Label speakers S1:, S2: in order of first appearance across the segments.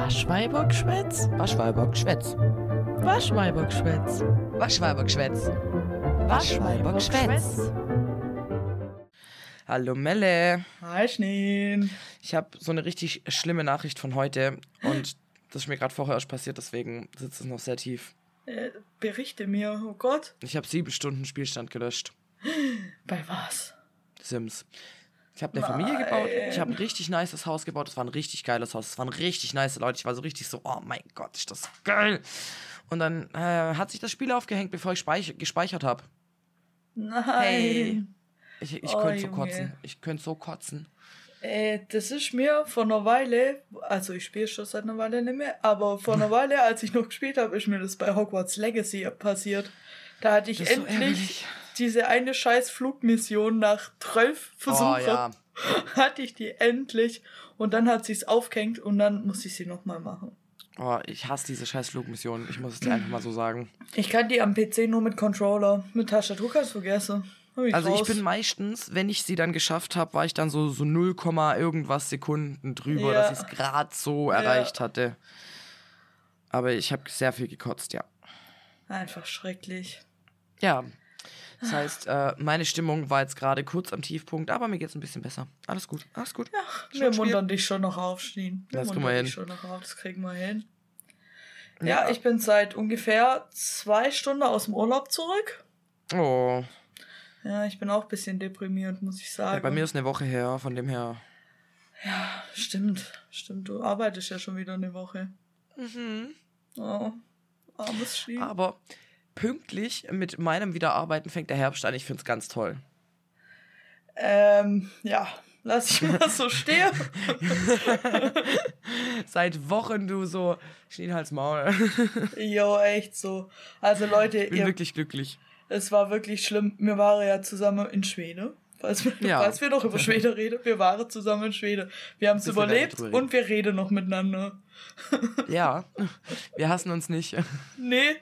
S1: Waschweibergschwätz?
S2: Waschweibergschwätz.
S1: Waschweibergschwätz.
S2: Waschweibergschwätz.
S1: Waschweibergschwätz.
S2: Hallo Melle.
S3: Hi Schneen.
S2: Ich habe so eine richtig schlimme Nachricht von heute und das ist mir gerade vorher erst passiert, deswegen sitzt es noch sehr tief.
S3: Äh, berichte mir, oh Gott.
S2: Ich habe sieben Stunden Spielstand gelöscht.
S3: Bei was?
S2: Sims. Ich habe eine Familie gebaut. Ich habe ein richtig nices Haus gebaut. Das war ein richtig geiles Haus. Das waren richtig nice Leute. Ich war so richtig so, oh mein Gott, ist das geil. Und dann äh, hat sich das Spiel aufgehängt, bevor ich speich gespeichert habe.
S3: Nein.
S2: Hey. Ich, ich
S3: Oh,
S2: könnte so kotzen. Ich könnte so kotzen.
S3: Äh, das ist mir vor einer Weile, also ich spiele schon seit einer Weile nicht mehr, aber vor einer Weile, als ich noch gespielt habe, ist mir das bei Hogwarts Legacy passiert. Da hatte ich
S2: so
S3: endlich
S2: ärgerlich.
S3: Diese eine scheiß Flugmission nach zwölf Versuchen.
S2: Oh ja.
S3: Hatte ich die endlich und dann hat sich's aufgehängt und dann musste ich sie nochmal machen.
S2: Oh, ich hasse diese scheiß Flugmission. Ich muss es dir einfach mal so sagen.
S3: Ich kann die am PC nur mit Controller. Mit Tastatur kannst du vergessen. Ich
S2: Also ich
S3: raus.
S2: bin meistens, wenn ich sie dann geschafft habe, war ich dann so, so 0, irgendwas Sekunden drüber,
S3: Ja.
S2: dass ich es gerade so erreicht hatte. Aber ich habe sehr viel gekotzt, ja.
S3: Einfach schrecklich.
S2: Ja. Das heißt, äh, meine Stimmung war jetzt gerade kurz am Tiefpunkt, aber mir geht's ein bisschen besser. Alles gut, alles gut. Ja,
S3: Wir muntern dich schon noch auf, Schneen. Wir
S2: Das kriegen
S3: muntern
S2: wir
S3: dich
S2: hin.
S3: schon noch auf, das kriegen wir hin.
S2: Ja.
S3: Ja, ich bin seit ungefähr zwei Stunden aus dem Urlaub zurück.
S2: Oh.
S3: Ja, ich bin auch ein bisschen deprimiert, muss ich sagen.
S2: Ja, bei mir ist eine Woche her, von dem her.
S3: Ja, stimmt. Stimmt, du arbeitest ja schon wieder eine Woche.
S2: Mhm.
S3: Oh, armes Schnee.
S2: Aber pünktlich mit meinem Wiederarbeiten fängt der Herbst an. Ich find's ganz toll.
S3: Ähm, ja, lass ich mal so stehen.
S2: Seit Wochen du so Schneehals Maul.
S3: jo, echt so. Also Leute,
S2: Bin
S3: ihr,
S2: wirklich glücklich.
S3: es war wirklich schlimm. Wir waren ja zusammen in Schweden. Falls wir,
S2: Ja.
S3: falls wir noch über Schweden reden, wir waren zusammen in Schweden. Wir haben es überlebt und wir reden noch miteinander.
S2: Ja, wir hassen uns nicht.
S3: Nee,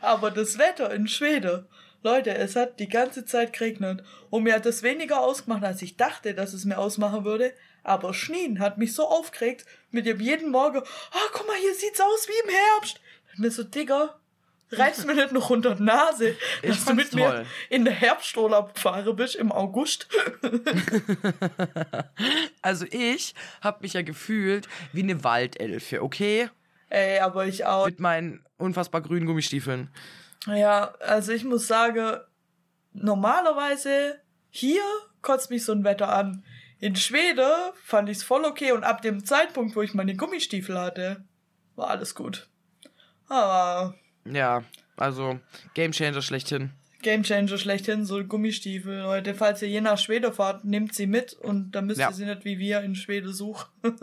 S3: aber das Wetter in Schweden, Leute, es hat die ganze Zeit geregnet und mir hat das weniger ausgemacht, als ich dachte, dass es mir ausmachen würde. Aber Schneen hat mich so aufgeregt mit dem jeden Morgen, ah, guck mal, hier sieht's aus wie im Herbst. Und mir so, Digga, reiß mir nicht noch unter die Nase,
S2: Ich
S3: dass du mit mir
S2: toll.
S3: in der Herbsturlaub gefahren bist im August.
S2: Also ich habe mich ja gefühlt wie eine Waldelfe, okay?
S3: Ey, aber ich auch.
S2: Mit meinen unfassbar grünen Gummistiefeln.
S3: Ja, also ich muss sagen, normalerweise hier kotzt mich so ein Wetter an. In Schweden fand ich's voll okay und ab dem Zeitpunkt, wo ich meine Gummistiefel hatte, war alles gut. Aber
S2: Ja, also Gamechanger schlechthin.
S3: Gamechanger schlechthin, so Gummistiefel, Leute. Falls ihr je nach Schweden fahrt, nehmt sie mit und dann müsst
S2: Ja.
S3: ihr sie nicht wie wir in Schweden suchen.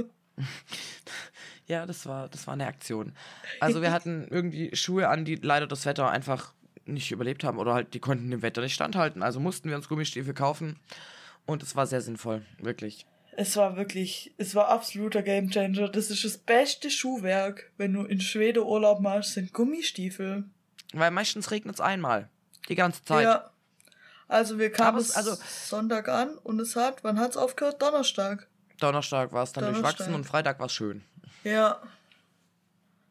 S2: Ja, das war, das war eine Aktion. Also wir hatten irgendwie Schuhe an, die leider das Wetter einfach nicht überlebt haben oder halt die konnten dem Wetter nicht standhalten. Also mussten wir uns Gummistiefel kaufen und es war sehr sinnvoll, wirklich.
S3: Es war wirklich, es war absoluter Gamechanger. Das ist das beste Schuhwerk, wenn du in Schweden Urlaub machst, sind Gummistiefel.
S2: Weil meistens regnet es einmal. Die ganze Zeit.
S3: Ja. Also wir kamen
S2: es- also-
S3: Sonntag an und es hat, wann hat's aufgehört? Donnerstag.
S2: Donnerstag war es dann
S3: Donnerstag.
S2: durchwachsen und Freitag war es schön.
S3: Ja.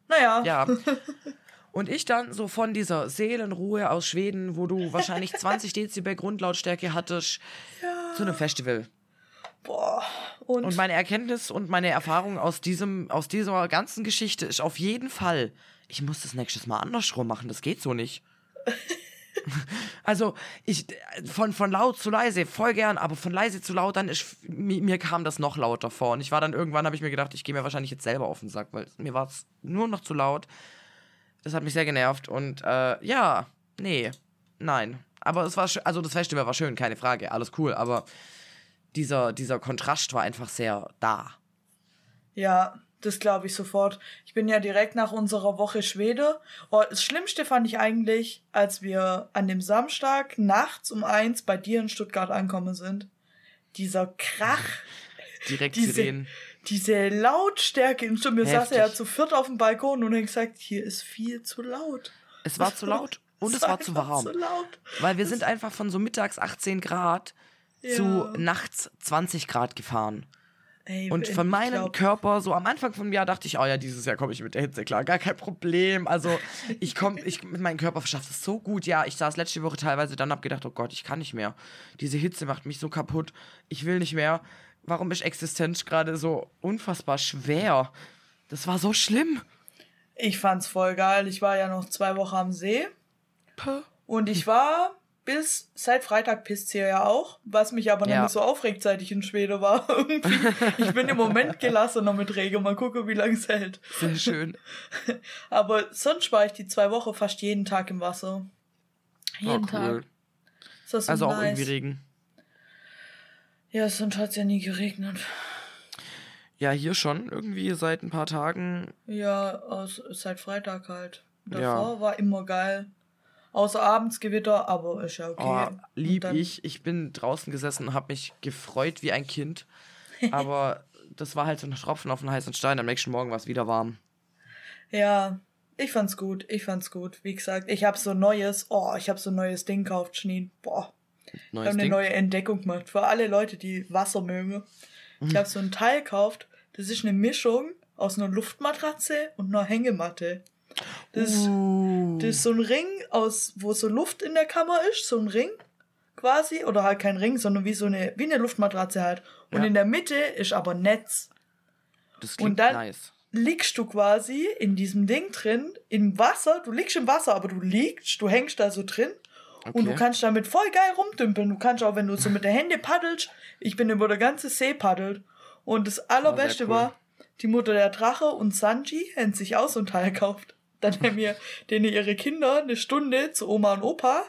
S3: Naja.
S2: Ja. Und ich dann so von dieser Seelenruhe aus Schweden, wo du wahrscheinlich 20 Dezibel Grundlautstärke hattest, zu einem Festival.
S3: Boah. Und,
S2: Und meine Erkenntnis und meine Erfahrung aus diesem, aus dieser ganzen Geschichte ist auf jeden Fall, ich muss das nächstes Mal andersrum machen, das geht so nicht. also, ich, von, von laut zu leise, voll gern, aber von leise zu laut, dann ist, mir, mir kam das noch lauter vor. Und ich war dann irgendwann, habe ich mir gedacht, ich gehe mir wahrscheinlich jetzt selber auf den Sack, weil mir war es nur noch zu laut. Das hat mich sehr genervt und, äh, ja, nee, nein. Aber es war, also das Festival war schön, keine Frage, alles cool, aber dieser, dieser Kontrast war einfach sehr da.
S3: ja, das glaube ich sofort. Ich bin ja direkt nach unserer Woche Schwede. Oh, das Schlimmste fand ich eigentlich, als wir an dem Samstag nachts um eins bei dir in Stuttgart angekommen sind. Dieser Krach.
S2: Direkt
S3: diese,
S2: Sirenen.
S3: diese Lautstärke im Stimmen. Wir
S2: Heftig.
S3: saßen ja zu viert auf dem Balkon und haben gesagt, hier ist viel zu laut.
S2: Es war zu laut und es war zu warm.
S3: Zu laut.
S2: Weil wir sind einfach von so mittags 18 Grad zu
S3: Ja.
S2: nachts 20 Grad gefahren.
S3: Ey,
S2: Und von meinem
S3: glaub-
S2: Körper, so am Anfang vom Jahr dachte ich, oh ja, dieses Jahr komme ich mit der Hitze klar, gar kein Problem. Also ich komme, ich, mein Körper schafft es so gut. Ja, ich saß letzte Woche teilweise dann, hab gedacht, oh Gott, ich kann nicht mehr. Diese Hitze macht mich so kaputt. Ich will nicht mehr. Warum ist Existenz gerade so unfassbar schwer? Das war so schlimm.
S3: Ich fand's voll geil. Ich war ja noch zwei Wochen am See.
S2: Puh.
S3: Und ich war bis seit Freitag pisst hier ja auch, was mich aber noch
S2: Ja.
S3: nicht so aufregt, seit ich in Schweden war. Ich bin im Moment gelassener mit Regen. Mal gucken, wie lange es hält.
S2: Sehr schön.
S3: Aber sonst war ich die zwei Wochen fast jeden Tag im Wasser. Jeden
S2: Oh, cool.
S3: Tag.
S2: Also auch
S3: nice.
S2: irgendwie Regen.
S3: Ja, sonst hat's ja nie geregnet.
S2: Ja, hier schon irgendwie seit ein paar Tagen.
S3: Ja, aus, seit Freitag halt.
S2: Ja.
S3: Davor war immer geil. Außer abends Gewitter, aber ist ja okay.
S2: Oh, lieb ich. Ich bin draußen gesessen und habe mich gefreut wie ein Kind. Aber das war halt so ein Tropfen auf einen heißen Stein. Am nächsten Morgen war es wieder warm.
S3: Ja, ich fand's gut. Ich fand's gut. Wie gesagt, ich hab so ein neues, oh, ich hab so ein neues Ding gekauft, Schneen. Boah, ich
S2: Neues
S3: habe eine neue Entdeckung gemacht. Für alle Leute, die Wasser mögen. Ich habe so ein Teil gekauft. Das ist eine Mischung aus einer Luftmatratze und einer Hängematte. Das, ist-
S2: Uh.
S3: das ist so ein Ring aus, wo so Luft in der Kammer ist, so ein Ring quasi, oder halt kein Ring, sondern wie so eine, wie eine Luftmatratze halt. Und
S2: Ja.
S3: in der Mitte ist aber Netz.
S2: das klingt
S3: und dann-
S2: nice.
S3: liegst du quasi in diesem Ding drin, im Wasser. Du liegst im Wasser, aber du liegst, du hängst da so drin. Und du
S2: Okay.
S3: kannst damit voll geil rumdümpeln. Du kannst auch, wenn du so mit der Hände paddelst, ich bin über der ganze See paddelt. Und das Allerbeste
S2: cool.
S3: war, die Mutter der Drache und Sanji haben sich auch so ein Teil gekauft. Dann haben wir denen ihre Kinder eine Stunde zu Oma und Opa.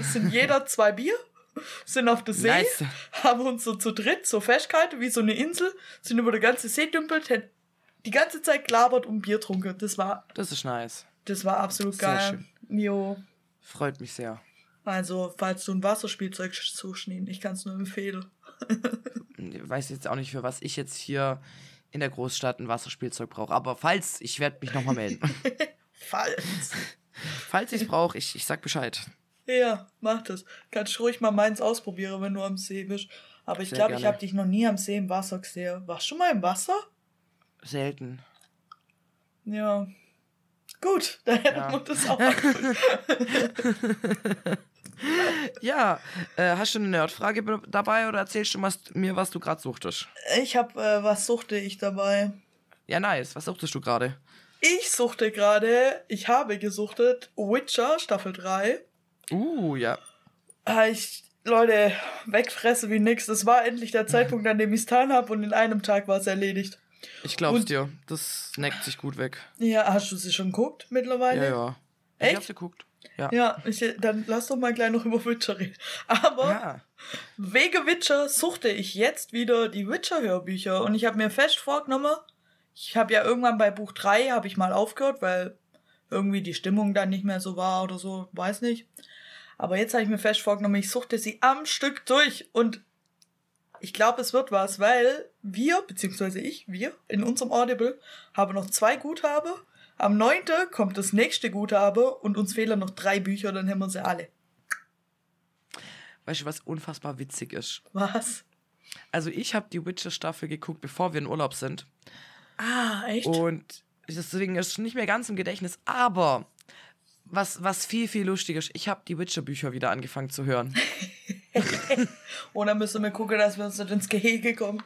S3: Sind jeder zwei Bier, sind auf der See,
S2: Nice.
S3: haben uns so zu dritt so festgehalten, wie so eine Insel, sind über der ganze See dümpelt, haben die ganze Zeit gelabert und Bier trunken. Das war,
S2: Das ist nice.
S3: das war absolut
S2: Sehr
S3: geil. Jo.
S2: Freut mich sehr.
S3: Also, falls du ein Wasserspielzeug zuschneiden, ich kann es nur empfehlen.
S2: Ich weiß jetzt auch nicht, für was ich jetzt hier in der Großstadt ein Wasserspielzeug brauche. Aber falls, ich werde mich nochmal melden.
S3: Falls.
S2: falls ich es brauche, ich, ich sag Bescheid.
S3: ja, mach das. Kannst ruhig mal meins ausprobieren, wenn du am See bist. Aber ich glaube, ich habe dich noch nie am See im Wasser gesehen. Warst du schon mal im Wasser?
S2: Selten.
S3: Ja. Gut, dann hätten
S2: Ja.
S3: wir das auch.
S2: Ja, äh, hast du eine Nerdfrage be- dabei oder erzählst du was, mir, was du gerade suchtest?
S3: ich habe, äh, was suchte ich dabei?
S2: Ja, nice. Was suchtest du gerade?
S3: Ich suchte gerade, ich habe gesuchtet, Witcher Staffel 3.
S2: Uh, ja.
S3: Ah, Ich, Leute, wegfresse wie nix. Das war endlich der Zeitpunkt, an dem ich es getan habe und in einem Tag war es erledigt.
S2: Ich glaub's
S3: Und-
S2: dir. Das neckt sich gut weg.
S3: Ja, hast du sie schon geguckt mittlerweile?
S2: Ja, ja. Ich
S3: Echt?
S2: hab's geguckt. Ja.
S3: Ja, ich, dann lass doch mal gleich noch über Witcher reden. Aber
S2: Ja.
S3: wegen Witcher suchte ich jetzt wieder die Witcher-Hörbücher und ich habe mir fest vorgenommen, ich habe ja irgendwann bei Buch 3 habe ich mal aufgehört, weil irgendwie die Stimmung dann nicht mehr so war oder so, weiß nicht. Aber jetzt habe ich mir fest vorgenommen, ich suchte sie am Stück durch und ich glaube, es wird was, weil wir, beziehungsweise ich, wir in unserem Audible, haben noch zwei Guthabe. Am 9. kommt das nächste Guthabe und uns fehlen noch drei Bücher, dann haben wir sie alle.
S2: Weißt du, was unfassbar witzig ist?
S3: Was?
S2: Also, ich habe die Witcher-Staffel geguckt, bevor wir in Urlaub sind.
S3: Ah, echt?
S2: Und deswegen ist es nicht mehr ganz im Gedächtnis. Aber was, was viel, viel lustiger ist, ich habe die Witcher-Bücher wieder angefangen zu hören.
S3: Dann müssen wir gucken, dass wir uns nicht ins Gehege kommen.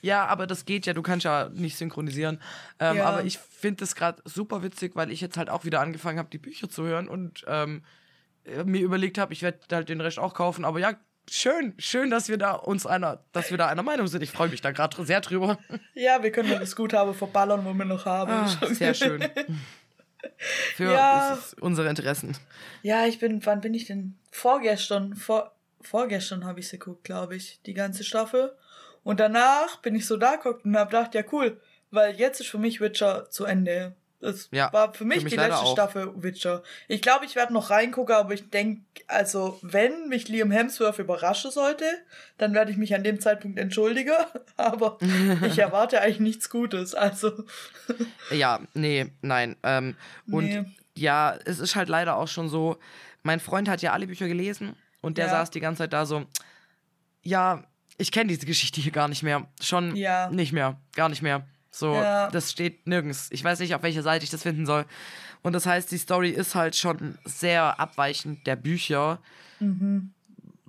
S2: Ja, aber das geht ja, du kannst ja nicht synchronisieren. Ähm,
S3: Ja.
S2: Aber ich finde das gerade super witzig, weil ich jetzt halt auch wieder angefangen habe, die Bücher zu hören und ähm, äh, mir überlegt habe, ich werde halt den Rest auch kaufen. Aber ja, schön, schön, dass wir da uns einer, dass wir da einer Meinung sind. Ich freue mich da gerade sehr drüber.
S3: Ja, wir können das Guthabe verballern, wo wir noch haben.
S2: Ah, sehr schön. Für
S3: Ja.
S2: unsere Interessen.
S3: Ja, ich bin, wann bin ich denn? Vorgestern, vor, vorgestern habe ich sie geguckt, glaube ich, die ganze Staffel. Und danach bin ich so da geguckt und habe gedacht, ja cool, weil jetzt ist für mich Witcher zu Ende. Das
S2: Ja,
S3: war für mich,
S2: für mich
S3: die letzte
S2: auch.
S3: Staffel Witcher. Ich glaube, ich werde noch reingucken, aber ich denke, also wenn mich Liam Hemsworth überraschen sollte, dann werde ich mich an dem Zeitpunkt entschuldigen. Aber ich erwarte eigentlich nichts Gutes. Also
S2: Ja, nee, nein. Ähm, und
S3: Nee.
S2: ja, es ist halt leider auch schon so, mein Freund hat ja alle Bücher gelesen und der
S3: Ja.
S2: saß die ganze Zeit da so, ja, ich kenne diese Geschichte hier gar nicht mehr. Schon
S3: Ja.
S2: nicht mehr. Gar nicht mehr. So,
S3: Ja.
S2: das steht nirgends. Ich weiß nicht, auf welcher Seite ich das finden soll. Und das heißt, die Story ist halt schon sehr abweichend der Bücher.
S3: Mhm.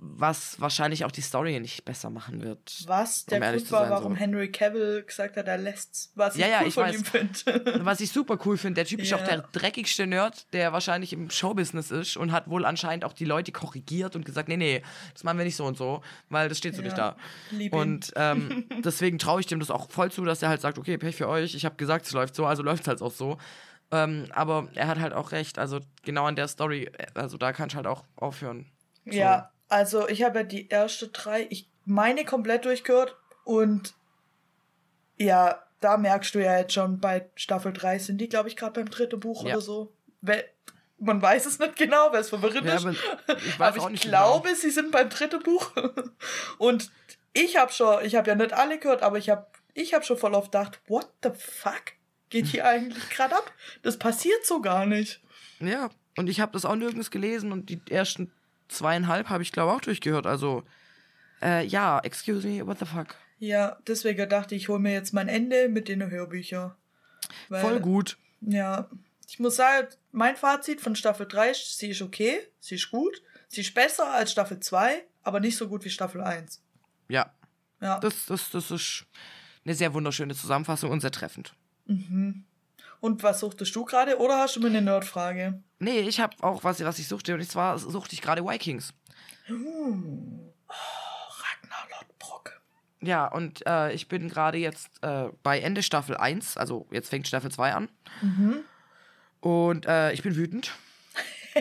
S2: Was wahrscheinlich auch die Story nicht besser machen wird.
S3: Was der
S2: Um
S3: Grund war, warum
S2: so.
S3: Henry Cavill gesagt hat, er lässt's. Was ich
S2: Ja, ja,
S3: cool
S2: ich
S3: von
S2: weiß.
S3: ihm finde.
S2: Was ich super cool finde, der Typ ist
S3: Ja.
S2: auch der dreckigste Nerd, der wahrscheinlich im Showbusiness ist und hat wohl anscheinend auch die Leute korrigiert und gesagt, nee, nee, das machen wir nicht so und so, weil das steht so nicht da.
S3: Lieb ihn.
S2: Und ähm, deswegen traue ich dem das auch voll zu, dass er halt sagt, okay, Pech für euch, ich habe gesagt, es läuft so, also läuft es halt auch so. Ähm, aber er hat halt auch recht, also genau an der Story, also da kann ich halt auch aufhören. So.
S3: Ja, also ich habe ja die erste drei, ich meine komplett durchgehört und ja, da merkst du ja jetzt schon bei Staffel 3 sind die, glaube ich, gerade beim dritten Buch
S2: Ja.
S3: oder so. Weil, man weiß es nicht genau, weil es verwirrend
S2: Ja,
S3: ist.
S2: aber ich weiß
S3: Aber ich glaube, sie sind beim dritten Buch. Und ich habe schon, ich habe ja nicht alle gehört, aber ich habe ich hab schon voll oft gedacht, what the fuck geht hier eigentlich gerade ab? Das passiert so gar nicht.
S2: Genau. Ja, und ich habe das auch nirgends gelesen und die ersten zweieinhalb habe ich, glaube auch durchgehört. Also, äh, ja, excuse me, what the fuck.
S3: Ja, deswegen dachte ich, ich hole mir jetzt mein Ende mit den Hörbüchern. Weil,
S2: Voll gut.
S3: Ja, ich muss sagen, mein Fazit von Staffel 3, ist, sie ist okay, sie ist gut, sie ist besser als Staffel 2, aber nicht so gut wie Staffel 1.
S2: Ja,
S3: Ja,
S2: das, das, das ist eine sehr wunderschöne Zusammenfassung und sehr treffend.
S3: Und was suchtest du gerade? Oder hast du mir eine Nerdfrage?
S2: Nee, ich habe auch was, was ich suchte und zwar suchte ich gerade Vikings.
S3: Ragnar Lodbrok.
S2: Ja, und äh, ich bin gerade jetzt äh, bei Ende Staffel 1, also jetzt fängt Staffel 2 an. Und äh, ich bin wütend.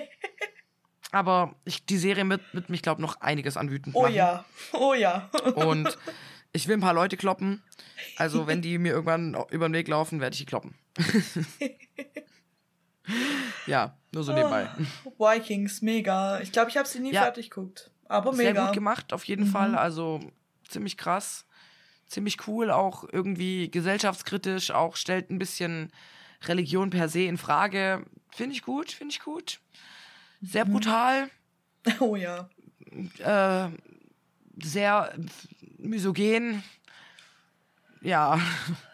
S2: Aber ich, die Serie wird, wird mich, glaube noch einiges an wütend
S3: Oh
S2: machen.
S3: ja, oh ja.
S2: Und ich will ein paar Leute kloppen. Also, wenn die mir irgendwann über den Weg laufen, werde ich die kloppen. ja, nur so nebenbei.
S3: Vikings, mega. Ich glaube, ich habe sie nie
S2: Ja.
S3: fertig geguckt. Aber
S2: Sehr
S3: mega.
S2: gut gemacht, auf jeden Fall. Also, ziemlich krass. Ziemlich cool, auch irgendwie gesellschaftskritisch, auch stellt ein bisschen Religion per se in Frage. Finde ich gut, finde ich gut. Sehr brutal,
S3: Oh ja.
S2: äh, sehr misogen. Ja,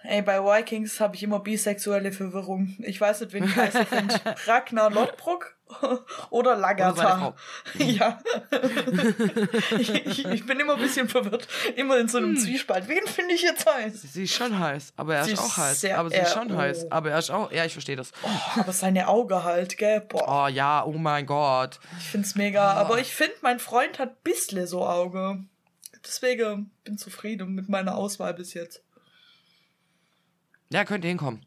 S3: Ey, bei Vikings habe ich immer bisexuelle Verwirrung. Ich weiß nicht, wen ich heißer finde. Ragnar Lodbrok oder.
S2: Frau.
S3: ja. ich, ich, ich bin immer ein bisschen verwirrt. Immer in so
S2: Hm.
S3: einem Zwiespalt. Wen finde ich jetzt heiß?
S2: sie ist schon heiß, aber er ist
S3: ist
S2: auch heiß. Aber sie ist schon
S3: oh.
S2: heiß, aber er ist auch. Ja, ich verstehe das.
S3: Oh, aber seine Augen halt, gell? Boah,
S2: Oh ja, oh mein Gott.
S3: ich find's mega. Aber ich finde, mein Freund hat bissle so Auge. Deswegen bin zufrieden mit meiner Auswahl bis jetzt.
S2: Ja, könnte hinkommen.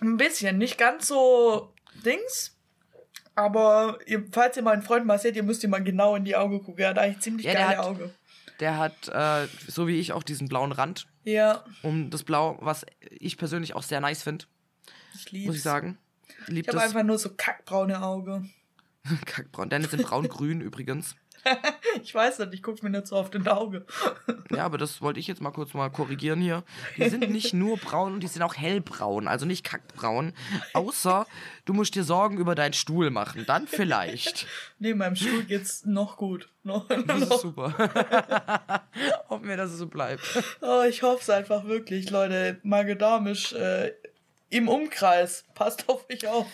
S3: Ein bisschen, nicht ganz so Dings. Aber ihr, falls ihr meinen Freund mal seht, ihr müsst ihm mal genau in die Augen gucken. Er hat eigentlich ziemlich
S2: Ja, der
S3: geile
S2: hat-
S3: Augen.
S2: Der hat, äh, so wie ich, auch diesen blauen Rand
S3: Ja,
S2: um das Blau, was ich persönlich auch sehr nice finde,
S3: ich lieb's.
S2: muss ich sagen.
S3: Ich
S2: Liebt
S3: habe einfach nur so kackbraune Augen.
S2: Kackbraun. Deine sind braun-grün übrigens.
S3: Ich weiß nicht, ich gucke mir nicht so oft in die Augen.
S2: Ja, aber das wollte ich jetzt mal kurz mal korrigieren hier. Die sind nicht nur braun, die sind auch hellbraun, also nicht kackbraun. Außer du musst dir Sorgen über deinen Stuhl machen. Dann vielleicht.
S3: Neben meinem Stuhl geht's noch gut. Noch,
S2: Das ist super. Hoffen wir, dass es so bleibt.
S3: Oh, ich hoffe es einfach wirklich, Leute. Magen-Darm-Misch äh, im Umkreis. Passt auf mich auf.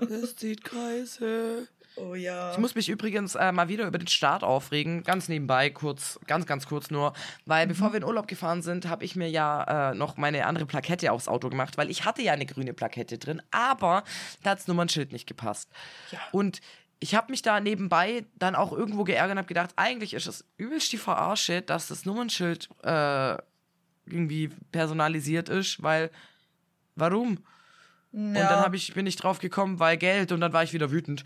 S2: Es zieht Kreise.
S3: Oh ja.
S2: Ich muss mich übrigens äh, mal wieder über den Start aufregen, ganz nebenbei, kurz, ganz, ganz kurz nur, weil bevor wir in Urlaub gefahren sind, habe ich mir ja äh, noch meine andere Plakette aufs Auto gemacht, weil ich hatte ja eine grüne Plakette drin, aber da hat das Nummernschild nicht gepasst.
S3: Ja.
S2: Und ich habe mich da nebenbei dann auch irgendwo geärgert und habe gedacht, eigentlich ist es übelst die Verarsche, dass das Nummernschild äh, irgendwie personalisiert ist, weil, warum? Und dann ich, bin ich drauf gekommen, weil Geld und dann war ich wieder wütend.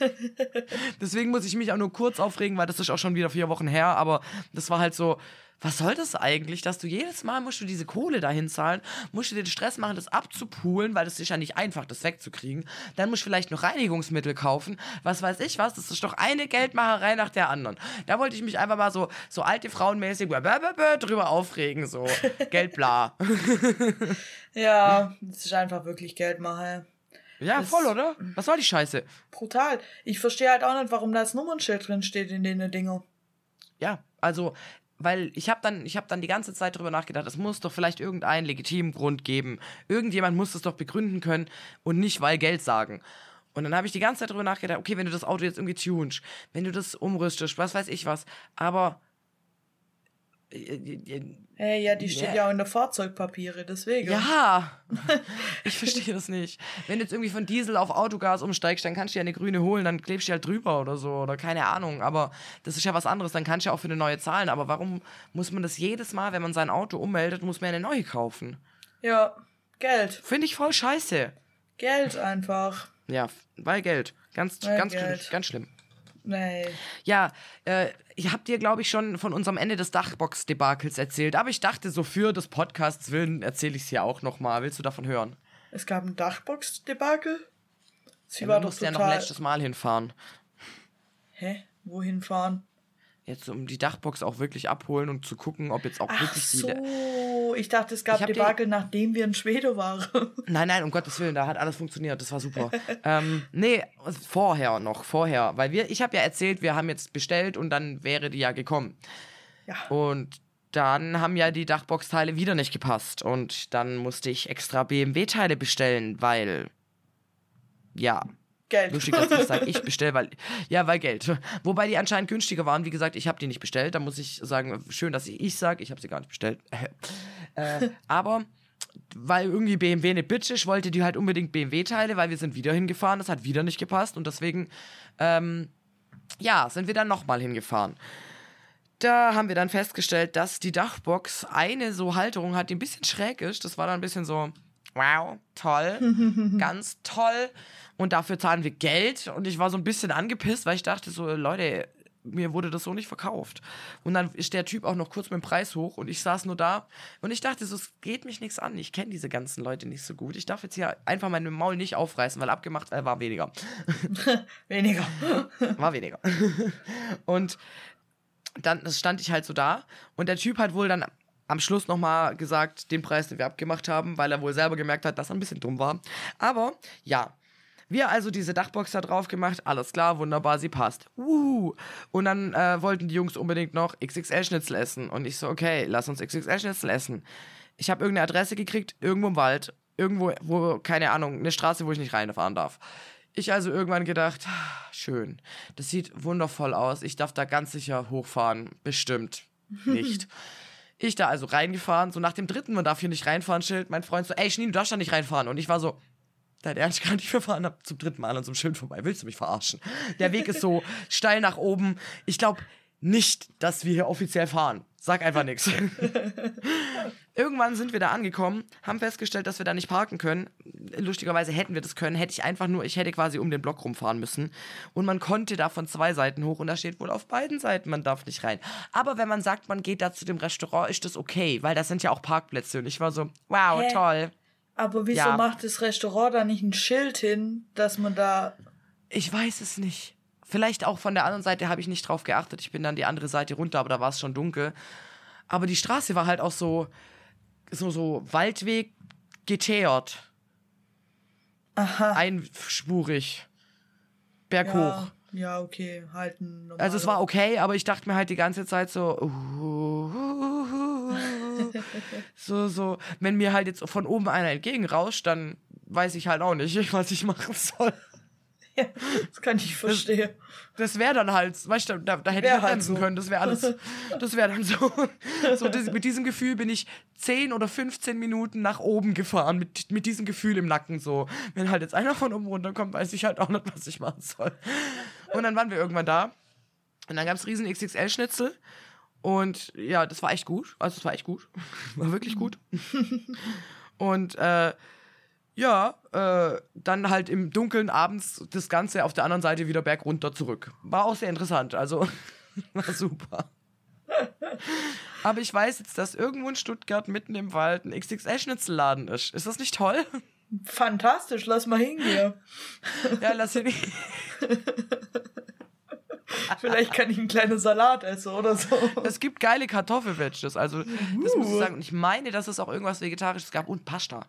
S2: Deswegen muss ich mich auch nur kurz aufregen, weil das ist auch schon wieder vier Wochen her, aber das war halt so, was soll das eigentlich, dass du jedes Mal musst du diese Kohle dahin zahlen, musst du dir den Stress machen, das abzupulen, weil das ist ja nicht einfach, das wegzukriegen. Dann musst du vielleicht noch Reinigungsmittel kaufen, was weiß ich was, das ist doch eine Geldmacherei nach der anderen. Da wollte ich mich einfach mal so, so alte Frauenmäßig drüber aufregen, so Geld bla.
S3: Ja, das ist einfach wirklich Geldmache.
S2: Ja,
S3: Das-
S2: voll, oder? Was soll die Scheiße?
S3: Brutal. Ich verstehe halt auch nicht, warum da das Nummernschild drin steht in den Dinger.
S2: Ja, also weil ich habe dann, ich hab dann die ganze Zeit drüber nachgedacht, es muss doch vielleicht irgendeinen legitimen Grund geben. Irgendjemand muss es doch begründen können und nicht, weil Geld sagen. Und dann habe ich die ganze Zeit drüber nachgedacht, okay, wenn du das Auto jetzt irgendwie tunst, wenn du das umrüstest, was weiß ich was, aber
S3: Hey, ja, die steht ja auch in der Fahrzeugpapiere, deswegen.
S2: Ja, ich verstehe das nicht. Wenn du jetzt irgendwie von Diesel auf Autogas umsteigst, dann kannst du ja eine grüne holen, dann klebst du halt drüber oder so oder keine Ahnung. Aber das ist ja was anderes, dann kannst du ja auch für eine neue zahlen. Aber warum muss man das jedes Mal, wenn man sein Auto ummeldet, muss man eine neue kaufen?
S3: Ja, Geld.
S2: Finde ich voll scheiße.
S3: Geld einfach.
S2: Ja, weil Geld. Ganz,
S3: Weil
S2: ganz,
S3: Geld.
S2: Schlimm, ganz schlimm.
S3: Nee.
S2: Ja, äh, ich hab dir, glaube ich, schon von unserem Ende des Dachbox-Debakels erzählt. Aber ich dachte, so für des Podcasts willen erzähle ich es hier auch nochmal. Willst du davon hören?
S3: Es gab ein Dachbox-Debakel. Sie
S2: Ja,
S3: war doch
S2: mussten ja
S3: total...
S2: noch letztes Mal hinfahren.
S3: Hä? Wohin fahren?
S2: Jetzt um die Dachbox auch wirklich abholen und zu gucken, ob jetzt auch
S3: Ach
S2: wirklich die.
S3: so, ich dachte, es gab
S2: hab die-
S3: Debakel, nachdem wir in Schweden waren.
S2: Nein, nein, um Gottes Willen, da hat alles funktioniert, das war super. ähm, nee, vorher noch, vorher. Weil wir, ich habe ja erzählt, wir haben jetzt bestellt und dann wäre die ja gekommen.
S3: ja.
S2: Und dann haben ja die Dachbox-Teile wieder nicht gepasst. Und dann musste ich extra BMW-Teile bestellen, weil. Ja,
S3: Geld.
S2: lustig, dass ich sage, ich bestelle, weil. Ja, weil Geld. Wobei die anscheinend günstiger waren. Wie gesagt, ich habe die nicht bestellt. Da muss ich sagen, schön, dass ich ich sage, ich habe sie gar nicht bestellt. äh, aber. Weil irgendwie BMW eine Bitch ist, wollte die halt unbedingt BMW-Teile, weil wir sind wieder hingefahren. Das hat wieder nicht gepasst. Und deswegen, ähm, ja, sind wir dann nochmal hingefahren. Da haben wir dann festgestellt, dass die Dachbox eine so Halterung hat, die ein bisschen schräg ist. Das war dann ein bisschen so, wow, toll, ganz toll. Und dafür zahlen wir Geld. Und ich war so ein bisschen angepisst, weil ich dachte so, Leute, mir wurde das so nicht verkauft. Und dann ist der Typ auch noch kurz mit dem Preis hoch und ich saß nur da und ich dachte so, es geht mich nichts an. Ich kenne diese ganzen Leute nicht so gut. Ich darf jetzt hier einfach mein Maul nicht aufreißen, weil abgemacht äh, war weniger.
S3: Weniger.
S2: War weniger. und dann stand ich halt so da und der Typ hat wohl dann am Schluss nochmal gesagt, den Preis, den wir abgemacht haben, weil er wohl selber gemerkt hat, dass er ein bisschen dumm war. Aber ja, wir also diese Dachbox da drauf gemacht, alles klar, wunderbar, sie passt. Wuhu. Und dann äh, wollten die Jungs unbedingt noch XXL-Schnitzel essen. Und ich so, okay, lass uns XXL-Schnitzel essen. Ich habe irgendeine Adresse gekriegt, irgendwo im Wald, irgendwo, wo, keine Ahnung, eine Straße, wo ich nicht reinfahren darf. Ich also irgendwann gedacht, schön, das sieht wundervoll aus. Ich darf da ganz sicher hochfahren. Bestimmt nicht. Ich da also reingefahren, so nach dem dritten, man darf hier nicht reinfahren, Schild. Mein Freund so, ey, Schnee, du darfst da nicht reinfahren. Und ich war so, dein Ernst gar nicht, wir fahren ab zum dritten Mal an so einem Schild vorbei. Willst du mich verarschen? Der Weg ist so steil nach oben. Ich glaube nicht, dass wir hier offiziell fahren. Sag einfach nichts. Irgendwann sind wir da angekommen, haben festgestellt, dass wir da nicht parken können. Lustigerweise hätten wir das können, hätte ich einfach nur, ich hätte quasi um den Block rumfahren müssen. Und man konnte da von zwei Seiten hoch und da steht wohl auf beiden Seiten, man darf nicht rein. Aber wenn man sagt, man geht da zu dem Restaurant, ist das okay, weil das sind ja auch Parkplätze. Und ich war so, wow,
S3: Hä?
S2: toll.
S3: Aber wieso
S2: Ja.
S3: macht das Restaurant da nicht ein Schild hin, dass man da.
S2: Ich weiß es nicht. Vielleicht auch von der anderen Seite habe ich nicht drauf geachtet. Ich bin dann die andere Seite runter, aber da war es schon dunkel. Aber die Straße war halt auch so, so, so Waldweg geteert.
S3: Aha.
S2: Einspurig. Berghoch.
S3: Ja, ja, okay. Halt ein
S2: Also es war okay, aber ich dachte mir halt die ganze Zeit so, uh, so, so, wenn mir halt jetzt von oben einer entgegenrauscht, dann weiß ich halt auch nicht, was ich machen soll.
S3: Das kann ich verstehen.
S2: Das wäre dann halt, weißt du, da, da hätte
S3: Wär
S2: ich halt
S3: halt
S2: bremsen
S3: so.
S2: können, das wäre alles, das wäre dann so. so das, mit diesem Gefühl bin ich 10 oder 15 Minuten nach oben gefahren, mit, mit diesem Gefühl im Nacken so. Wenn halt jetzt einer von oben runterkommt, weiß ich halt auch nicht, was ich machen soll. Und dann waren wir irgendwann da und dann gab es riesen XXL-Schnitzel und ja, das war echt gut, also es war echt gut, war wirklich gut. und äh, ja, äh, dann halt im Dunkeln abends das Ganze auf der anderen Seite wieder bergunter zurück. War auch sehr interessant, also war super. Aber ich weiß jetzt, dass irgendwo in Stuttgart mitten im Wald ein XXL-Schnitzelladen ist. Ist das nicht toll?
S3: Fantastisch, lass mal hingehen.
S2: Ja, lass ihn.
S3: Vielleicht kann ich einen kleinen Salat essen oder so.
S2: Es gibt geile Kartoffelwedges, also das muss ich sagen. Und ich meine, dass es auch irgendwas Vegetarisches gab und Pasta.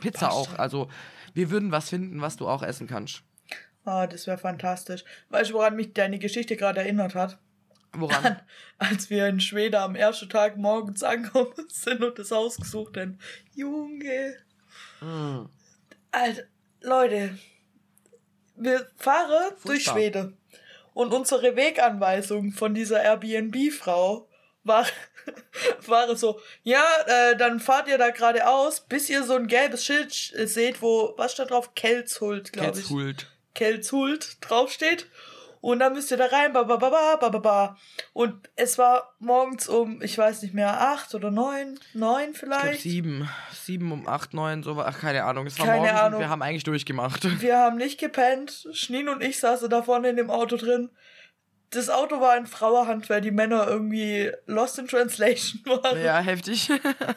S2: Pizza auch. Also wir würden was finden, was du auch essen kannst.
S3: Ah, das wäre fantastisch. Weißt du, woran mich deine Geschichte gerade erinnert hat?
S2: Woran?
S3: Als wir in Schweden am ersten Tag morgens angekommen sind und das Haus gesucht haben. Junge.
S2: Hm.
S3: Alter, Leute, wir fahren durch
S2: Furchtbar.
S3: Schweden. Und unsere Weganweisung von dieser Airbnb-Frau war, war so, ja, äh, dann fahrt ihr da geradeaus, bis ihr so ein gelbes Schild äh, seht, wo, was steht drauf? Kelzhult, glaube ich.
S2: Ketzhult.
S3: Kelzhult draufsteht. Und dann müsst ihr da rein, ba, ba, ba, ba, ba, ba, ba. Und es war morgens um, ich weiß nicht mehr, acht oder neun, neun
S2: Ich glaube
S3: vielleicht.
S2: sieben. Sieben um acht, neun, so. Ach, keine Ahnung. Es war
S3: Keine
S2: morgens
S3: Ahnung.
S2: wir haben eigentlich durchgemacht.
S3: Wir haben nicht gepennt. Schneen und ich saßen da vorne in dem Auto drin. Das Auto war in Frauerhand, weil die Männer irgendwie lost in translation waren.
S2: ja, heftig.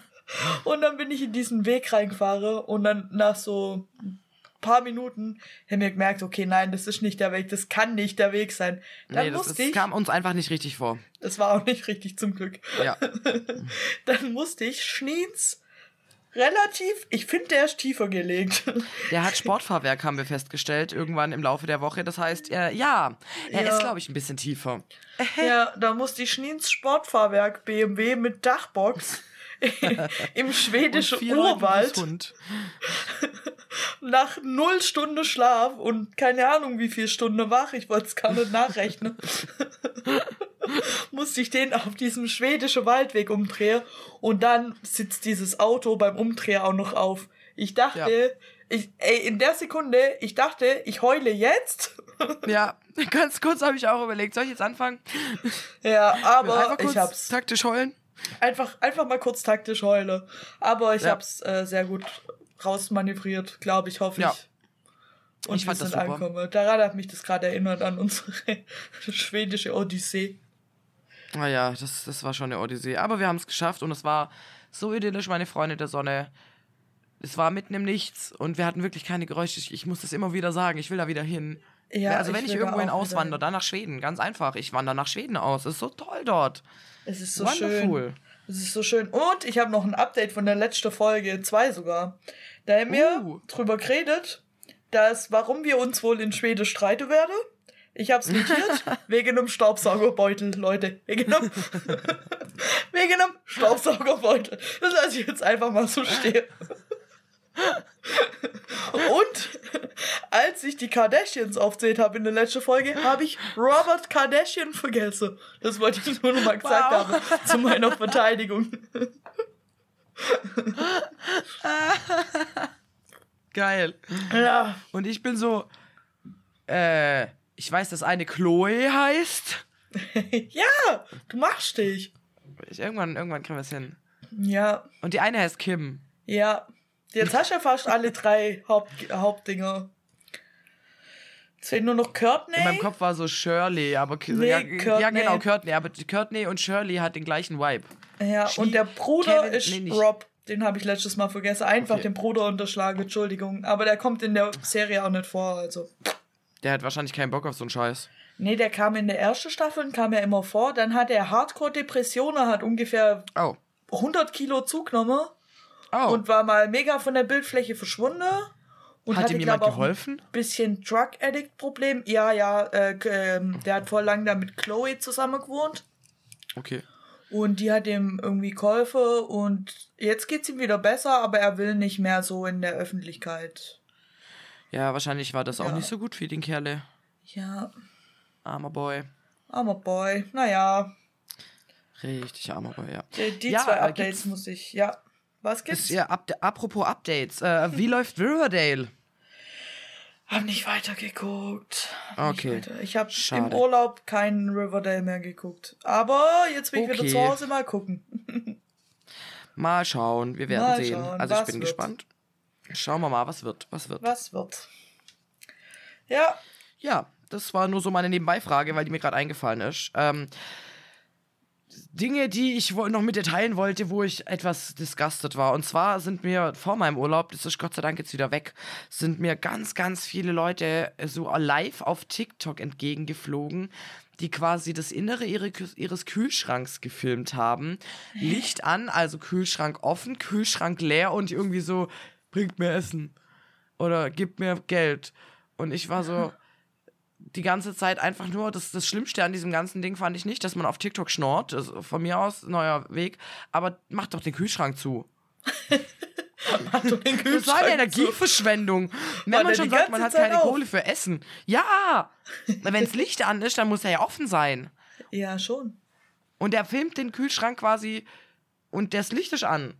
S3: Und dann bin ich in diesen Weg reingefahren und dann nach so ein paar Minuten haben wir gemerkt, okay, nein, das ist nicht der Weg, das kann nicht der Weg sein. Dann
S2: nee, das,
S3: musste
S2: das
S3: ich,
S2: kam uns einfach nicht richtig vor.
S3: das war auch nicht richtig zum Glück,
S2: Ja.
S3: dann musste ich Schneens relativ, ich finde, der ist tiefer gelegt.
S2: Der hat Sportfahrwerk, haben wir festgestellt, irgendwann im Laufe der Woche. Das heißt, äh, ja, er
S3: Ja.
S2: ist, glaube ich, ein bisschen tiefer.
S3: Ja, da musste ich Schneens Sportfahrwerk BMW mit Dachbox im schwedischen Urwald nach null Stunden Schlaf und keine Ahnung wie viel Stunden wach, ich wollte es gar nicht nachrechnen, musste ich den auf diesem schwedischen Waldweg umdrehen und dann sitzt dieses Auto beim Umdrehen auch noch auf. Ich dachte,
S2: Ja.
S3: ich, ey, in der Sekunde, ich dachte, ich heule jetzt.
S2: Ja, ganz kurz habe ich auch überlegt, soll ich jetzt anfangen?
S3: Ja, aber
S2: einfach kurz
S3: ich hab's
S2: taktisch heulen?
S3: einfach, einfach mal kurz taktisch heule. Aber ich
S2: Ja.
S3: hab's äh, sehr gut rausmanövriert, glaube ich, hoffe
S2: Ja.
S3: ich. Und
S2: Ich
S3: wir sind angekommen. Daran hat mich das gerade erinnert an unsere schwedische Odyssee.
S2: Naja, das, das war schon eine Odyssee. Aber wir haben es geschafft und es war so idyllisch, meine Freunde der Sonne. Es war mitten im Nichts und wir hatten wirklich keine Geräusche. Ich, ich muss das immer wieder sagen, ich will da wieder hin.
S3: Ja,
S2: also wenn ich,
S3: will da
S2: irgendwo hin
S3: auch wieder
S2: auswandere, dann nach Schweden. Ganz einfach. Ich wandere nach Schweden aus. Es ist so toll dort.
S3: Es ist so
S2: Wonderful.
S3: schön. Es ist so schön. Und ich habe noch ein Update von der letzten Folge, zwei sogar. Da haben wir
S2: Uh.
S3: drüber geredet, dass warum wir uns wohl in Schweden streiten werden. Ich hab's notiert, wegen einem Staubsaugerbeutel, Leute. Wegen einem, wegen einem Staubsaugerbeutel. Das lasse ich jetzt einfach mal so stehen. Und als ich die Kardashians aufzählt habe in der letzten Folge, habe ich Robert Kardashian vergessen. Das wollte ich nur noch mal gesagt
S2: Wow.
S3: haben zu meiner Verteidigung.
S2: Geil.
S3: Ja,
S2: Und ich bin so, äh, ich weiß, dass eine Chloe heißt.
S3: ja, du machst dich.
S2: Ich, irgendwann, irgendwann kriegen wir es hin.
S3: Ja,
S2: Und die eine heißt Kim.
S3: ja. Jetzt hast du ja fast alle drei Haupt Hauptdinger. Es fehlt nur noch Courtney.
S2: In meinem Kopf war so Shirley, aber
S3: Nee,
S2: ja,
S3: Courtney.
S2: ja, genau, Courtney. Aber Courtney und Shirley hat den gleichen Vibe.
S3: Ja,
S2: Schnie-
S3: und der Bruder
S2: Kevin-
S3: ist
S2: nee.
S3: Rob. Den habe ich letztes Mal vergessen. Einfach
S2: Okay.
S3: den Bruder unterschlagen, Entschuldigung. Aber der kommt in der Serie auch nicht vor, also.
S2: Der hat wahrscheinlich keinen Bock auf so einen Scheiß.
S3: Nee, der kam in der ersten Staffel, kam er immer vor. Dann hat er Hardcore-Depressionen, hat ungefähr
S2: Oh.
S3: 100 Kilo zugenommen
S2: Oh.
S3: und war mal mega von der Bildfläche verschwunden. Und
S2: hat
S3: hatte,
S2: ihm jemand
S3: glaub,
S2: geholfen?
S3: Ein bisschen Drug-Addict-Problem. Ja, ja, äh, ähm, der hat vor lang da mit Chloe zusammen gewohnt.
S2: Okay.
S3: Und die hat ihm irgendwie geholfen und jetzt geht's ihm wieder besser, aber er will nicht mehr so in der Öffentlichkeit.
S2: Ja, wahrscheinlich war das auch
S3: Ja.
S2: nicht so gut für den Kerle.
S3: Ja,
S2: Armer Boy.
S3: armer Boy. Naja,
S2: Richtig armer Boy, ja.
S3: die, die
S2: Ja,
S3: zwei
S2: äh,
S3: Updates
S2: gibt's-
S3: muss ich. Ja, was gibt's?
S2: Ist ja up apropos Updates. Äh, wie läuft Riverdale?
S3: Hab nicht weitergeguckt. Hab nicht
S2: Okay.
S3: Weiter. Ich habe im. Urlaub keinen Riverdale mehr geguckt. Aber jetzt will ich wieder
S2: Okay.
S3: zu Hause mal gucken.
S2: Mal schauen, wir werden
S3: Mal
S2: sehen.
S3: schauen,
S2: also ich bin
S3: wird.
S2: gespannt. Schauen wir mal, was wird. Was wird.
S3: Was wird? Ja,
S2: Ja, das war nur so meine Nebenbeifrage, weil die mir gerade eingefallen ist. Ähm, Dinge, die ich noch mit dir teilen wollte, wo ich etwas disgusted war. Und zwar sind mir vor meinem Urlaub, das ist Gott sei Dank jetzt wieder weg, sind mir ganz, ganz viele Leute so live auf TikTok entgegengeflogen, die quasi das Innere ihre, ihres Kühlschranks gefilmt haben. Licht an, also Kühlschrank offen, Kühlschrank leer und irgendwie so, bringt mir Essen. Oder gibt mir Geld. Und ich war so, die ganze Zeit einfach nur, das, das Schlimmste an diesem ganzen Ding fand ich nicht, dass man auf TikTok schnort. Das ist von mir aus neuer Weg. Aber macht doch den Kühlschrank zu.
S3: Mach doch den
S2: Das war eine
S3: Kühlschrank.
S2: Energieverschwendung. Wenn man schon sagt, man hat
S3: Zeit
S2: keine
S3: auf?
S2: Kohle für Essen. Ja! Wenn das Licht an ist, dann muss er ja offen sein.
S3: Ja, schon.
S2: Und er filmt den Kühlschrank quasi und das Licht ist an.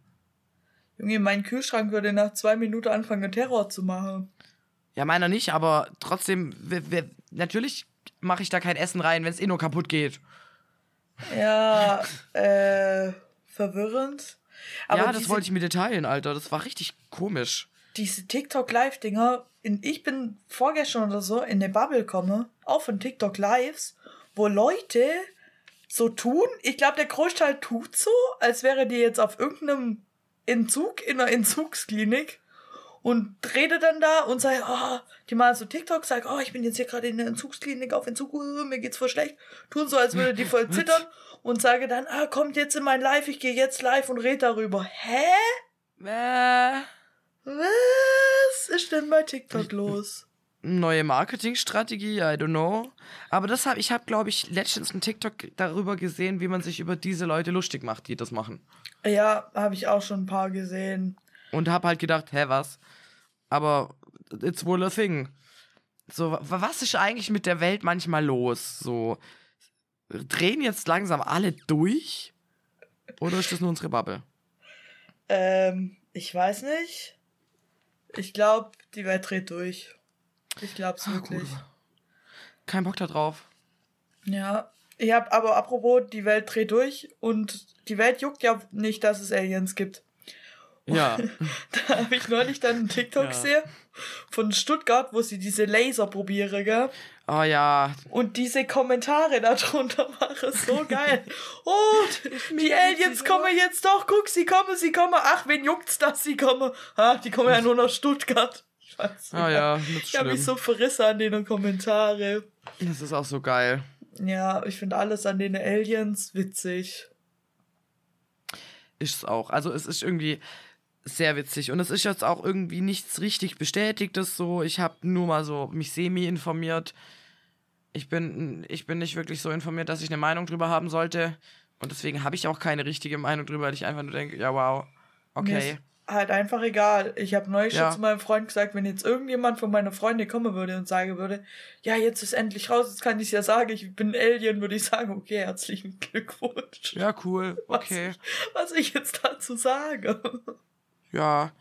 S3: Junge, mein Kühlschrank würde nach zwei Minuten anfangen, Terror zu machen.
S2: Ja, meiner nicht, aber trotzdem, natürlich mache ich da kein Essen rein, wenn es eh nur kaputt geht.
S3: Ja, äh, verwirrend. Aber
S2: ja, das
S3: diese,
S2: wollte ich mit dir teilen, Alter. Das war richtig komisch.
S3: diese TikTok-Live-Dinger, in- ich bin vorgestern oder so in eine Bubble komme, auch von TikTok-Lives, wo Leute so tun, ich glaube, der Großteil tut so, als wäre die jetzt auf irgendeinem Entzug in einer Entzugsklinik und redet dann da und sagt, oh, die machen so TikTok, sagt, oh, ich bin jetzt hier gerade in der Entzugsklinik auf Entzug, uh, mir geht's voll schlecht, tun so, als würde die voll zittern und sage dann, ah, kommt jetzt in mein Live, ich gehe jetzt live und red darüber. Hä?
S2: Äh,
S3: Was ist denn bei TikTok los?
S2: Neue Marketingstrategie, I don't know. Aber das hab, ich habe, glaube ich, letztens einen TikTok darüber gesehen, wie man sich über diese Leute lustig macht, die das machen.
S3: Ja, habe ich auch schon ein paar gesehen.
S2: Und habe halt gedacht, hä, was? Aber it's wohl a thing. So, wa- was ist eigentlich mit der Welt manchmal los? So, drehen jetzt langsam alle durch? Oder ist das nur unsere Bubble?
S3: Ähm, ich weiß nicht. Ich glaube, die Welt dreht durch. Ich glaub's wirklich.
S2: Kein Bock da drauf.
S3: Ja. Ich hab aber apropos, die Welt dreht durch und die Welt juckt ja nicht, dass es Aliens gibt.
S2: Ja.
S3: Da habe ich neulich dann einen TikTok
S2: Ja.
S3: gesehen von Stuttgart, wo sie diese Laser probieren, gell?
S2: Oh ja.
S3: Und diese Kommentare darunter waren so geil. Oh, die Aliens kommen jetzt doch. Guck, sie kommen, sie kommen. Ach, wen juckt's, dass sie kommen? Ah, die kommen ja nur nach Stuttgart.
S2: Oh ja, nicht
S3: Ich habe mich so verrissen an den Kommentare.
S2: Das ist auch so geil.
S3: Ja, ich finde alles an den Aliens witzig.
S2: Ist es auch. Also es ist irgendwie sehr witzig. Und es ist jetzt auch irgendwie nichts richtig Bestätigtes so. Ich habe nur mal so mich semi informiert. Ich bin, ich bin nicht wirklich so informiert, dass ich eine Meinung drüber haben sollte. Und deswegen habe ich auch keine richtige Meinung drüber, weil ich einfach nur denke, ja wow,
S3: Mir
S2: okay.
S3: ist halt einfach egal. Ich habe neulich
S2: Ja.
S3: schon zu meinem Freund gesagt, wenn jetzt irgendjemand von meiner Freundin kommen würde und sagen würde, ja, jetzt ist endlich raus, jetzt kann ich ja sagen, ich bin Alien, würde ich sagen, okay, herzlichen Glückwunsch.
S2: Ja, cool, okay.
S3: Was ich jetzt dazu sage.
S2: Ja.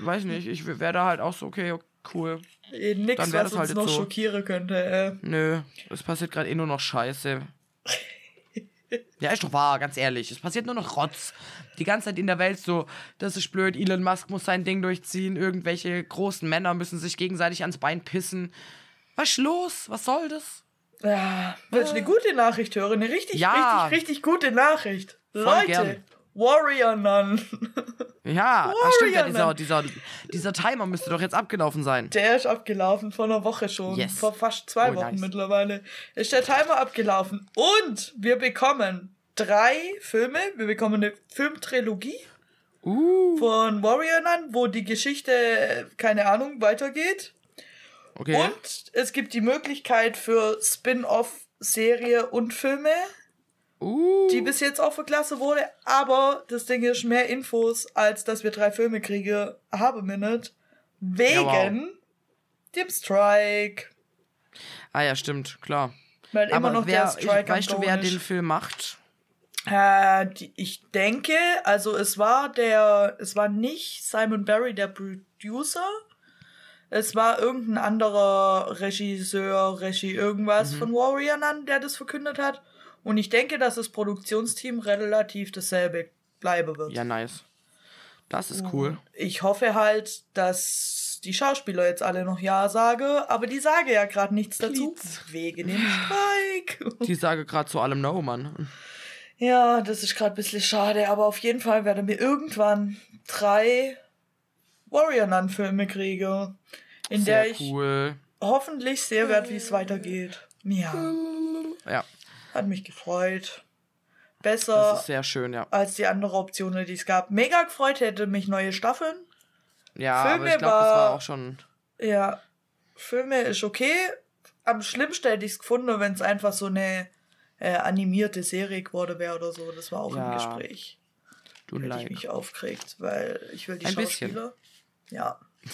S2: Weiß nicht, ich wäre da halt auch so, okay, cool.
S3: Eh, Nix,
S2: Dann
S3: was
S2: das halt
S3: uns
S2: jetzt
S3: noch
S2: so.
S3: schockieren könnte. Äh.
S2: Nö, es passiert gerade eh nur noch Scheiße. Ja, ist doch wahr, ganz ehrlich. Es passiert nur noch Rotz. Die ganze Zeit in der Welt so, das ist blöd, Elon Musk muss sein Ding durchziehen, irgendwelche großen Männer müssen sich gegenseitig ans Bein pissen. Was ist los? Was soll das?
S3: Ja, willst du eine gute Nachricht hören? Eine richtig,
S2: Ja.
S3: richtig, richtig gute Nachricht.
S2: Voll
S3: Leute,
S2: gern.
S3: Warrior Nun.
S2: Ja, ah, stimmt ja,
S3: Warrior,
S2: dieser, dieser, dieser Timer müsste doch jetzt abgelaufen sein.
S3: Der ist abgelaufen vor einer Woche schon.
S2: Yes.
S3: Vor fast zwei
S2: Oh,
S3: Wochen
S2: nice.
S3: mittlerweile. Ist der Timer abgelaufen. Und wir bekommen drei Filme. Wir bekommen eine Filmtrilogie
S2: Uh,
S3: von Warrior Nun, wo die Geschichte, keine Ahnung, weitergeht.
S2: okay.
S3: Und es gibt die Möglichkeit für Spin-off-Serie und Filme,
S2: Uh,
S3: die bis jetzt aufgeklasst wurde. Aber das Ding ist mehr Infos, als dass wir drei Filme kriegen, haben wir nicht. Wegen
S2: Ja,
S3: dem Strike.
S2: ah ja, stimmt, klar.
S3: Weil immer
S2: Aber
S3: noch
S2: wer,
S3: der Strike
S2: ich, weißt du, wer den Film macht?
S3: Äh, die, ich denke, also es war der, es war nicht Simon Barry der Producer. Es war irgendein anderer Regisseur, Regie irgendwas
S2: Mhm.
S3: von Warrior Nun, der das verkündet hat. Und ich denke, dass das Produktionsteam relativ dasselbe bleiben wird.
S2: Ja, nice. Das ist cool.
S3: Ich hoffe halt, dass die Schauspieler jetzt alle noch Ja sagen, aber die sagen ja gerade nichts dazu.
S2: Please.
S3: Wegen dem Streik.
S2: Die sage gerade zu allem No, Mann.
S3: Ja, das ist gerade ein bisschen schade, aber auf jeden Fall werden wir irgendwann drei Warrior Nun Filme kriegen, in
S2: Sehr
S3: der ich
S2: cool.
S3: hoffentlich sehen werde, wie es weitergeht. Ja,
S2: Ja,
S3: hat mich gefreut.
S2: das
S3: Besser
S2: ist sehr schön, ja.
S3: als die andere Optionen, die es gab. Mega gefreut hätte mich neue Staffeln.
S2: Ja,
S3: Filme
S2: aber ich glaube, das war auch schon.
S3: Ja, Filme ist okay. am schlimmsten hätte ich es gefunden, wenn es einfach so eine äh, animierte Serie geworden wäre oder so. Das war auch
S2: Ja.
S3: im Gespräch.
S2: Du
S3: Hätte ich mich aufgeregt, weil ich will die
S2: Ein bisschen.
S3: Schauspieler. Ja.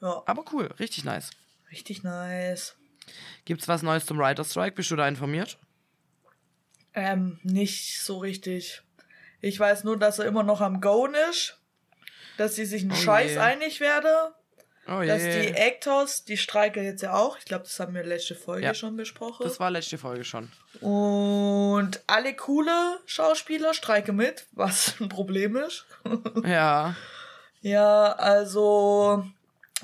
S3: Ja,
S2: Aber cool, richtig nice.
S3: richtig nice.
S2: Gibt's was Neues zum Writer Strike? Bist du da informiert?
S3: Ähm, nicht so richtig. Ich weiß nur, dass er immer noch am Goen ist. Dass sie sich einen
S2: Oh
S3: Scheiß
S2: je.
S3: einig werden.
S2: Oh
S3: Dass
S2: je.
S3: die Actors, die streiken jetzt ja auch. Ich glaube, das haben wir letzte Folge
S2: Ja.
S3: schon besprochen.
S2: Das war letzte Folge schon.
S3: Und alle coole Schauspieler streiken mit, was ein Problem ist.
S2: Ja.
S3: Ja, also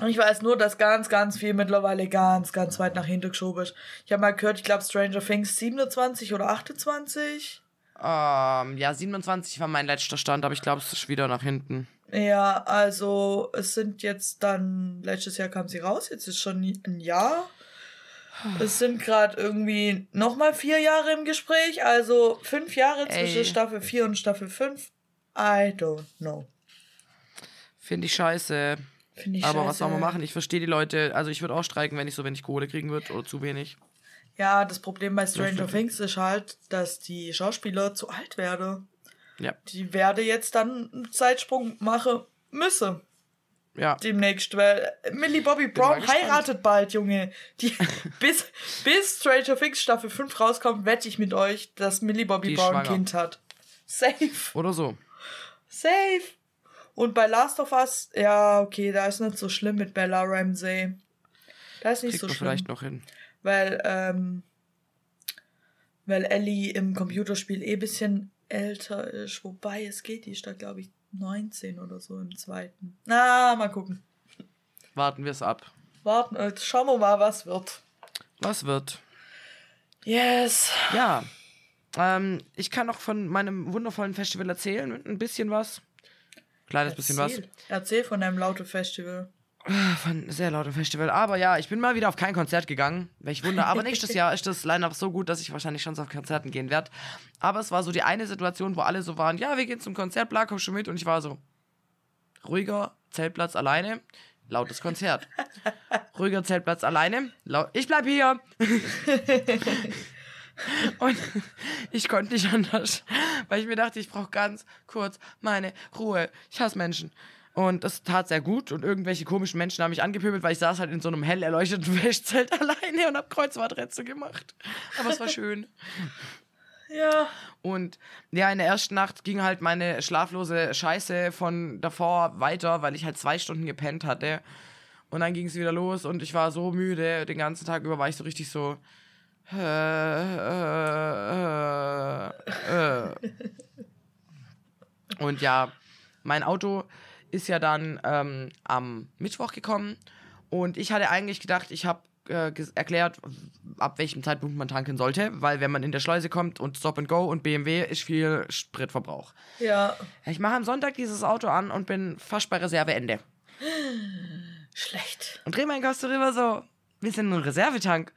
S3: ich weiß nur, dass ganz, ganz viel mittlerweile ganz, ganz weit nach hinten geschoben ist. Ich habe mal gehört, ich glaube Stranger Things 27 oder 28.
S2: Ähm, ja, 27 war mein letzter Stand, aber ich glaube, es ist wieder nach hinten.
S3: Ja, also es sind jetzt dann, letztes Jahr kam sie raus, jetzt ist schon ein Jahr. Es sind gerade irgendwie nochmal vier Jahre im Gespräch, also fünf Jahre zwischen
S2: Ey.
S3: Staffel 4 und Staffel 5. I don't know.
S2: Finde ich scheiße.
S3: Finde ich
S2: aber
S3: scheiße.
S2: was soll man machen? Ich verstehe die Leute. Also ich würde auch streiken, wenn ich so wenig Kohle kriegen würde oder zu wenig.
S3: Ja, das Problem bei Stranger. Things ist halt, dass die Schauspieler zu alt werden.
S2: Ja.
S3: Die werde jetzt dann einen Zeitsprung machen müssen.
S2: Ja.
S3: Demnächst, weil Millie Bobby Brown heiratet bald, Junge. Die, bis, bis Stranger Things Staffel 5 rauskommt, wette ich mit euch, dass Millie Bobby
S2: Die
S3: Brown ein. Kind hat. Safe.
S2: Oder so.
S3: Safe. Und bei Last of Us, ja, okay, da ist nicht so schlimm mit Bella Ramsey. Da ist nicht
S2: Kriegt
S3: so schlimm.
S2: vielleicht noch hin.
S3: Weil, ähm, weil Ellie im Computerspiel eh bisschen älter ist. Wobei, es geht, die ist da, glaube ich, 19 oder so im zweiten. Na, mal gucken.
S2: Warten wir es ab.
S3: Warten, äh, schauen wir mal, was wird.
S2: Was wird?
S3: Yes.
S2: Ja. Ähm, ich kann noch von meinem wundervollen Festival erzählen. Ein bisschen was. Kleines bisschen was.
S3: Erzähl. Erzähl von deinem laute Festival.
S2: Von einem sehr lautem Festival. Aber ja, ich bin mal wieder auf kein Konzert gegangen. Welch Wunder. Aber nächstes Jahr ist das Line-Up so gut, dass ich wahrscheinlich schon auf Konzerten gehen werde. Aber es war so die eine Situation, wo alle so waren: Ja, wir gehen zum Konzert, bla, komm schon mit. Und ich war so: ruhiger Zeltplatz alleine, lautes Konzert. Ruhiger Zeltplatz alleine, laut. Ich bleib hier. Und ich konnte nicht anders, weil ich mir dachte, ich brauche ganz kurz meine Ruhe. Ich hasse Menschen. Und das tat sehr gut und irgendwelche komischen Menschen haben mich angepöbelt, weil ich saß halt in so einem hell erleuchteten Festzelt alleine und hab Kreuzworträtsel gemacht. Aber es war schön.
S3: Ja.
S2: Und ja, in der ersten Nacht ging halt meine schlaflose Scheiße von davor weiter, weil ich halt zwei Stunden gepennt hatte. Und dann ging es wieder los und ich war so müde. Den ganzen Tag über war ich so richtig so. Und ja, mein Auto ist ja dann ähm, am Mittwoch gekommen und ich hatte eigentlich gedacht, ich habe äh, erklärt, ab welchem Zeitpunkt man tanken sollte, weil wenn man in der Schleuse kommt und Stop and Go und BMW ist viel Spritverbrauch.
S3: Ja.
S2: Ich mache am Sonntag dieses Auto an und bin fast bei Reserveende.
S3: Schlecht.
S2: Und dreh meinen Gast rüber so, wir sind ein Reservetank.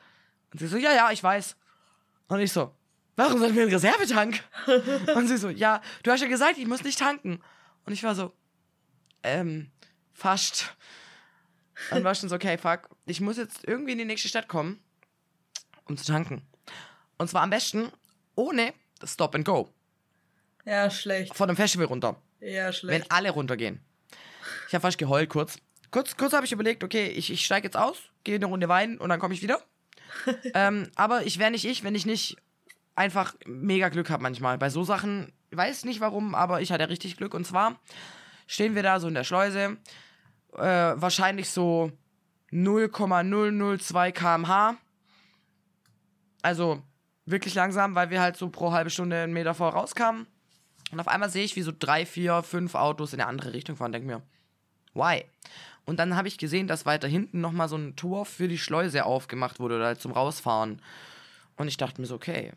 S2: Und sie so, ja, ja, ich weiß. Und ich so, warum sind wir ein Reservetank? Und sie so, ja, du hast ja gesagt, ich muss nicht tanken. Und ich war so, ähm, fast. Dann war schon so, okay, fuck, ich muss jetzt irgendwie in die nächste Stadt kommen, um zu tanken. Und zwar am besten ohne das Stop and Go.
S3: Ja, schlecht.
S2: Von dem Festival runter.
S3: Ja,
S2: Wenn
S3: schlecht.
S2: alle runtergehen. Ich habe fast geheult kurz. Kurz, kurz habe ich überlegt, okay, ich, ich steige jetzt aus, gehe eine Runde weinen und dann komme ich wieder. Ähm, aber ich wäre nicht ich, wenn ich nicht einfach mega Glück habe manchmal. Bei so Sachen, weiß nicht warum, aber ich hatte richtig Glück. Und zwar stehen wir da so in der Schleuse, äh, wahrscheinlich so 0,002 km/h. Also wirklich langsam, weil wir halt so pro halbe Stunde einen Meter vor rauskamen. Und auf einmal sehe ich, wie so drei, vier, fünf Autos in eine andere Richtung fahren. Denke mir, why? Und dann habe ich gesehen, dass weiter hinten nochmal so ein Tor für die Schleuse aufgemacht wurde oder halt zum Rausfahren. Und ich dachte mir so, okay,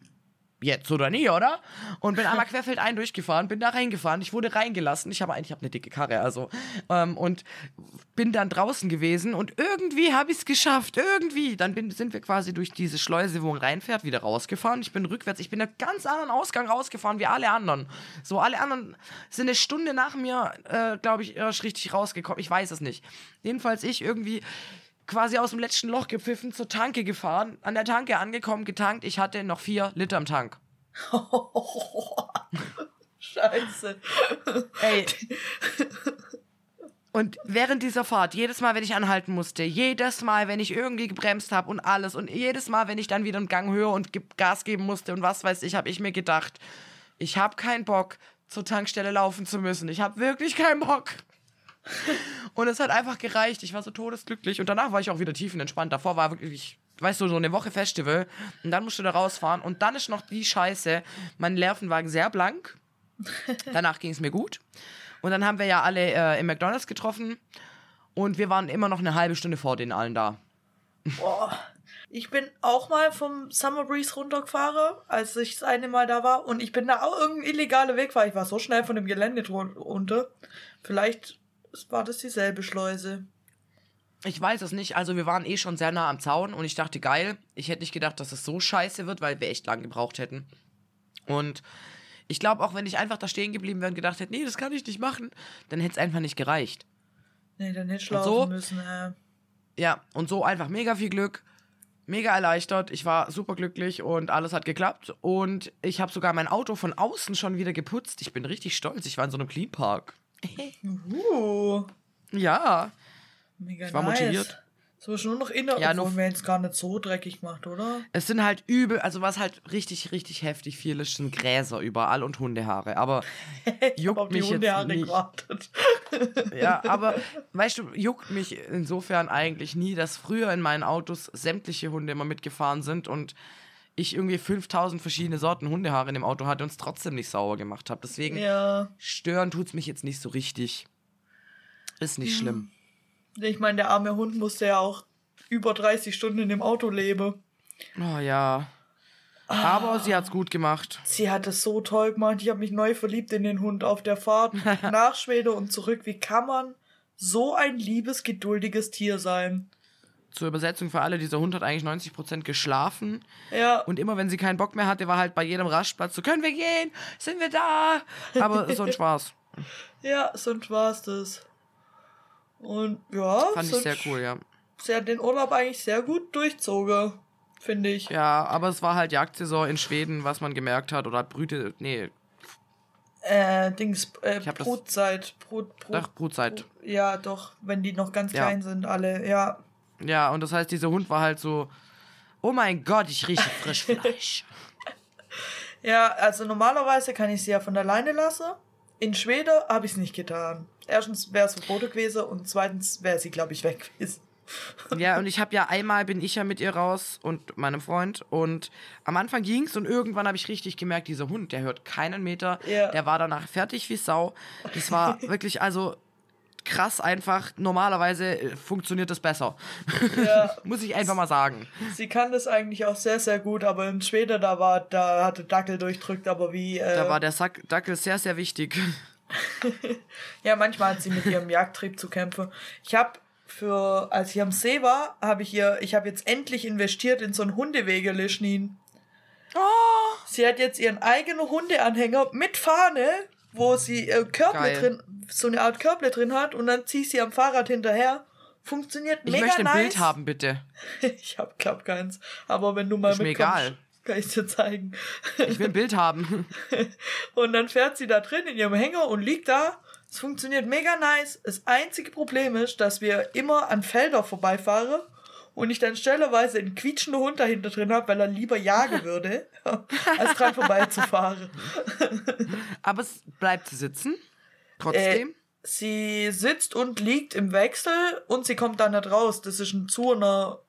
S2: jetzt oder nie, oder? Und bin einmal querfeldein durchgefahren, bin da reingefahren. Ich wurde reingelassen. Ich habe eigentlich ich hab eine dicke Karre, also. Ähm, und bin dann draußen gewesen und irgendwie habe ich es geschafft. Irgendwie. Dann bin, sind wir quasi durch diese Schleuse, wo man reinfährt, wieder rausgefahren. Ich bin rückwärts. Ich bin einen ganz anderen Ausgang rausgefahren wie alle anderen. So, alle anderen sind eine Stunde nach mir, äh, glaube ich, erst richtig rausgekommen. Ich weiß es nicht. Jedenfalls ich irgendwie quasi aus dem letzten Loch gepfiffen, zur Tanke gefahren, an der Tanke angekommen, getankt. Ich hatte noch vier Liter im Tank.
S3: Scheiße.
S2: Ey. Und während dieser Fahrt, jedes Mal, wenn ich anhalten musste, jedes Mal, wenn ich irgendwie gebremst habe und alles und jedes Mal, wenn ich dann wieder einen Gang höher und Gas geben musste und was weiß ich, habe ich mir gedacht, ich habe keinen Bock, zur Tankstelle laufen zu müssen. Ich habe wirklich keinen Bock. und es hat einfach gereicht. Ich war so todesglücklich und danach war ich auch wieder tiefenentspannt. Davor war wirklich, weißt du, so eine Woche Festival und dann musst du da rausfahren und dann ist noch die Scheiße, mein Nervenwagen sehr blank. Danach ging es mir gut. Und dann haben wir ja alle äh, im McDonalds getroffen und wir waren immer noch eine halbe Stunde vor den allen da.
S3: Boah. Ich bin auch mal vom Summer Breeze runtergefahren, als ich das eine Mal da war. Und ich bin da auch irgendein illegaler Weg, weil ich war so schnell von dem Gelände runter. Vielleicht war das dieselbe Schleuse.
S2: Ich weiß es nicht. Also wir waren eh schon sehr nah am Zaun und ich dachte, geil, ich hätte nicht gedacht, dass es so scheiße wird, weil wir echt lang gebraucht hätten. Und ich glaube, auch wenn ich einfach da stehen geblieben wäre und gedacht hätte, nee, das kann ich nicht machen, dann hätte es einfach nicht gereicht.
S3: Nee, dann hätte ich laufen
S2: so?
S3: müssen. Äh.
S2: Ja, und so einfach mega viel Glück, mega erleichtert. Ich war super glücklich und alles hat geklappt. Und ich habe sogar mein Auto von außen schon wieder geputzt. Ich bin richtig stolz. Ich war in so einem Clean Park.
S3: Uh,
S2: Ja,
S3: mega
S2: ich war
S3: nice.
S2: motiviert.
S3: So ist nur noch inner,
S2: Ja,
S3: ja, obwohl wir jetzt gar nicht so dreckig macht, oder?
S2: Es sind halt übel, also was halt richtig, richtig heftig viel ist, sind Gräser überall und Hundehaare. Aber
S3: Ich hab auf
S2: juckt
S3: die
S2: mich jetzt
S3: Hundehaare
S2: nicht.
S3: gewartet.
S2: Ja, aber weißt du, juckt mich insofern eigentlich nie, dass früher in meinen Autos sämtliche Hunde immer mitgefahren sind und ich irgendwie 5000 verschiedene Sorten Hundehaare in dem Auto hatte und es trotzdem nicht sauber gemacht habe. Deswegen
S3: Ja.
S2: stören tut's mich jetzt nicht so richtig. Ist nicht schlimm.
S3: Ich meine, der arme Hund musste ja auch über 30 Stunden in dem Auto leben.
S2: Oh ja. Aber sie hat's gut gemacht.
S3: Sie hat es so toll gemacht. Ich habe mich neu verliebt in den Hund auf der Fahrt nach Schweden und zurück. Wie kann man so ein liebes, geduldiges Tier sein?
S2: Zur Übersetzung für alle, dieser Hund hat eigentlich 90% geschlafen.
S3: Ja,
S2: Und immer wenn sie keinen Bock mehr hatte, war halt bei jedem Rastplatz so, können wir gehen? Sind wir da? Aber so ein Spaß.
S3: ja, sonst war's das. Und ja,
S2: Fand ich sehr cool, ja.
S3: Sie hat den Urlaub eigentlich sehr gut durchzogen, finde ich.
S2: Ja, aber es war halt Jagdsaison in Schweden, was man gemerkt hat. Oder Brüte, nee,
S3: Äh, Dings, äh, Brutzeit. Brut, Brut,
S2: doch, Brutzeit.
S3: Ja, doch, wenn die noch ganz
S2: Ja.
S3: klein sind, alle, ja.
S2: Ja, und das heißt, dieser Hund war halt so, oh mein Gott, ich rieche Frischfleisch.
S3: Ja, also normalerweise kann ich sie ja von alleine lassen. In Schweden habe ich es nicht getan. Erstens wäre es verboten gewesen und zweitens wäre sie, glaube ich, weg gewesen.
S2: ja, und ich habe ja einmal bin ich ja mit ihr raus und meinem Freund und am Anfang ging's und irgendwann habe ich richtig gemerkt, dieser Hund, der hört keinen Meter.
S3: Ja.
S2: Der war danach fertig wie Sau. Das war wirklich also krass einfach. Normalerweise äh, funktioniert das besser.
S3: Ja,
S2: Muss ich einfach mal sagen.
S3: sie kann das eigentlich auch sehr, sehr gut, aber in Schweden, da war, da hatte Dackel durchdrückt, aber wie. Äh,
S2: Da war der Sack Dackel sehr, sehr wichtig.
S3: Ja, manchmal hat sie mit ihrem Jagdtrieb zu kämpfen. Ich habe für, als ich am See war, habe ich ihr, ich habe jetzt endlich investiert in so ein Hundewegeleschnin.
S2: Oh,
S3: Sie hat jetzt ihren eigenen Hundeanhänger mit Fahne, wo sie äh, Körble
S2: Geil.
S3: drin, so eine Art Körble drin hat und dann zieht sie am Fahrrad hinterher. Funktioniert
S2: ich
S3: mega
S2: möchte ein
S3: nice.
S2: Bild haben, bitte.
S3: Ich hab glaub keins, aber wenn du mal
S2: Ist mir egal.
S3: kann ich dir zeigen.
S2: Ich will ein Bild haben.
S3: Und dann fährt sie da drin in ihrem Hänger und liegt da. Es funktioniert mega nice. Das einzige Problem ist, dass wir immer an Felder vorbeifahren und ich dann stellerweise einen quietschenden Hund dahinter drin habe, weil er lieber jagen würde, als dran vorbeizufahren.
S2: Aber es bleibt sitzen. Trotzdem.
S3: Äh, sie sitzt und liegt im Wechsel und sie kommt da nicht raus. Das ist ein Zuner,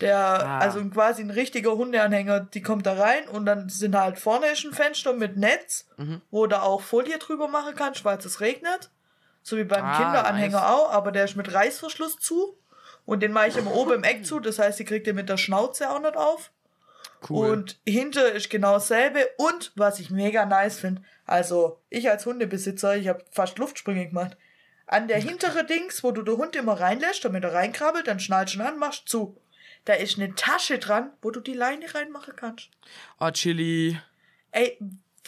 S3: der,
S2: Ah.
S3: also quasi ein richtiger Hundeanhänger, die kommt da rein und dann sind halt vorne ist ein Fenster mit Netz,
S2: Mhm.
S3: wo du auch Folie drüber machen kannst, weil es regnet. So wie beim
S2: Ah,
S3: Kinderanhänger
S2: nice.
S3: auch, aber der ist mit Reißverschluss zu. Und den mache ich immer oben im Eck zu, das heißt, sie kriegt den mit der Schnauze auch nicht auf.
S2: cool.
S3: Und hinter ist genau dasselbe. Und was ich mega nice finde, also ich als Hundebesitzer, ich habe fast Luftsprünge gemacht. An der hintere Dings, wo du den Hund immer reinlässt, damit er reinkrabbelt, dann schnallst du ihn an, machst zu. Da ist eine Tasche dran, wo du die Leine reinmachen kannst.
S2: oh, Chili.
S3: Ey,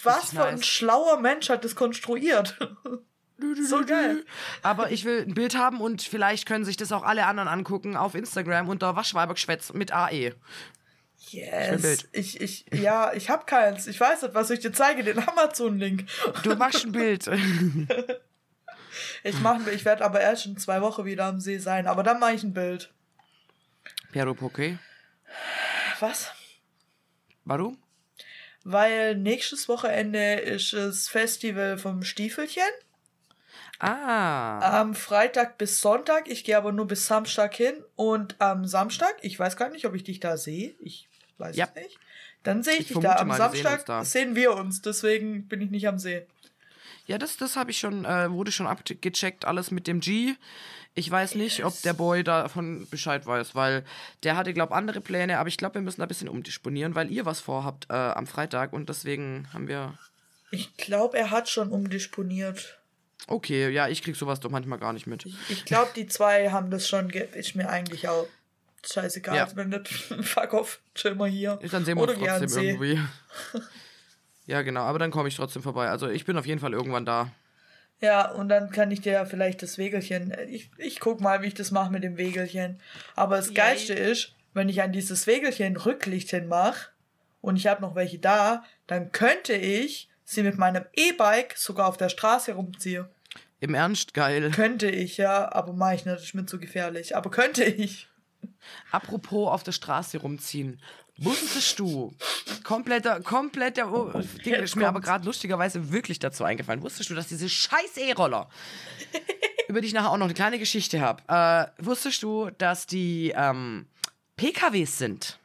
S3: was für ein
S2: nice.
S3: schlauer Mensch hat das konstruiert. So geil.
S2: Aber ich will ein Bild haben und vielleicht können sich das auch alle anderen angucken auf Instagram unter Waschweibergeschwätz mit. AE.
S3: Yes. Ich, ich, ja, ich hab keins. Ich weiß nicht, was ich dir zeige, den Amazon-Link.
S2: Du machst ein Bild.
S3: Ich mach, ich werde aber erst in zwei Wochen wieder am See sein. Aber dann mache ich ein Bild.
S2: Pero Poké.
S3: Was?
S2: Warum?
S3: Weil nächstes Wochenende ist das Festival vom Stiefelchen.
S2: Ah.
S3: Am Freitag bis Sonntag. Ich gehe aber nur bis Samstag hin. Und am Samstag, ich weiß gar nicht, ob ich dich da sehe. Ich weiß
S2: Ja.
S3: es nicht. Dann sehe ich,
S2: Ich
S3: dich da. Am
S2: mal, wir sehen
S3: Samstag
S2: da.
S3: sehen wir uns. Deswegen bin ich nicht am See.
S2: Ja, das, das habe ich schon, äh, wurde schon abgecheckt, alles mit dem G. Ich weiß nicht, ob der Boy davon Bescheid weiß, weil der hatte, glaube andere Pläne, aber ich glaube, wir müssen da ein bisschen umdisponieren, weil ihr was vorhabt äh, am Freitag und deswegen haben wir.
S3: Ich glaube, er hat schon umdisponiert.
S2: Okay, ja, ich krieg sowas doch manchmal gar nicht mit.
S3: Ich glaube, die zwei haben das schon. Ist mir eigentlich auch scheißegal.
S2: Ja.
S3: Wenn nicht, fuck off, chill mal hier.
S2: Dann sehen wir
S3: Oder
S2: uns trotzdem
S3: See.
S2: irgendwie. ja, genau, aber dann komme ich trotzdem vorbei. Also ich bin auf jeden Fall irgendwann da.
S3: Ja, und dann kann ich dir ja vielleicht das Wegelchen. Ich, ich guck mal, wie ich das mache mit dem Wegelchen. Aber das
S2: Yay.
S3: Geilste ist, wenn ich an dieses Wegelchen Rücklicht hin mache und ich habe noch welche da, dann könnte ich sie mit meinem E-Bike sogar auf der Straße rumziehen.
S2: Im Ernst, geil.
S3: Könnte ich, ja, aber mache ich nicht, das ist mir zu gefährlich. Aber könnte ich.
S2: Apropos auf der Straße rumziehen. Wusstest du, kompletter, kompletter, oh, Ding ist mir aber
S3: kommt's.
S2: gerade lustigerweise wirklich dazu eingefallen. Wusstest du, dass diese scheiß E-Roller, über die ich nachher auch noch eine kleine Geschichte habe, äh, wusstest du, dass die ähm, PKWs sind?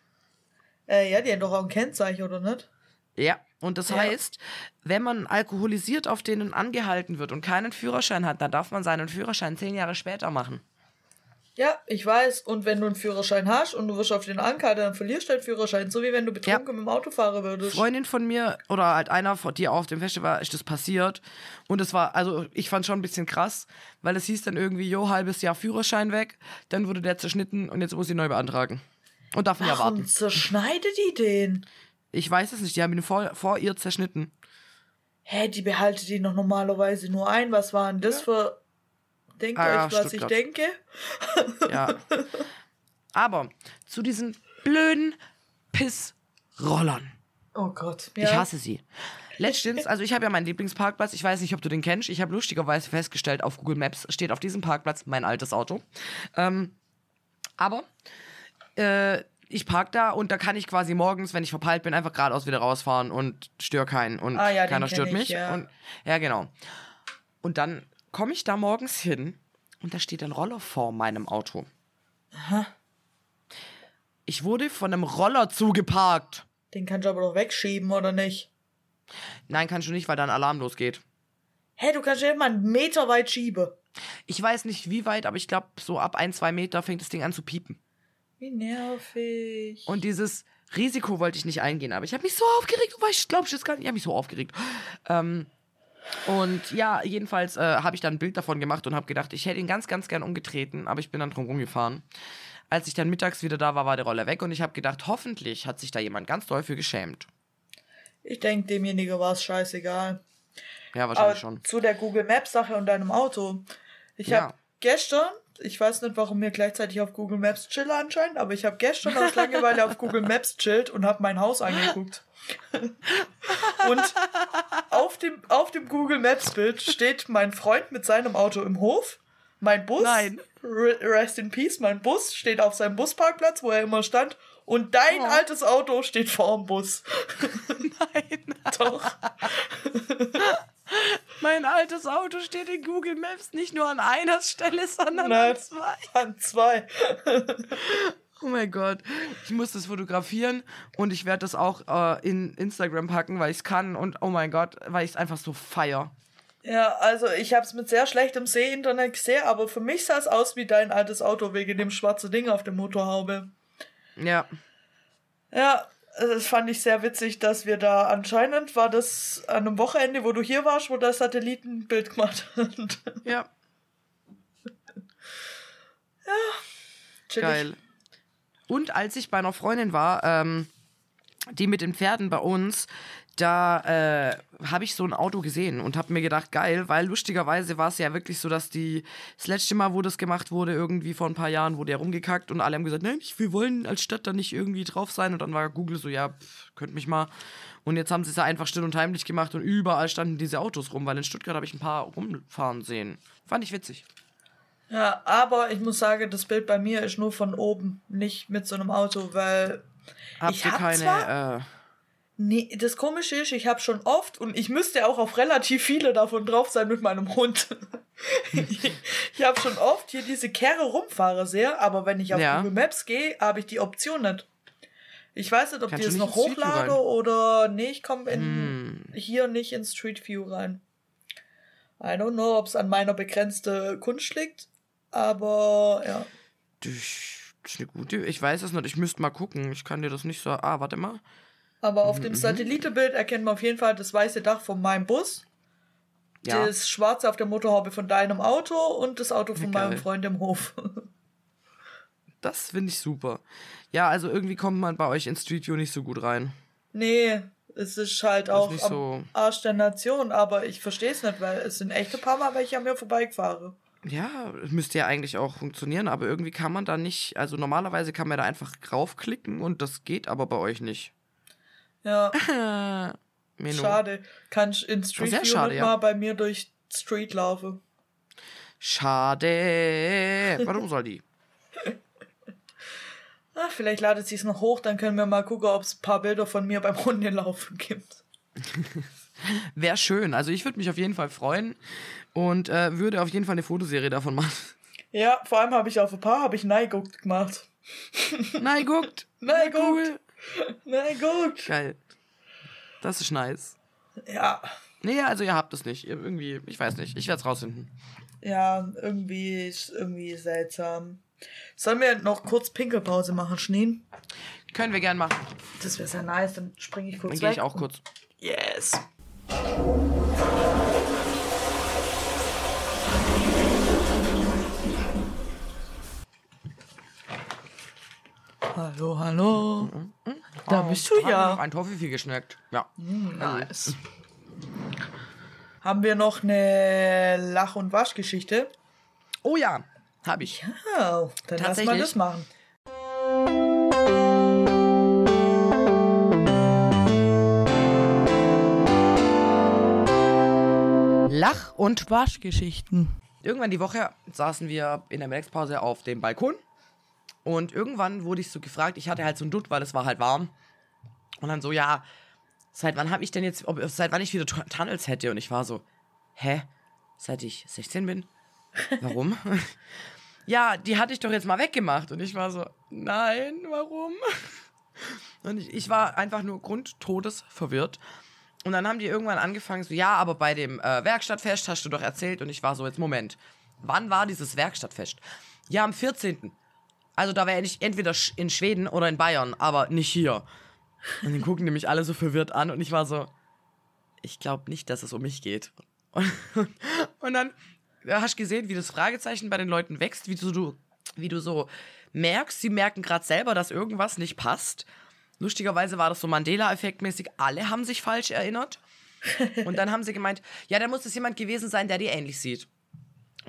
S3: Äh, ja, die haben doch auch ein Kennzeichen, oder nicht?
S2: Ja. Und das
S3: Ja.
S2: heißt, wenn man alkoholisiert auf denen angehalten wird und keinen Führerschein hat, dann darf man seinen Führerschein zehn Jahre später machen.
S3: Ja, ich weiß. Und wenn du einen Führerschein hast und du wirst auf den Anker, dann verlierst du deinen Führerschein. So wie wenn du betrunken mit dem Auto fahren würdest.
S2: Freundin von mir oder halt einer von dir auf dem Festival ist das passiert. Und es war, also ich fand schon ein bisschen krass, weil es hieß dann irgendwie, jo, halbes Jahr Führerschein weg, dann wurde der zerschnitten und jetzt muss ich neu beantragen. Und darf nicht
S3: Warum
S2: erwarten.
S3: zerschneidet die den?
S2: Ich weiß es nicht, die haben ihn vor, vor ihr zerschnitten.
S3: Hä, die behaltet die noch normalerweise nur ein. Was war denn das für. Denkt
S2: Ah, ja,
S3: euch, was
S2: Stuttgart.
S3: ich denke?
S2: Ja. Aber zu diesen blöden Pissrollern.
S3: Oh Gott. Ja.
S2: Ich hasse sie. Letztens, also ich habe ja meinen Lieblingsparkplatz, ich weiß nicht, ob du den kennst. Ich habe lustigerweise festgestellt, auf Google Maps steht auf diesem Parkplatz mein altes Auto. Ähm, aber äh, ich park da und da kann ich quasi morgens, wenn ich verpeilt bin, einfach geradeaus wieder rausfahren und störe keinen und
S3: Ah ja,
S2: keiner stört
S3: ich,
S2: mich.
S3: ja.
S2: Und, ja, genau. Und dann komme ich da morgens hin und da steht ein Roller vor meinem Auto. Ich wurde von einem Roller zugeparkt.
S3: Den kannst du aber doch wegschieben, oder nicht?
S2: Nein, kannst du nicht, weil da ein Alarm losgeht.
S3: Hä, du kannst ja immer einen Meter weit schieben.
S2: Ich weiß nicht wie weit, aber ich glaube, so ab ein, zwei Meter fängt das Ding an zu piepen.
S3: Wie nervig.
S2: Und dieses Risiko wollte ich nicht eingehen, aber ich habe mich so aufgeregt. Du weißt, glaubst du das gar nicht? Ich habe mich so aufgeregt. Ähm, und ja, jedenfalls äh, habe ich dann ein Bild davon gemacht und habe gedacht, ich hätte ihn ganz, ganz gern umgetreten, aber ich bin dann drum rumgefahren. Als ich dann mittags wieder da war, war der Roller weg und ich habe gedacht, hoffentlich hat sich da jemand ganz doll für geschämt.
S3: Ich denke, demjenigen war es scheißegal.
S2: Ja,
S3: Aber
S2: wahrscheinlich schon.
S3: zu der Google Maps Sache und deinem Auto. Ich
S2: Ja.
S3: habe gestern, ich weiß nicht, warum mir gleichzeitig auf Google Maps chille anscheinend, aber ich habe gestern aus Langeweile auf Google Maps chillt und habe mein Haus angeguckt. und auf dem, auf dem Google Maps Bild steht mein Freund mit seinem Auto im Hof. Mein Bus,
S2: Nein.
S3: Re- rest in peace, mein Bus steht auf seinem Busparkplatz, wo er immer stand. Und dein
S2: Oh.
S3: altes Auto steht vor dem Bus.
S2: Nein.
S3: Doch.
S2: Mein altes Auto steht in Google Maps nicht nur an einer Stelle, sondern
S3: Nein.
S2: an zwei.
S3: An zwei.
S2: Oh mein Gott. Ich muss das fotografieren und ich werde das auch äh, in Instagram packen, weil ich es kann und oh mein Gott, weil ich es einfach so feier.
S3: Ja, also ich habe es mit sehr schlechtem Seh-Internet gesehen, aber für mich sah es aus wie dein altes Auto wegen dem schwarzen Ding auf der Motorhaube.
S2: Ja.
S3: Ja, das fand ich sehr witzig, dass wir da anscheinend war das an einem Wochenende, wo du hier warst, wo das Satellitenbild gemacht hat.
S2: Ja.
S3: Chillig.
S2: Geil. Und als ich bei einer Freundin war, ähm, die mit den Pferden bei uns, da äh, habe ich so ein Auto gesehen und habe mir gedacht, geil, weil lustigerweise war es ja wirklich so, dass die das letzte Mal, wo das gemacht wurde, irgendwie vor ein paar Jahren, wurde ja rumgekackt und alle haben gesagt, nein, wir wollen als Stadt da nicht irgendwie drauf sein. Und dann war Google so, ja, pff, könnt mich mal. Und jetzt haben sie es ja einfach still und heimlich gemacht und überall standen diese Autos rum, weil in Stuttgart habe ich ein paar rumfahren sehen. Fand ich witzig.
S3: Ja, aber ich muss sagen, das Bild bei mir ist nur von oben, nicht mit so einem Auto, weil
S2: Habt
S3: ich
S2: ihr
S3: hab
S2: keine,
S3: zwar,
S2: äh,
S3: nee, das Komische ist, ich habe schon oft und ich müsste auch auf relativ viele davon drauf sein mit meinem Hund. ich ich habe schon oft hier diese Kerne rumfahrer sehr, aber wenn ich auf
S2: Ja.
S3: Google Maps gehe, habe ich die Option nicht. Ich weiß nicht, ob
S2: Kannst
S3: die es noch hochlade oder nee, ich komme
S2: Hm.
S3: hier nicht in Street View rein. I don't know, ob es an meiner begrenzte Kunst liegt, aber ja.
S2: Das ist eine gute. Ich weiß es nicht. Ich müsste mal gucken. Ich kann dir das nicht so. Ah, warte mal.
S3: Aber auf
S2: Mhm,
S3: dem
S2: mhm.
S3: Satellitenbild erkennt man auf jeden Fall das weiße Dach von meinem Bus,
S2: Ja.
S3: das schwarze auf der Motorhaube von deinem Auto und das Auto von
S2: Geil.
S3: meinem Freund im Hof.
S2: Das finde ich super. Ja, also irgendwie kommt man bei euch in Street View nicht so gut rein.
S3: nee, es ist halt
S2: Das ist
S3: auch am
S2: so-
S3: Arsch der Nation, aber ich verstehe es nicht, weil es sind echt ein paar Mal welche an mir vorbeigefahren.
S2: Ja, müsste ja eigentlich auch funktionieren, aber irgendwie kann man da nicht. Also normalerweise kann man da einfach draufklicken und das geht aber bei euch nicht.
S3: Ja, schade. Kann ich in Street View
S2: schade, ja.
S3: mal bei mir durch Street laufen.
S2: Schade. Warum soll die?
S3: Ah, vielleicht ladet sie es noch hoch, dann können wir mal gucken, ob es ein paar Bilder von mir beim Hundelaufen gibt.
S2: Wäre schön. Also ich würde mich auf jeden Fall freuen und äh, würde auf jeden Fall eine Fotoserie davon machen.
S3: Ja, vor allem habe ich auf ein paar habe ich Neiguckt gemacht.
S2: Nein, guckt. Cool.
S3: Neiguckt.
S2: Geil. Das ist nice.
S3: Ja,
S2: Nee, also ihr habt es nicht. Ihr irgendwie, ich weiß nicht. Ich werde es rausfinden.
S3: ja, irgendwie ist irgendwie seltsam. Sollen wir noch kurz Pinkelpause machen, Schneen?
S2: Können wir gern machen.
S3: Das wäre sehr nice, dann springe ich kurz
S2: Dann gehe ich auch kurz.
S3: Yes. Hallo, hallo. Da bist du ja.
S2: Ein Toffifee geschneckt. Ja.
S3: Nice. Haben wir noch eine Lach- und Waschgeschichte?
S2: Oh ja, habe ich.
S3: Ja, dann lass mal das machen.
S1: Lach- und Waschgeschichten.
S2: Irgendwann die Woche saßen wir in der Mittagspause auf dem Balkon und irgendwann wurde ich so gefragt, ich hatte halt so einen Dutt, weil es war halt warm. Und dann so, ja, seit wann habe ich denn jetzt, ob, seit wann ich wieder Tu- Tunnels hätte? Und ich war so, hä? Seit ich 16 bin? Warum? ja, die hatte ich doch jetzt mal weggemacht. Und ich war so, nein, warum? Und ich, ich war einfach nur grundtodes verwirrt. Und dann haben die irgendwann angefangen, so, ja, aber bei dem äh, Werkstattfest hast du doch erzählt. Und ich war so, jetzt Moment, wann war dieses Werkstattfest? Ja, am 14. Also da wäre ich entweder in Schweden oder in Bayern, aber nicht hier. Und dann gucken die mich alle so verwirrt an und ich war so, ich glaube nicht, dass es um mich geht. Und, und dann ja, hast du gesehen, wie das Fragezeichen bei den Leuten wächst, wie du, wie du so merkst, sie merken gerade selber, dass irgendwas nicht passt. Lustigerweise war das so Mandela-Effekt-mäßig, alle haben sich falsch erinnert. Und dann haben sie gemeint, ja, da muss es jemand gewesen sein, der dir ähnlich sieht.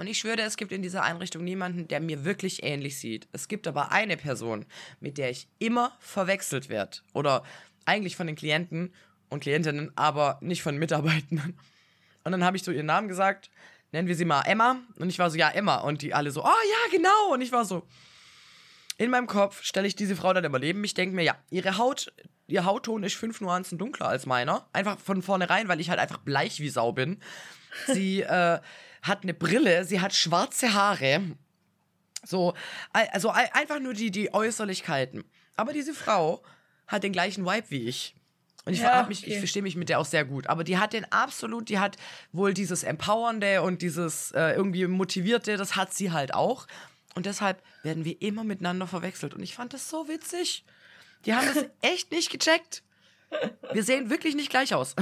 S2: Und ich schwöre, es gibt in dieser Einrichtung niemanden, der mir wirklich ähnlich sieht. Es gibt aber eine Person, mit der ich immer verwechselt werde. Oder eigentlich von den Klienten und Klientinnen, aber nicht von Mitarbeitenden. Und dann habe ich so ihren Namen gesagt, nennen wir sie mal Emma. Und ich war so, ja, Emma. Und die alle so, oh ja, genau. Und ich war so, in meinem Kopf stelle ich diese Frau dann immer neben mich, denke mir, ja, ihre Haut, ihr Hautton ist fünf Nuancen dunkler als meiner. Einfach von vornherein, weil ich halt einfach bleich wie Sau bin. Sie äh, hat eine Brille, sie hat schwarze Haare. So, al- also al- einfach nur die, die Äußerlichkeiten. Aber diese Frau hat den gleichen Vibe wie ich. Und ich,
S3: Ja,
S2: mich,
S3: okay.
S2: ich verstehe mich mit der auch sehr gut. Aber die hat den absolut, die hat wohl dieses Empowernde und dieses äh, irgendwie Motivierte, das hat sie halt auch. Und deshalb werden wir immer miteinander verwechselt. Und ich fand das so witzig. Die haben das echt nicht gecheckt. Wir sehen wirklich nicht gleich aus.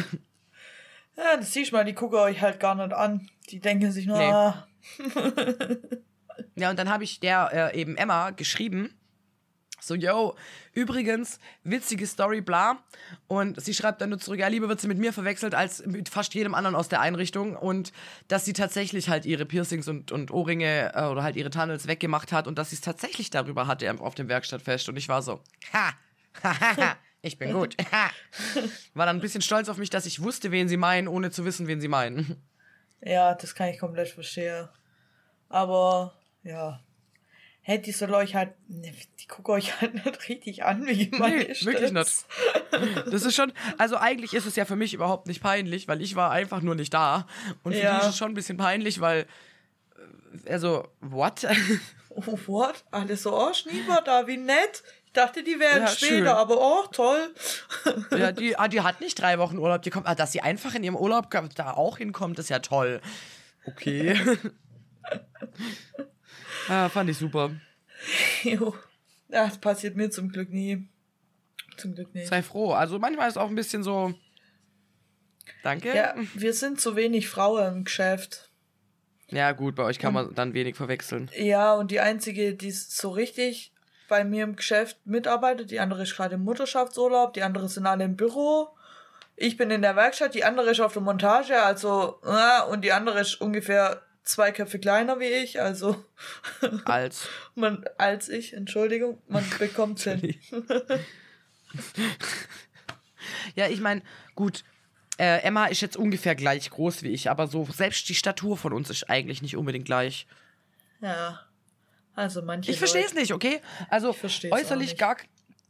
S3: Ja, das siehst du mal, die gucken euch halt gar nicht an. Die denken sich nur,
S2: Nee.
S3: ah,
S2: Ja, und dann habe ich der äh, eben Emma geschrieben So, yo, übrigens, witzige Story, bla. Und sie schreibt dann nur zurück, ja, lieber wird sie mit mir verwechselt als mit fast jedem anderen aus der Einrichtung. Und dass sie tatsächlich halt ihre Piercings und, und Ohrringe äh, oder halt ihre Tunnels weggemacht hat und dass sie es tatsächlich darüber hatte auf dem Werkstattfest. Und ich war so, ha, ha, ha, ha. Ich bin gut. War dann ein bisschen stolz auf mich, dass ich wusste, wen sie meinen, ohne zu wissen, wen sie meinen.
S3: Ja, das kann ich komplett verstehen. Aber, ja. Hey, die soll euch halt, ne, die gucken euch halt nicht richtig an, wie man
S2: Nee, wirklich nicht. Das ist schon, also eigentlich ist es ja für mich überhaupt nicht peinlich, weil ich war einfach nur nicht da. Und für
S3: Ja.
S2: die ist es schon ein bisschen peinlich, weil, äh, also, what?
S3: Oh, what? Alles so, oh, Schnieber da, wie nett. Ich dachte, die wären
S2: Ja,
S3: Schwede,
S2: schön.
S3: aber oh, toll.
S2: ja, die, ah, die hat nicht drei Wochen Urlaub, die kommt, ah, dass sie einfach in ihrem Urlaub da auch hinkommt, ist ja toll. Okay. ja, fand ich super.
S3: Jo. Ja, das passiert mir zum Glück nie. Zum Glück nicht.
S2: Sei froh. Also manchmal ist auch ein bisschen so. Danke.
S3: Ja, wir sind zu wenig Frauen im Geschäft.
S2: Ja, gut, bei euch kann man dann wenig verwechseln.
S3: Ja, und die einzige, die so richtig bei mir im Geschäft mitarbeitet, die andere ist gerade im Mutterschaftsurlaub, die andere sind alle im Büro. Ich bin in der Werkstatt, die andere ist auf der Montage, also, äh, und die andere ist ungefähr zwei Köpfe kleiner wie ich, also,
S2: Als.
S3: man, als ich, Entschuldigung, man bekommt's hin.
S2: Ja, ich meine, gut. Äh, Emma ist jetzt ungefähr gleich groß wie ich, aber so selbst die Statur von uns ist eigentlich nicht unbedingt gleich.
S3: Ja. Also manche
S2: Ich verstehe es nicht, okay? Also äußerlich
S3: nicht.
S2: gar,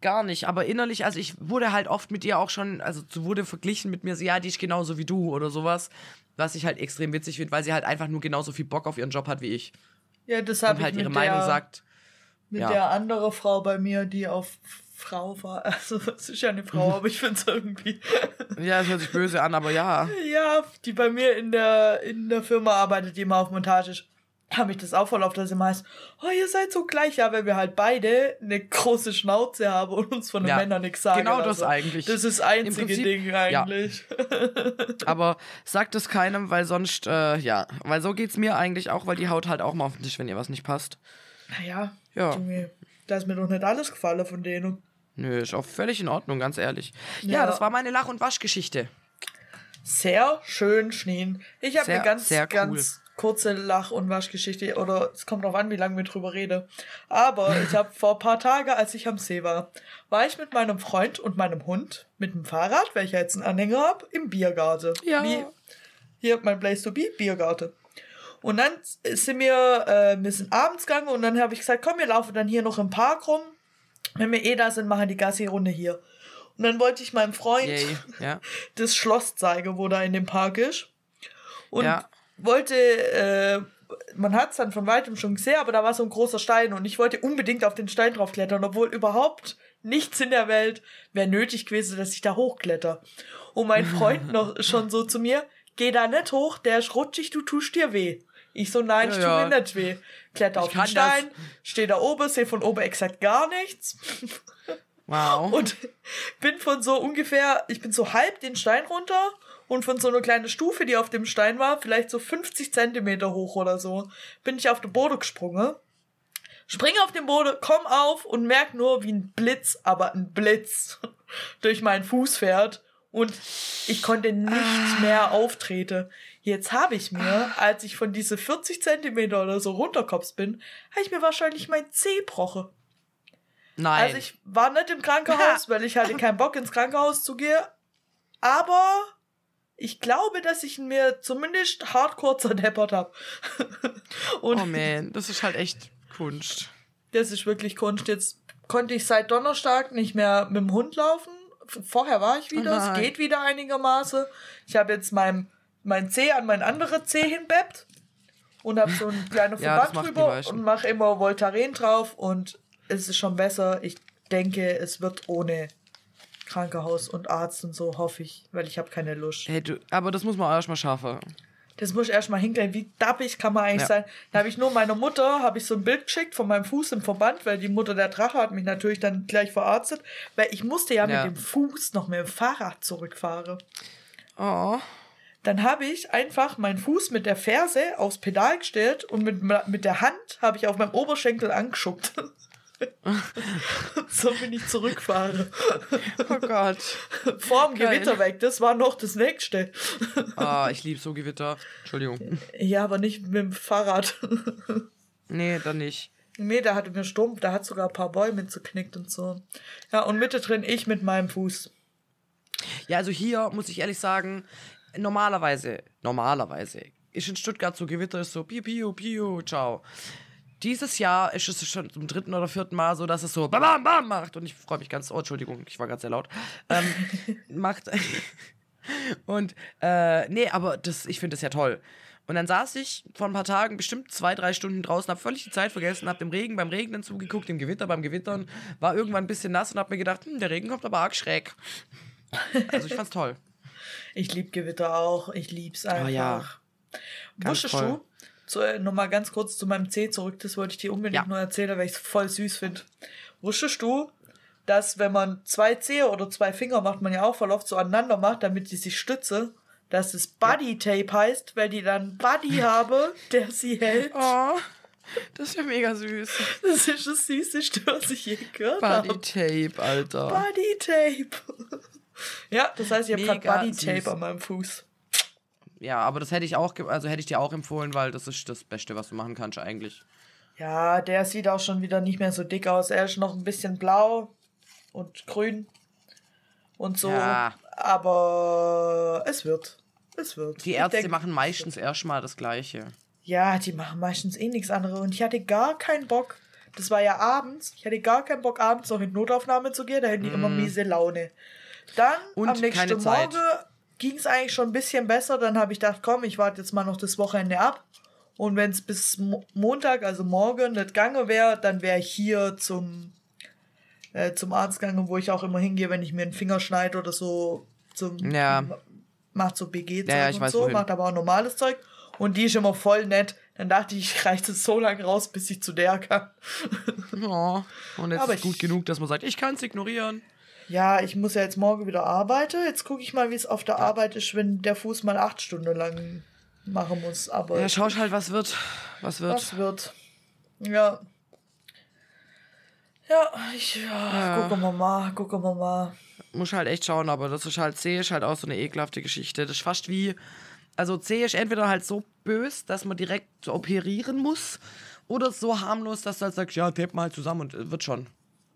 S2: gar nicht, aber innerlich, also ich wurde halt oft mit ihr auch schon, also so wurde verglichen mit mir, so ja, die ist genauso wie du oder sowas, was ich halt extrem witzig finde, weil sie halt einfach nur genauso viel Bock auf ihren Job hat wie ich
S3: Ja, das habe
S2: und
S3: ich
S2: halt
S3: mit
S2: ihre Meinung
S3: der,
S2: sagt.
S3: mit
S2: ja.
S3: der andere Frau bei mir, die auf Frau war. Also, es ist ja eine Frau, aber ich finde es irgendwie.
S2: Ja, es hört sich böse an, aber ja.
S3: Ja, die bei mir in der, in der Firma arbeitet, die immer auf Montage ist. Habe ich das auch voll auf, dass immer heißt, oh, ihr seid so gleich, ja, weil wir halt beide eine große Schnauze haben und uns von den
S2: Ja,
S3: Männern nichts sagen.
S2: genau das
S3: lassen.
S2: eigentlich.
S3: Das ist das einzige
S2: Prinzip,
S3: Ding
S2: ja.
S3: eigentlich.
S2: Aber sagt es keinem, weil sonst, äh, ja, weil so geht's mir eigentlich auch, weil die haut halt auch mal auf den Tisch, wenn ihr was nicht passt.
S3: Naja,
S2: Ja.
S3: Junge, da ist mir doch nicht alles gefallen von denen.
S2: Nö, ist auch völlig in Ordnung, ganz ehrlich. Ja,
S3: Ja.
S2: das war meine Lach- und Waschgeschichte.
S3: Sehr schön, Schneen. Ich habe eine ganz,
S2: sehr cool.
S3: ganz kurze Lach- und Waschgeschichte. Oder es kommt drauf an, wie lange wir drüber reden. Aber ich habe vor ein paar Tagen, als ich am See war, war ich mit meinem Freund und meinem Hund mit dem Fahrrad, welcher jetzt einen Anhänger habe, im Biergarten.
S2: Ja.
S3: Wie hier mein Place to be, Biergarten. Und dann sind wir, äh, wir sind abends gegangen und dann habe ich gesagt, komm, wir laufen dann hier noch im Park rum. Wenn wir eh da sind, machen die Gassi-Runde hier. Und dann wollte ich meinem Freund
S2: Yay. Ja.
S3: das Schloss zeige, wo da in dem Park ist. Und
S2: Ja.
S3: Wollte, äh, man hat es dann von weitem schon gesehen, aber da war so ein großer Stein und ich wollte unbedingt auf den Stein draufklettern, obwohl überhaupt nichts in der Welt wäre nötig gewesen, dass ich da hochkletter. Und mein Freund noch schon so zu mir, geh da nicht hoch, der ist rutschig, du tust dir weh. Ich so, nein,
S2: Ja,
S3: ich tu
S2: ja.
S3: mir nicht weh. Kletter auf den Stein, stehe da oben, sehe von oben exakt gar nichts.
S2: Wow.
S3: Und bin von so ungefähr, ich bin so halb den Stein runter und von so einer kleinen Stufe, die auf dem Stein war, vielleicht so 50 Zentimeter hoch oder so, bin ich auf den Boden gesprungen. Spring auf den Boden, komm auf und merk nur, wie ein Blitz, aber ein Blitz durch meinen Fuß fährt und ich konnte nicht mehr auftreten. Jetzt habe ich mir, als ich von diese 40 Zentimeter oder so runterkops bin, habe ich mir wahrscheinlich mein Zeh brochen.
S2: Nein.
S3: Also ich war nicht im Krankenhaus, weil ich hatte keinen Bock ins Krankenhaus zu gehen. Aber ich glaube, dass ich mir zumindest hardcore zerdeppert habe.
S2: Oh man, das ist halt echt Kunst.
S3: das ist wirklich Kunst. Jetzt konnte ich seit Donnerstag nicht mehr mit dem Hund laufen. Vorher war ich wieder,
S2: Oh
S3: es geht wieder einigermaßen. Ich habe jetzt mein, mein Zeh an mein anderes Zeh hinbeppt und habe so einen kleinen
S2: Ja,
S3: Verband
S2: die
S3: drüber und mache immer Voltaren drauf und es ist schon besser. Ich denke, es wird ohne Krankenhaus und Arzt und so, hoffe ich, weil ich habe keine Lust.
S2: Hey, du, aber das muss man erstmal schaffen.
S3: Das muss ich erstmal hinkriegen. Wie dappig kann man eigentlich
S2: Ja.
S3: sein? Da habe ich nur meiner Mutter, habe ich so ein Bild geschickt von meinem Fuß im Verband, weil die Mutter der Drache hat mich natürlich dann gleich verarztet, weil ich musste ja,
S2: Ja.
S3: mit dem Fuß noch mit dem Fahrrad zurückfahren.
S2: Oh.
S3: Dann habe ich einfach meinen Fuß mit der Ferse aufs Pedal gestellt und mit, mit der Hand habe ich auf meinem Oberschenkel angeschuckt. so bin ich zurückfahre.
S2: Oh Gott.
S3: Vorm
S2: Geil.
S3: Gewitter weg, das war noch das nächste.
S2: Ah, ich liebe so Gewitter. Entschuldigung.
S3: Ja, aber nicht mit dem Fahrrad.
S2: Nee, dann nicht.
S3: nee, da hatte mir Sturm, da hat sogar ein paar Bäume zerknickt und so. Ja, und mittendrin ich mit meinem Fuß.
S2: Ja, also hier muss ich ehrlich sagen, normalerweise, normalerweise ist in Stuttgart so Gewitter ist so piu, piu, piu, ciao. Dieses Jahr ist es schon zum dritten oder vierten Mal so, dass es so bam, bam, bam macht. Und ich freue mich ganz, oh, Entschuldigung, ich war ganz sehr laut. Ähm, macht. und, äh, nee, aber das, ich finde das ja toll. Und dann saß ich vor ein paar Tagen bestimmt zwei, drei Stunden draußen, habe völlig die Zeit vergessen, habe dem Regen beim Regnen zugeguckt, dem Gewitter beim Gewittern, war irgendwann ein bisschen nass und habe mir gedacht, hm, der Regen kommt aber arg schräg. Also ich fand's toll.
S3: Ich lieb Gewitter auch. Ich lieb's einfach.
S2: Oh ja. Ganz
S3: Wusstest
S2: toll.
S3: Zu, äh, nochmal ganz kurz zu meinem C zurück, das wollte ich dir unbedingt
S2: Ja.
S3: nur erzählen, weil ich es voll süß finde. Wusstest du, dass wenn man zwei Zehe oder zwei Finger macht, man ja auch voll oft so aneinander macht, damit die sich stütze, dass es Buddy Tape heißt, weil die dann Buddy habe, der sie hält.
S2: Oh, das ist ja mega süß.
S3: Das ist das Süßeste, was ich je gehört habe.
S2: Body Tape, Alter.
S3: Buddy Tape. ja, das heißt, ich habe gerade Buddy. Tape an meinem Fuß.
S2: Ja, aber das hätte ich auch, also hätte ich dir auch empfohlen, weil das ist das Beste, was du machen kannst eigentlich.
S3: Ja, der sieht auch schon wieder nicht mehr so dick aus. Er ist noch ein bisschen blau und grün und so.
S2: Ja.
S3: Aber es wird. Es wird.
S2: Die
S3: Ich
S2: Ärzte
S3: denk-
S2: machen meistens erstmal das Gleiche.
S3: Ja, die machen meistens eh nichts anderes. Und ich hatte gar keinen Bock. Das war ja abends. Ich hatte gar keinen Bock, abends noch in Notaufnahme zu gehen. Da hätten die immer miese Laune. Dann
S2: Mm. Und
S3: am nächsten. Morgen ging es eigentlich schon ein bisschen besser. Dann habe ich gedacht, komm, ich warte jetzt mal noch das Wochenende ab. Und wenn es bis Mo Montag, also morgen, nicht gegangen wäre, dann wäre ich hier zum, äh, zum Arzt gegangen, wo ich auch immer hingehe, wenn ich mir einen Finger schneide oder so. Zum,
S2: Ja.
S3: Macht so BG-Zeug
S2: Ja, ja,
S3: und
S2: weiß,
S3: so,
S2: wohin.
S3: macht aber auch normales Zeug. Und die ist immer voll nett. Dann dachte ich, ich reiche es so lange raus, bis ich zu der kann.
S2: Oh, und jetzt
S3: Aber
S2: ist gut genug, dass man sagt, ich kann es ignorieren.
S3: Ja, ich muss ja jetzt morgen wieder arbeiten. Jetzt gucke ich mal, wie es auf der Arbeit ist, wenn der Fuß mal acht Stunden lang machen muss. Aber
S2: Ja, schau halt, was wird. Was wird.
S3: was wird? Ja. Ja, ich ja,
S2: Ja.
S3: gucken wir mal, gucken wir mal.
S2: Muss halt echt schauen, aber das ist halt, C ist halt auch so eine ekelhafte Geschichte. Das ist fast wie, also C ist entweder halt so bös, dass man direkt operieren muss, oder so harmlos, dass du halt sagst, ja, tape mal zusammen und äh, wird schon.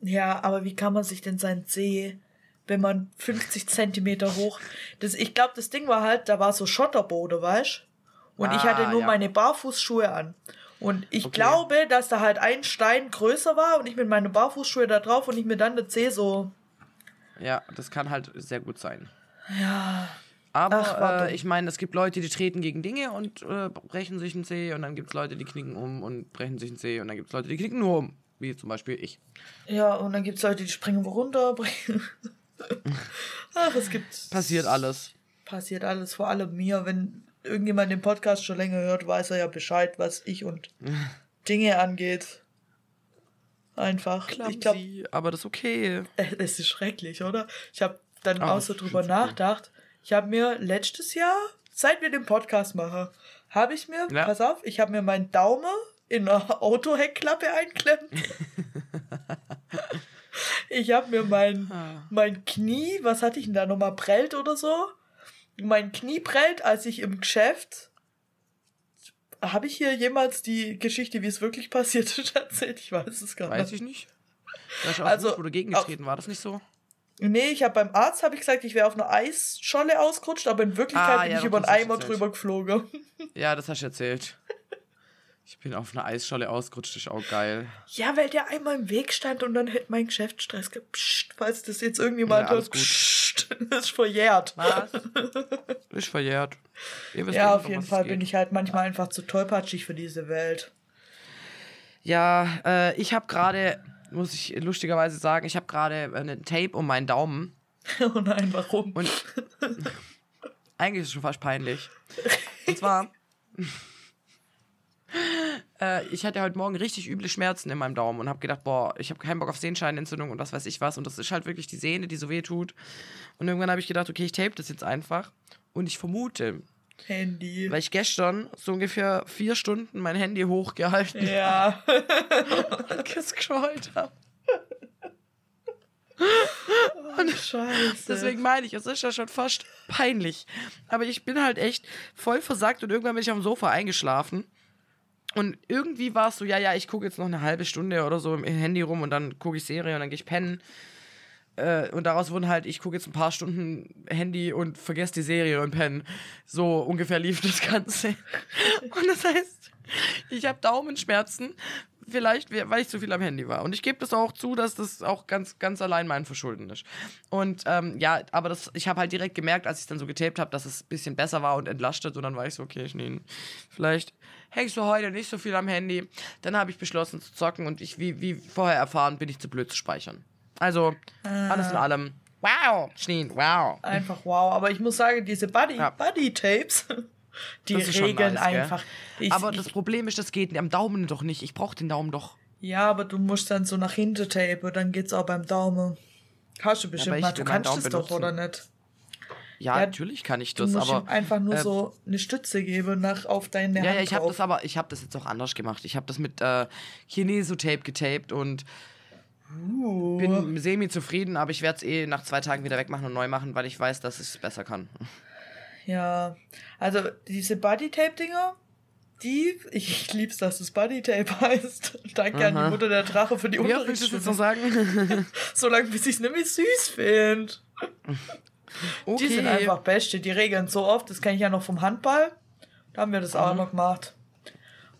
S3: Ja, aber wie kann man sich denn sein Zeh, wenn man 50 Zentimeter hoch. Das, ich glaube, das Ding war halt, da war so Schotterboden, weißt Und ich
S2: Ah,
S3: hatte nur
S2: ja.
S3: meine Barfußschuhe an. Und ich
S2: Okay.
S3: glaube, dass da halt ein Stein größer war und ich mit meinen Barfußschuhe da drauf und ich mir dann der Zeh so.
S2: Ja, das kann halt sehr gut sein.
S3: Ja.
S2: Aber
S3: Ach,
S2: äh, ich meine, es gibt Leute, die treten gegen Dinge und äh, brechen sich einen Zeh und dann gibt es Leute, die knicken um und brechen sich einen Zeh und dann gibt es Leute, die knicken nur um. Wie zum Beispiel ich.
S3: Ja, und dann gibt es Leute, die springen runter. Ach, es gibt.
S2: Passiert alles.
S3: Passiert alles, vor allem mir. Wenn irgendjemand den Podcast schon länger hört, weiß er ja Bescheid, was ich und Dinge angeht. Einfach. Ich glaube,
S2: Clumsy, aber das ist okay.
S3: es ist schrecklich, oder? Ich habe dann
S2: Aber
S3: auch so drüber nachgedacht. Ich habe mir letztes Jahr, seit wir den Podcast machen, habe ich mir,
S2: Ja.
S3: pass auf, ich habe mir meinen Daumen in einer Autoheckklappe einklemmt. ich habe mir mein, mein Knie, was hatte ich denn da nochmal, prellt oder so? Mein Knie prellt, als ich im Geschäft. Habe ich hier jemals die Geschichte, wie es wirklich passiert ist, erzählt? Ich weiß es gar
S2: Weiß
S3: nicht.
S2: ich nicht. Da ist auch
S3: Also,
S2: also, wurde gegengetreten, war das nicht so?
S3: Nee, ich habe beim Arzt habe ich gesagt, ich wäre auf einer Eisscholle ausgerutscht, aber in Wirklichkeit
S2: Ah,
S3: bin
S2: ja,
S3: ich über einen
S2: das
S3: Eimer drüber geflogen.
S2: Ja, das hast du erzählt. Ich bin auf einer Eisscholle ausgerutscht, das ist auch geil.
S3: Ja, weil der Eimer im Weg stand und dann hätte mein Geschäftsstress gehabt. Psst, falls das jetzt irgendjemand
S2: Ja, alles
S3: hört.
S2: gut.
S3: Psst, das ist verjährt.
S2: Was? Ist verjährt. Ihr wisst
S3: Ja, auf jeden Fall bin ich halt manchmal einfach zu tollpatschig für diese Welt.
S2: Ja, äh, ich habe gerade, muss ich lustigerweise sagen, ich habe gerade einen Tape um meinen Daumen.
S3: oh nein, warum?
S2: Und eigentlich ist es schon fast peinlich. Und zwar, äh, ich hatte heute Morgen richtig üble Schmerzen in meinem Daumen und habe gedacht, boah, ich habe keinen Bock auf Sehenscheinentzündung und was weiß ich was. Und das ist halt wirklich die Sehne, die so weh tut. Und irgendwann habe ich gedacht, okay, ich tape das jetzt einfach. Und ich vermute,
S3: Handy.
S2: weil ich gestern so ungefähr vier Stunden mein Handy hochgehalten
S3: Ja.
S2: gescrollt habe.
S3: Und Scheiße.
S2: Deswegen meine ich, es ist ja schon fast peinlich. Aber ich bin halt echt voll versagt und irgendwann bin ich auf dem Sofa eingeschlafen. Und irgendwie war es so, ja, ja, ich gucke jetzt noch eine halbe Stunde oder so im Handy rum und dann gucke ich Serie und dann gehe ich pennen. Äh, und daraus wurden halt, ich gucke jetzt ein paar Stunden Handy und vergesse die Serie und pennen. So ungefähr lief das Ganze. Und das heißt, ich habe Daumenschmerzen, vielleicht, weil ich zu viel am Handy war. Und ich gebe das auch zu, dass das auch ganz, ganz allein mein Verschulden ist. Und ähm, ja, aber das, ich habe halt direkt gemerkt, als ich dann so getaped habe, dass es ein bisschen besser war und entlastet. Und dann war ich so, okay, Schneen, vielleicht hängst du heute nicht so viel am Handy. Dann habe ich beschlossen zu zocken und ich, wie, wie vorher erfahren, bin ich zu blöd zu speichern. Also, alles in allem. Wow, Schneen, wow.
S3: Einfach wow. Aber ich muss sagen, diese Buddy,
S2: Ja.
S3: Buddy Tapes, die regeln
S2: nice,
S3: einfach. Ich,
S2: aber
S3: ich,
S2: das Problem ist, das geht am Daumen doch nicht. Ich brauche den Daumen doch.
S3: ja, aber du musst dann so nach hinten tapen, dann geht's auch beim Daumen. Hast du bestimmt
S2: ich
S3: mal, du kannst das doch, oder nicht?
S2: Ja,
S3: Ja,
S2: natürlich kann ich
S3: Du
S2: das,
S3: musst
S2: aber.
S3: ihm einfach nur
S2: äh,
S3: so eine Stütze geben nach, auf deine
S2: Ja,
S3: Hand
S2: ja, ich habe das aber, ich habe das jetzt auch anders gemacht. Ich habe das mit äh, Chineso-Tape getaped und
S3: Uh.
S2: bin semi zufrieden, aber ich werde es eh nach zwei Tagen wieder wegmachen und neu machen, weil ich weiß, dass ich es besser kann.
S3: Ja, also diese Bodytape-Dinger, die, ich lieb's, dass es Bodytape heißt. Danke an die
S2: Aha.
S3: Mutter der Drache für die
S2: Wie oft willst du jetzt noch
S3: Unterrichtsstunde.
S2: sagen?
S3: Solange bis ich es nämlich süß finde.
S2: okay.
S3: Die sind einfach beste, die regeln so oft, das kenne ich ja noch vom Handball. Da haben wir das auch noch gemacht.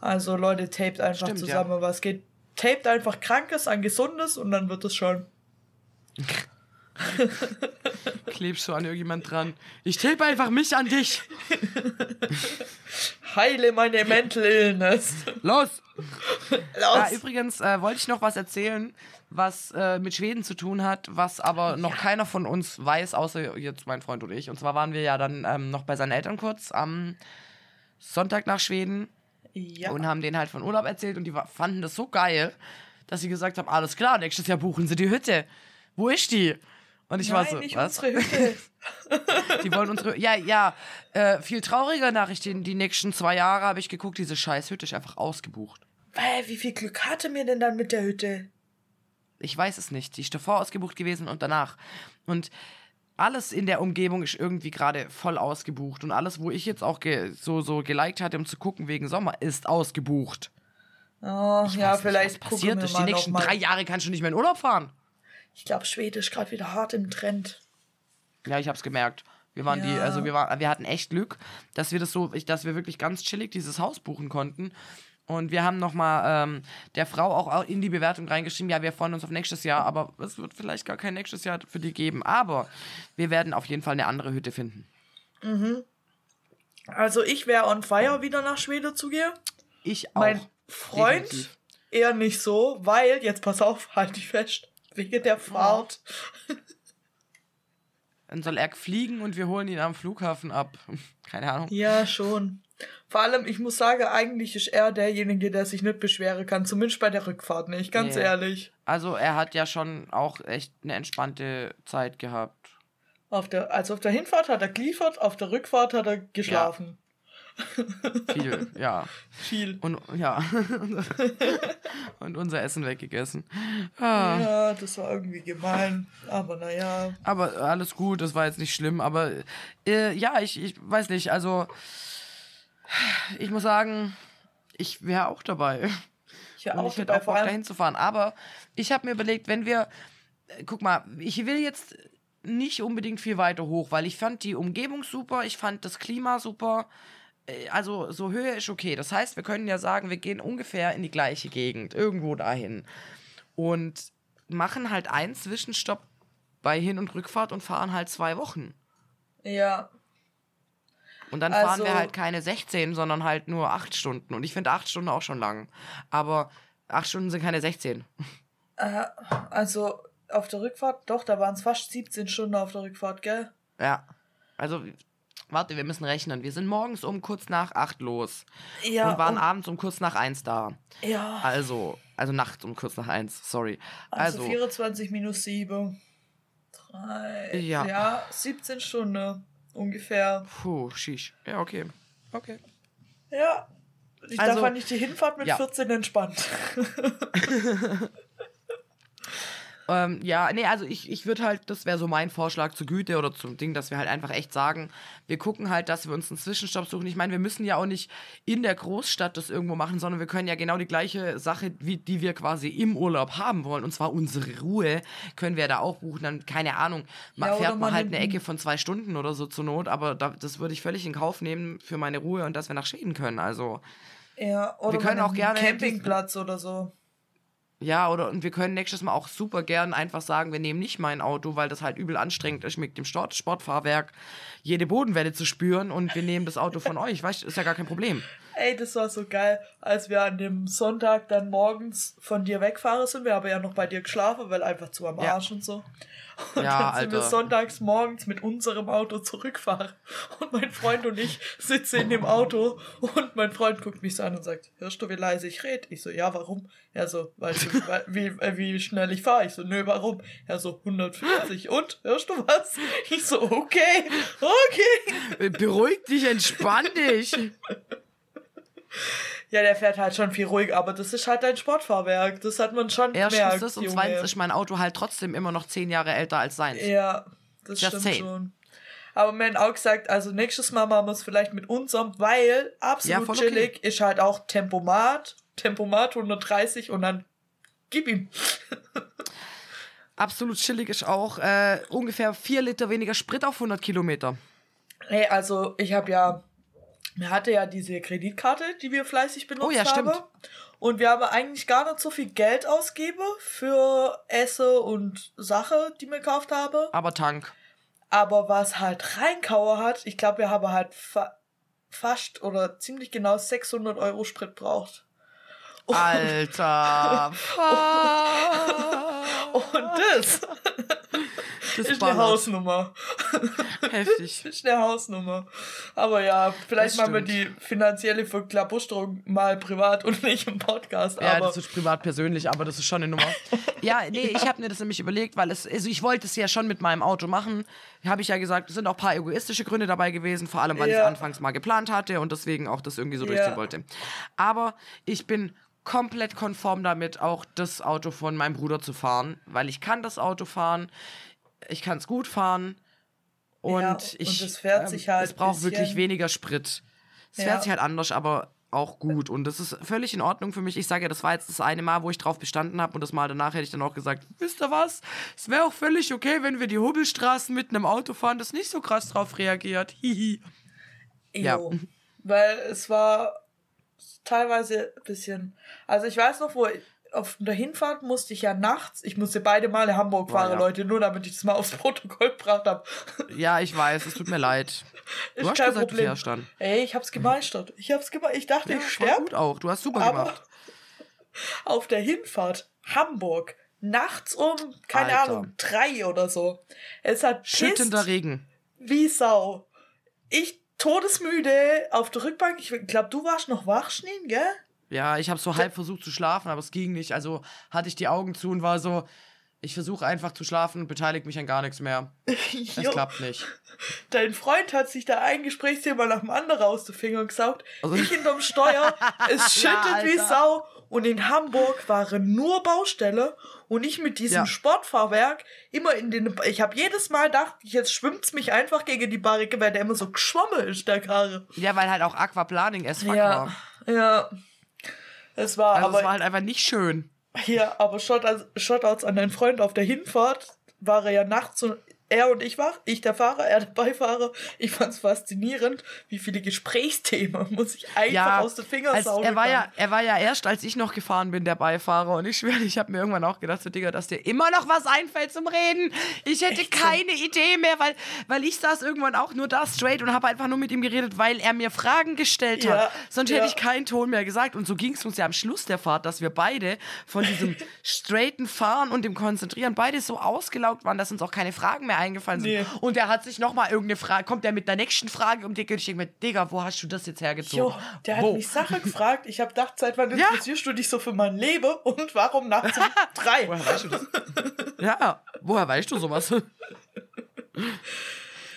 S3: Also Leute, tapet einfach
S2: Stimmt,
S3: zusammen, was geht. Tapet einfach Krankes an Gesundes und dann wird es schon.
S2: Klebst du an irgendjemand dran? Ich tape einfach mich an dich.
S3: Heile meine Mental Illness.
S2: Los!
S3: Los.
S2: Ja, übrigens äh, wollte ich noch was erzählen, was äh, mit Schweden zu tun hat, was aber noch keiner von uns weiß, außer jetzt mein Freund und ich. Und zwar waren wir ja dann ähm, noch bei seinen Eltern kurz am Sonntag nach Schweden
S3: ja.
S2: und haben denen halt von Urlaub erzählt und die fanden das so geil, dass sie gesagt haben, alles klar, nächstes Jahr buchen sie die Hütte. Wo ist die? Und ich war
S3: Nein,
S2: so,
S3: nicht
S2: was?
S3: unsere Hütte.
S2: Die wollen unsere, ja, ja, äh, viel traurige Nachricht, die, die nächsten zwei Jahre habe ich geguckt, diese scheiß Hütte ist einfach ausgebucht.
S3: Hä, wie viel Glück hatte mir denn dann mit der Hütte?
S2: Ich weiß es nicht. Die ist davor ausgebucht gewesen und danach. Und alles in der Umgebung ist irgendwie gerade voll ausgebucht. Und alles, wo ich jetzt auch so, so geliked hatte, um zu gucken wegen Sommer, ist ausgebucht.
S3: Oh,
S2: Ich
S3: ja,
S2: nicht,
S3: vielleicht
S2: was passiert ist. Die nächsten drei Jahre kannst du nicht mehr in Urlaub fahren.
S3: Ich glaube, Schwede ist gerade wieder hart im Trend.
S2: Ja, ich hab's gemerkt. Wir waren die,
S3: Ja.
S2: also wir waren, wir hatten echt Glück, dass wir das so, dass wir wirklich ganz chillig dieses Haus buchen konnten. Und wir haben nochmal ähm, der Frau auch in die Bewertung reingeschrieben, ja, wir freuen uns auf nächstes Jahr, aber es wird vielleicht gar kein nächstes Jahr für die geben. Aber wir werden auf jeden Fall eine andere Hütte finden.
S3: Also ich wäre on fire, wieder nach Schweden zu gehen.
S2: Ich auch.
S3: Mein Freund
S2: Definitiv.
S3: eher nicht so, weil, jetzt pass auf, halt dich fest, wegen der Fahrt.
S2: Dann soll er fliegen und wir holen ihn am Flughafen ab. Keine Ahnung.
S3: Ja, schon. Vor allem, ich muss sagen, eigentlich ist er derjenige, der sich nicht beschweren kann, zumindest bei der Rückfahrt nicht, ganz
S2: Nee.
S3: ehrlich.
S2: Also er hat ja schon auch echt eine entspannte Zeit gehabt.
S3: Auf der, also auf der Hinfahrt hat er geliefert, auf der Rückfahrt hat er geschlafen.
S2: Viel, ja.
S3: Viel.
S2: Und ja. und unser Essen weggegessen. Ah.
S3: Ja, das war irgendwie gemein. Aber naja.
S2: Aber alles gut, das war jetzt nicht schlimm. Aber äh, ja, ich, ich weiß nicht, also ich muss sagen, ich wäre auch dabei.
S3: Ich wäre auch
S2: ich
S3: dabei,
S2: auch Bock, dahin zu fahren. Aber ich habe mir überlegt, wenn wir. äh, Guck mal, ich will jetzt nicht unbedingt viel weiter hoch, weil ich fand die Umgebung super, ich fand das Klima super. Äh, Also, so Höhe ist okay. Das heißt, wir können ja sagen, wir gehen ungefähr in die gleiche Gegend, irgendwo dahin. Und machen halt einen Zwischenstopp bei Hin- und Rückfahrt und fahren halt zwei Wochen.
S3: Ja,
S2: Und dann fahren wir
S3: Also-
S2: halt keine 16, sondern halt nur acht Stunden. Und ich finde acht Stunden auch schon lang. Aber acht Stunden sind keine 16.
S3: äh, also auf der Rückfahrt, doch, da waren es fast 17 Stunden auf der Rückfahrt, gell?
S2: Ja. Also, warte, wir müssen rechnen. Wir sind morgens um kurz nach acht los.
S3: Ja,
S2: und waren
S3: und-
S2: abends um kurz nach eins da.
S3: Ja,
S2: Also, also nachts um kurz nach eins, sorry.
S3: also,
S2: Also,
S3: 24 minus 7. Drei,
S2: Ja.
S3: ja, 17 Stunden ungefähr.
S2: puh, shish. Ja, okay. Okay.
S3: Ja, Ich,
S2: Also,
S3: da fand ich die Hinfahrt mit
S2: ja.
S3: 14 entspannt.
S2: Ähm, ja, nee, also ich, ich würde halt, das wäre so mein Vorschlag zur Güte oder zum Ding, dass wir halt einfach echt sagen, wir gucken halt, dass wir uns einen Zwischenstopp suchen. Ich meine, wir müssen ja auch nicht in der Großstadt das irgendwo machen, sondern wir können ja genau die gleiche Sache, wie, die wir quasi im Urlaub haben wollen, und zwar unsere Ruhe, können wir da auch buchen. Dann, keine Ahnung, ma-
S3: Ja,
S2: fährt man
S3: man
S2: halt eine
S3: ein-
S2: Ecke von zwei Stunden oder so zur Not, aber da, das würde ich völlig in Kauf nehmen für meine Ruhe und dass wir nach Schweden können. Also,
S3: Ja, oder
S2: Wir können
S3: man
S2: auch gerne
S3: Campingplatz oder so.
S2: Ja, oder und wir können nächstes Mal auch super gern einfach sagen, wir nehmen nicht mein Auto, weil das halt übel anstrengend ist, mit dem Sport Sportfahrwerk jede Bodenwelle zu spüren und wir nehmen das Auto von euch. Weißt du, ist ja gar kein Problem.
S3: Ey, das war so geil, als wir an dem Sonntag dann morgens von dir wegfahren sind. Wir haben ja noch bei dir geschlafen, weil einfach zu am
S2: Ja.
S3: Arsch und so. Und
S2: Ja,
S3: dann sind wir
S2: Alter.
S3: sonntags morgens mit unserem Auto zurückfahren. Und mein Freund und ich sitzen in dem Auto und mein Freund guckt mich so an und sagt, hörst du, wie leise ich rede? Ich so, ja, warum? Er so, weil, du, wie, äh, wie schnell ich fahre? Ich so, nö, warum? Er so, 140. Und? Hörst du was? Ich so, okay, okay.
S2: Beruhig dich, entspann dich.
S3: Ja, der fährt halt schon viel ruhig, aber das ist halt ein Sportfahrwerk. Das hat man schon
S2: Erstens
S3: gemerkt,
S2: das und zweitens ist mein Auto halt trotzdem immer noch zehn Jahre älter als seins.
S3: Ja, das
S2: Just
S3: stimmt
S2: saying.
S3: schon. Aber man hat auch gesagt, also nächstes Mal machen wir es vielleicht mit unserem, weil
S2: Ja,
S3: absolut
S2: okay.
S3: chillig ist halt auch Tempomat, Tempomat 130 und dann gib ihm.
S2: Absolut chillig ist auch äh, ungefähr vier Liter weniger Sprit auf 100 Kilometer.
S3: Hey, also ich habe ja, mir hatte ja diese Kreditkarte, die wir fleißig benutzt
S2: Oh ja,
S3: haben.
S2: stimmt.
S3: Und wir haben eigentlich gar nicht so viel Geld ausgeben für Esse und Sache, die wir gekauft haben.
S2: Aber Tank.
S3: Aber was halt reinkauer hat, ich glaube, wir haben halt fa fast oder ziemlich genau 600 Euro Sprit braucht. Und,
S2: Alter.
S3: und das
S2: Das
S3: ist eine. Hausnummer.
S2: Heftig.
S3: Das ist eine Hausnummer. Aber ja, vielleicht machen wir die finanzielle Verklabusterung mal privat und nicht im Podcast.
S2: Ja, das ist privat persönlich, aber das ist schon eine Nummer. ja, nee, ich habe mir das nämlich überlegt, weil es, also ich wollte es ja schon mit meinem Auto machen. Habe ich ja gesagt, es sind auch ein paar egoistische Gründe dabei gewesen, vor allem, weil ich es
S3: Ja.
S2: anfangs mal geplant hatte und deswegen auch das irgendwie so
S3: Ja.
S2: durchziehen wollte. Aber ich bin komplett konform damit, auch das Auto von meinem Bruder zu fahren, weil ich kann das Auto fahren, ich kann es gut fahren und
S3: Ja, und
S2: ich
S3: es fährt sich halt
S2: es braucht wirklich weniger Sprit. Es
S3: Ja.
S2: fährt sich halt anders, aber auch gut. Und das ist völlig in Ordnung für mich. Ich sage ja, das war jetzt das eine Mal, wo ich drauf bestanden habe. Und das Mal danach hätte ich dann auch gesagt, wisst ihr was? Es wäre auch völlig okay, wenn wir die Hubbelstraßen mit einem Auto fahren, das nicht so krass drauf reagiert. Hihi. Ja.
S3: Weil es war teilweise ein bisschen. Also ich weiß noch, wo auf der Hinfahrt musste ich ja nachts, ich musste beide Male Hamburg fahren,
S2: ja.
S3: Leute, nur damit ich das mal aufs Protokoll gebracht habe.
S2: Ja, ich weiß, es tut mir leid. Du
S3: Ist
S2: hast
S3: kein
S2: gesagt, du
S3: Problem.
S2: dann.
S3: Ey, ich hab's gemeistert. Ich hab's gemeistert. Ich dachte,
S2: Ja,
S3: ich
S2: voll
S3: sterb.
S2: gut auch. Du hast super
S3: Aber
S2: gemacht.
S3: auf der Hinfahrt Hamburg nachts um, keine
S2: Alter.
S3: Ahnung, drei oder so. Es hat
S2: Schüttender Regen.
S3: wie Sau. Ich todesmüde auf der Rückbank. Ich glaube, du warst noch wach, Schneen, gell?
S2: Ja, ich habe so halb versucht zu schlafen, aber es ging nicht. Also hatte ich die Augen zu und war so, ich versuche einfach zu schlafen und beteilige mich an gar nichts mehr. Es klappt nicht.
S3: Dein Freund hat sich da ein Gesprächsthema nach dem anderen aus den Fingern gesaugt.
S2: Also-
S3: ich hinterm Steuer, es
S2: Ja,
S3: schüttet wie
S2: Alter.
S3: Sau. Und in Hamburg waren nur Baustelle und ich mit diesem
S2: Ja.
S3: Sportfahrwerk immer in den. Ich habe jedes Mal gedacht, jetzt schwimmt's mich einfach gegen die Barrike, weil der immer so geschwommen ist, der Karre.
S2: Ja, weil halt auch Aquaplaning es
S3: Ja,
S2: war.
S3: ja. Es war
S2: Also
S3: aber.
S2: es war halt einfach nicht schön.
S3: Ja, aber Shoutouts, an deinen Freund auf der Hinfahrt war er ja nachts so, er und ich wach, ich der Fahrer, er der Beifahrer. Ich fand's faszinierend, wie viele Gesprächsthemen muss ich einfach
S2: Ja,
S3: aus den Fingern saugen.
S2: er, war ja, er war ja erst, als ich noch gefahren bin, der Beifahrer. Und ich schwöre, ich habe mir irgendwann auch gedacht, so, Digga, dass dir immer noch was einfällt zum Reden. Ich hätte
S3: Echt
S2: keine Idee mehr, weil, weil ich saß irgendwann auch nur da straight und habe einfach nur mit ihm geredet, weil er mir Fragen gestellt hat.
S3: Ja,
S2: Sonst
S3: ja.
S2: hätte ich keinen Ton mehr gesagt. Und so ging es uns ja am Schluss der Fahrt, dass wir beide von diesem straighten Fahren und dem Konzentrieren beide so ausgelaugt waren, dass uns auch keine Fragen mehr eingefallen sind.
S3: Nee.
S2: Und er hat sich nochmal irgendeine Frage, kommt er mit der nächsten Frage um die ich denke mir, Digga, wo hast du das jetzt hergezogen?
S3: Jo, der hat
S2: Wo?
S3: mich Sachen gefragt. Ich habe gedacht, seit wann
S2: Ja.
S3: interessierst du dich so für mein Leben und warum nachts um drei?
S2: Woher weißt du das? ja, woher weißt du sowas?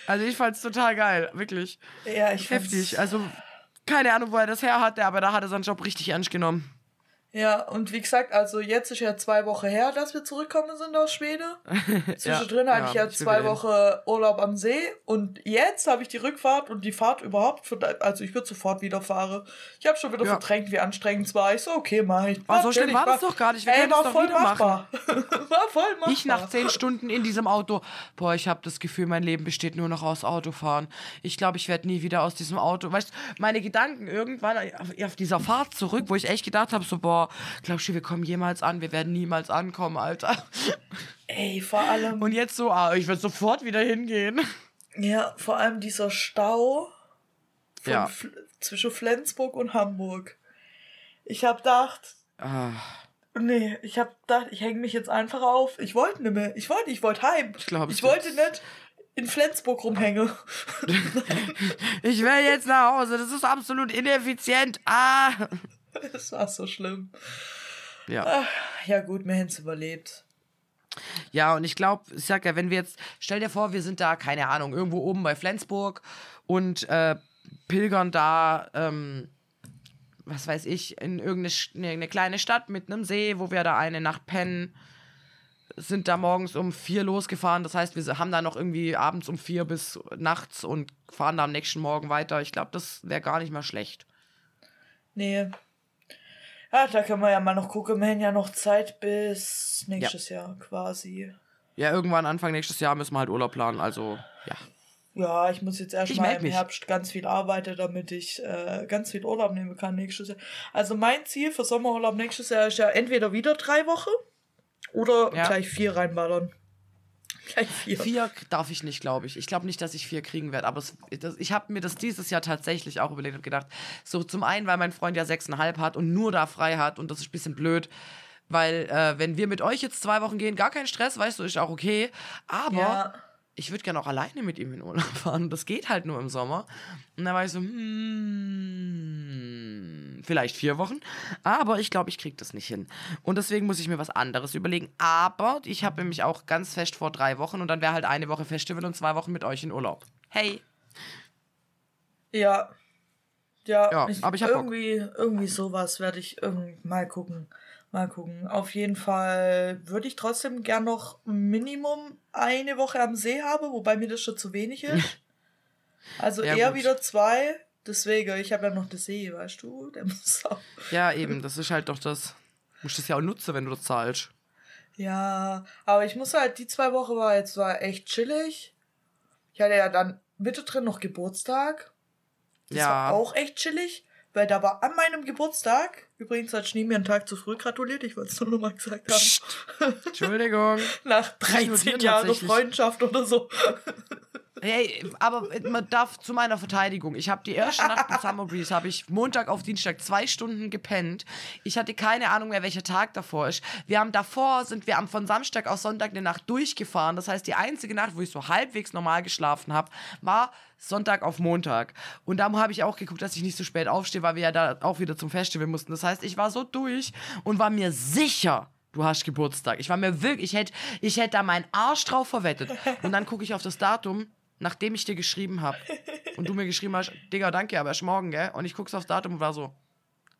S2: Also ich fand's total geil, wirklich
S3: Ja, ich fand's-
S2: heftig. Also Keine Ahnung, wo er das her hatte, aber da hat er seinen Job richtig ernst genommen.
S3: Ja, und wie gesagt, also jetzt ist ja zwei Wochen her, dass wir zurückgekommen sind aus Schweden. Zwischendrin hatte ich ja
S2: ich will
S3: zwei. Wochen Urlaub am See und jetzt habe ich die Rückfahrt und die Fahrt überhaupt, für, also ich würde sofort wieder fahren. Ich habe schon wieder
S2: Ja.
S3: verdrängt, wie anstrengend es war. Ich so, okay, mach ich.
S2: Oh, so schlimm war das doch gar nicht. Wir
S3: Ey, war
S2: doch
S3: voll
S2: wieder machen.
S3: machbar. war voll machbar.
S2: Ich nach zehn Stunden in diesem Auto, boah, ich habe das Gefühl, mein Leben besteht nur noch aus Autofahren. Ich glaube, ich werde nie wieder aus diesem Auto. Weißt du, meine Gedanken irgendwann auf dieser Fahrt zurück, wo ich echt gedacht habe, so, boah, glaubst du, wir kommen jemals an? Wir werden niemals ankommen, Alter.
S3: Ey, vor allem,
S2: Und jetzt so, ah, ich werde sofort wieder hingehen.
S3: ja, vor allem dieser Stau
S2: Ja.
S3: Fl zwischen Flensburg und Hamburg. Ich habe gedacht,
S2: Ah,
S3: Nee, ich hab gedacht, ich hänge mich jetzt einfach auf. Ich wollte nicht mehr. Ich wollte, ich wollte heim. Ich
S2: glaub,
S3: Ich wollte nicht in Flensburg rumhängen.
S2: ich will jetzt nach Hause. Das ist absolut ineffizient. Ah.
S3: Das war so schlimm.
S2: Ja.
S3: Ja gut, wir haben es überlebt.
S2: Ja, und ich glaube, ich sag ja, wenn wir jetzt, stell dir vor, wir sind da, keine Ahnung, irgendwo oben bei Flensburg und äh, pilgern da, ähm, was weiß ich, in irgendeine ne- eine kleine Stadt mit einem See, wo wir da eine Nacht pennen, sind da morgens um vier losgefahren. Das heißt, wir haben da noch irgendwie abends um vier bis nachts und fahren da am nächsten Morgen weiter. Ich glaube, das wäre gar nicht mal schlecht.
S3: Nee. Ja, da können wir ja mal noch gucken. Wir haben ja noch Zeit bis nächstes Jahr quasi.
S2: Ja, irgendwann Anfang nächstes Jahr müssen wir halt Urlaub planen. Also, ja.
S3: Ja, ich muss jetzt erstmal im
S2: mich.
S3: Herbst ganz viel arbeiten, damit ich äh, ganz viel Urlaub nehmen kann nächstes Jahr. Also mein Ziel für Sommerurlaub nächstes Jahr ist ja entweder wieder drei Wochen oder
S2: Ja.
S3: gleich vier reinballern. Gleich vier.
S2: Vier darf ich nicht, glaube ich. Ich glaube nicht, dass ich vier kriegen werde. Aber es, das, ich habe mir das dieses Jahr tatsächlich auch überlegt und gedacht, so zum einen, weil mein Freund ja sechseinhalb hat und nur da frei hat und das ist ein bisschen blöd. Weil, äh, wenn wir mit euch jetzt zwei Wochen gehen, gar kein Stress, weißt du, ist auch okay. Aber
S3: Ja.
S2: Ich würde gerne auch alleine mit ihm in Urlaub fahren. Das geht halt nur im Sommer. Und dann war ich so, hm, vielleicht vier Wochen. Aber ich glaube, ich kriege das nicht hin. Und deswegen muss ich mir was anderes überlegen. Aber ich habe nämlich auch ganz fest vor drei Wochen und dann wäre halt eine Woche Festival und zwei Wochen mit euch in Urlaub. Hey.
S3: Ja. Ja,
S2: Ja, aber ich hab Bock.
S3: irgendwie, irgendwie sowas werde ich irgend mal gucken. Mal gucken. Auf jeden Fall würde ich trotzdem gern noch Minimum eine Woche am See haben, wobei mir das schon zu wenig ist. Also
S2: Ja,
S3: eher
S2: gut.
S3: wieder zwei. Deswegen, ich habe ja noch den See, weißt du? Der muss auch.
S2: Ja, eben, das ist halt doch das. Du musst das ja auch nutzen, wenn du das zahlst.
S3: Ja, aber ich muss halt, die zwei Wochen war jetzt war echt chillig. Ich hatte ja dann mittendrin noch Geburtstag. Das
S2: Ja.
S3: war auch echt chillig, weil da war an meinem Geburtstag, übrigens hat Schnee mir einen Tag zu früh gratuliert, ich wollte es nur noch mal gesagt haben,
S2: Entschuldigung.
S3: nach
S2: Nicht nur
S3: 13
S2: dir
S3: Jahren. Freundschaft oder so.
S2: Hey, aber man darf zu meiner Verteidigung. Ich habe die erste Nacht in Summer Breeze habe ich Montag auf Dienstag zwei Stunden gepennt. Ich hatte keine Ahnung mehr, welcher Tag davor ist. Wir haben davor sind wir am von Samstag auf Sonntag eine Nacht durchgefahren. Das heißt, die einzige Nacht, wo ich so halbwegs normal geschlafen habe, war Sonntag auf Montag. Und da habe ich auch geguckt, dass ich nicht so spät aufstehe, weil wir ja da auch wieder zum Festival mussten. Das heißt, ich war so durch und war mir sicher, du hast Geburtstag. Ich war mir wirklich, ich hätte ich hätt da meinen Arsch drauf verwettet. Und dann gucke ich auf das Datum, nachdem ich dir geschrieben habe. Und du mir geschrieben hast, Digga, danke, aber erst morgen, gell? Und ich gucke aufs Datum und war so,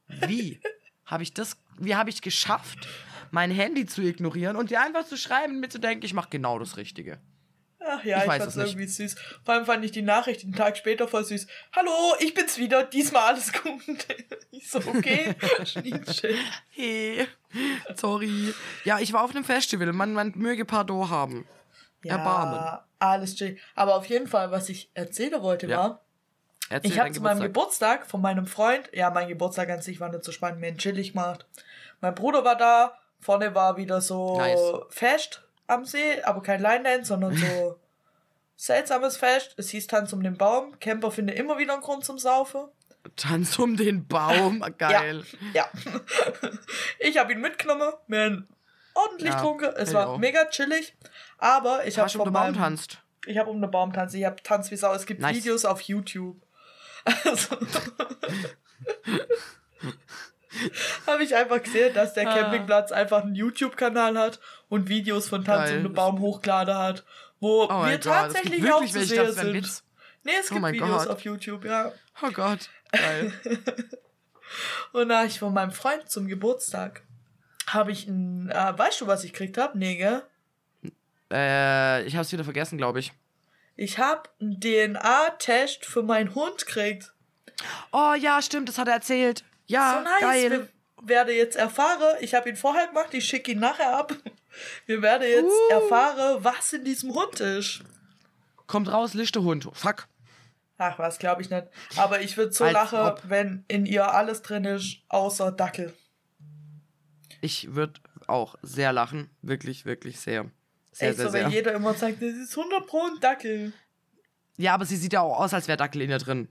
S2: wie habe ich das, wie habe ich geschafft, mein Handy zu ignorieren und dir einfach zu schreiben, mir zu denken, ich mache genau das Richtige.
S3: Ach ja,
S2: Ich
S3: ich,
S2: weiß
S3: fand's
S2: es nicht.
S3: irgendwie süß. Vor allem fand ich die Nachricht einen Tag später voll süß. Hallo, ich bin's wieder, diesmal alles gut. Ich so, okay.
S2: Hey, sorry. Ja, ich war auf einem Festival, man, man möge Pardon haben. Erbarmen.
S3: Ja, alles chill. Aber auf jeden Fall, was ich erzählen wollte,
S2: Ja.
S3: war,
S2: Erzähl
S3: ich habe zu meinem Geburtstag von meinem Freund, ja, mein Geburtstag an sich war nicht so spannend, mir chillig gemacht. Mein Bruder war da, vorne war wieder so
S2: Nice.
S3: Fest am See, aber kein Line Dance, sondern so seltsames Fest. Es hieß Tanz um den Baum. Camper findet immer wieder einen Grund zum Saufen.
S2: Tanz um den Baum, geil.
S3: Ja. ich habe ihn mitgenommen, mir einen ordentlich
S2: Ja,
S3: getrunken. Es war
S2: auch.
S3: mega chillig. Aber ich habe
S2: du um
S3: von
S2: den Baum
S3: meinem,
S2: tanzt?
S3: ich habe um den Baum tanzt. Ich habe Tanz wie Sau. Es gibt
S2: Nice.
S3: Videos auf YouTube. Also, habe ich einfach gesehen, dass der
S2: Ah.
S3: Campingplatz einfach einen YouTube-Kanal hat und Videos von Tanz
S2: Geil.
S3: um den Baum hochgeladen hat, wo
S2: Oh
S3: wir tatsächlich auch zu sehen sind. Nee, es
S2: Oh
S3: gibt Videos
S2: Gott.
S3: auf YouTube, ja.
S2: Oh Gott. Geil.
S3: Und da ich von meinem Freund zum Geburtstag habe ich ein, äh, weißt du, was ich gekriegt habe? Nee, gell?
S2: Äh, ich hab's wieder vergessen, glaube ich.
S3: Ich habe einen DNA-Test für meinen Hund gekriegt.
S2: Oh ja, stimmt, das hat er erzählt. Ja,
S3: so nice.
S2: geil.
S3: Wir werde jetzt erfahren, ich habe ihn vorher gemacht, ich schicke ihn nachher ab. Wir werden jetzt
S2: Uh.
S3: erfahren, was in diesem Hund ist.
S2: Kommt raus, Lichtehund. Fuck.
S3: Ach, was glaube ich nicht. Aber ich würde so
S2: Als
S3: lachen,
S2: ob.
S3: wenn in ihr alles drin ist, außer Dackel.
S2: Ich würde auch sehr lachen. Wirklich, wirklich sehr. Sehr,
S3: Echt
S2: sehr,
S3: so, wenn
S2: sehr.
S3: jeder immer sagt, das ist 100 Pro ein Dackel.
S2: Ja, aber sie sieht ja auch aus, als wäre Dackel in ihr drin.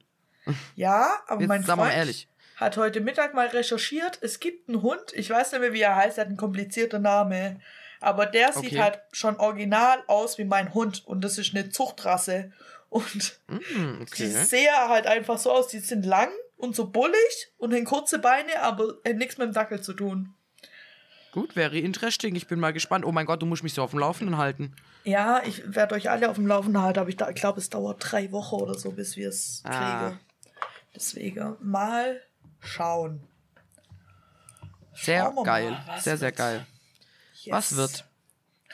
S3: Ja, aber
S2: Jetzt
S3: mein
S2: wir mal
S3: Freund
S2: ehrlich.
S3: hat heute Mittag mal recherchiert. Es gibt einen Hund, ich weiß nicht mehr, wie er heißt, er hat einen komplizierten Namen. Aber der sieht
S2: Okay.
S3: halt schon original aus wie mein Hund. Und das ist eine Zuchtrasse. Und
S2: Mm,
S3: die
S2: okay.
S3: sehen halt einfach so aus. Die sind lang und so bullig und haben kurze Beine, aber haben nichts mit dem Dackel zu tun.
S2: Gut, wäre interesting. Ich bin mal gespannt. Oh mein Gott, du musst mich so auf dem Laufenden halten.
S3: Ja, ich werde euch alle auf dem Laufenden halten, aber ich glaube, es dauert drei Wochen oder so, bis wir es
S2: Ah.
S3: kriegen. Deswegen mal schauen.
S2: Sehr geil.
S3: mal,
S2: sehr, sehr
S3: wird.
S2: geil.
S3: Yes.
S2: Was wird?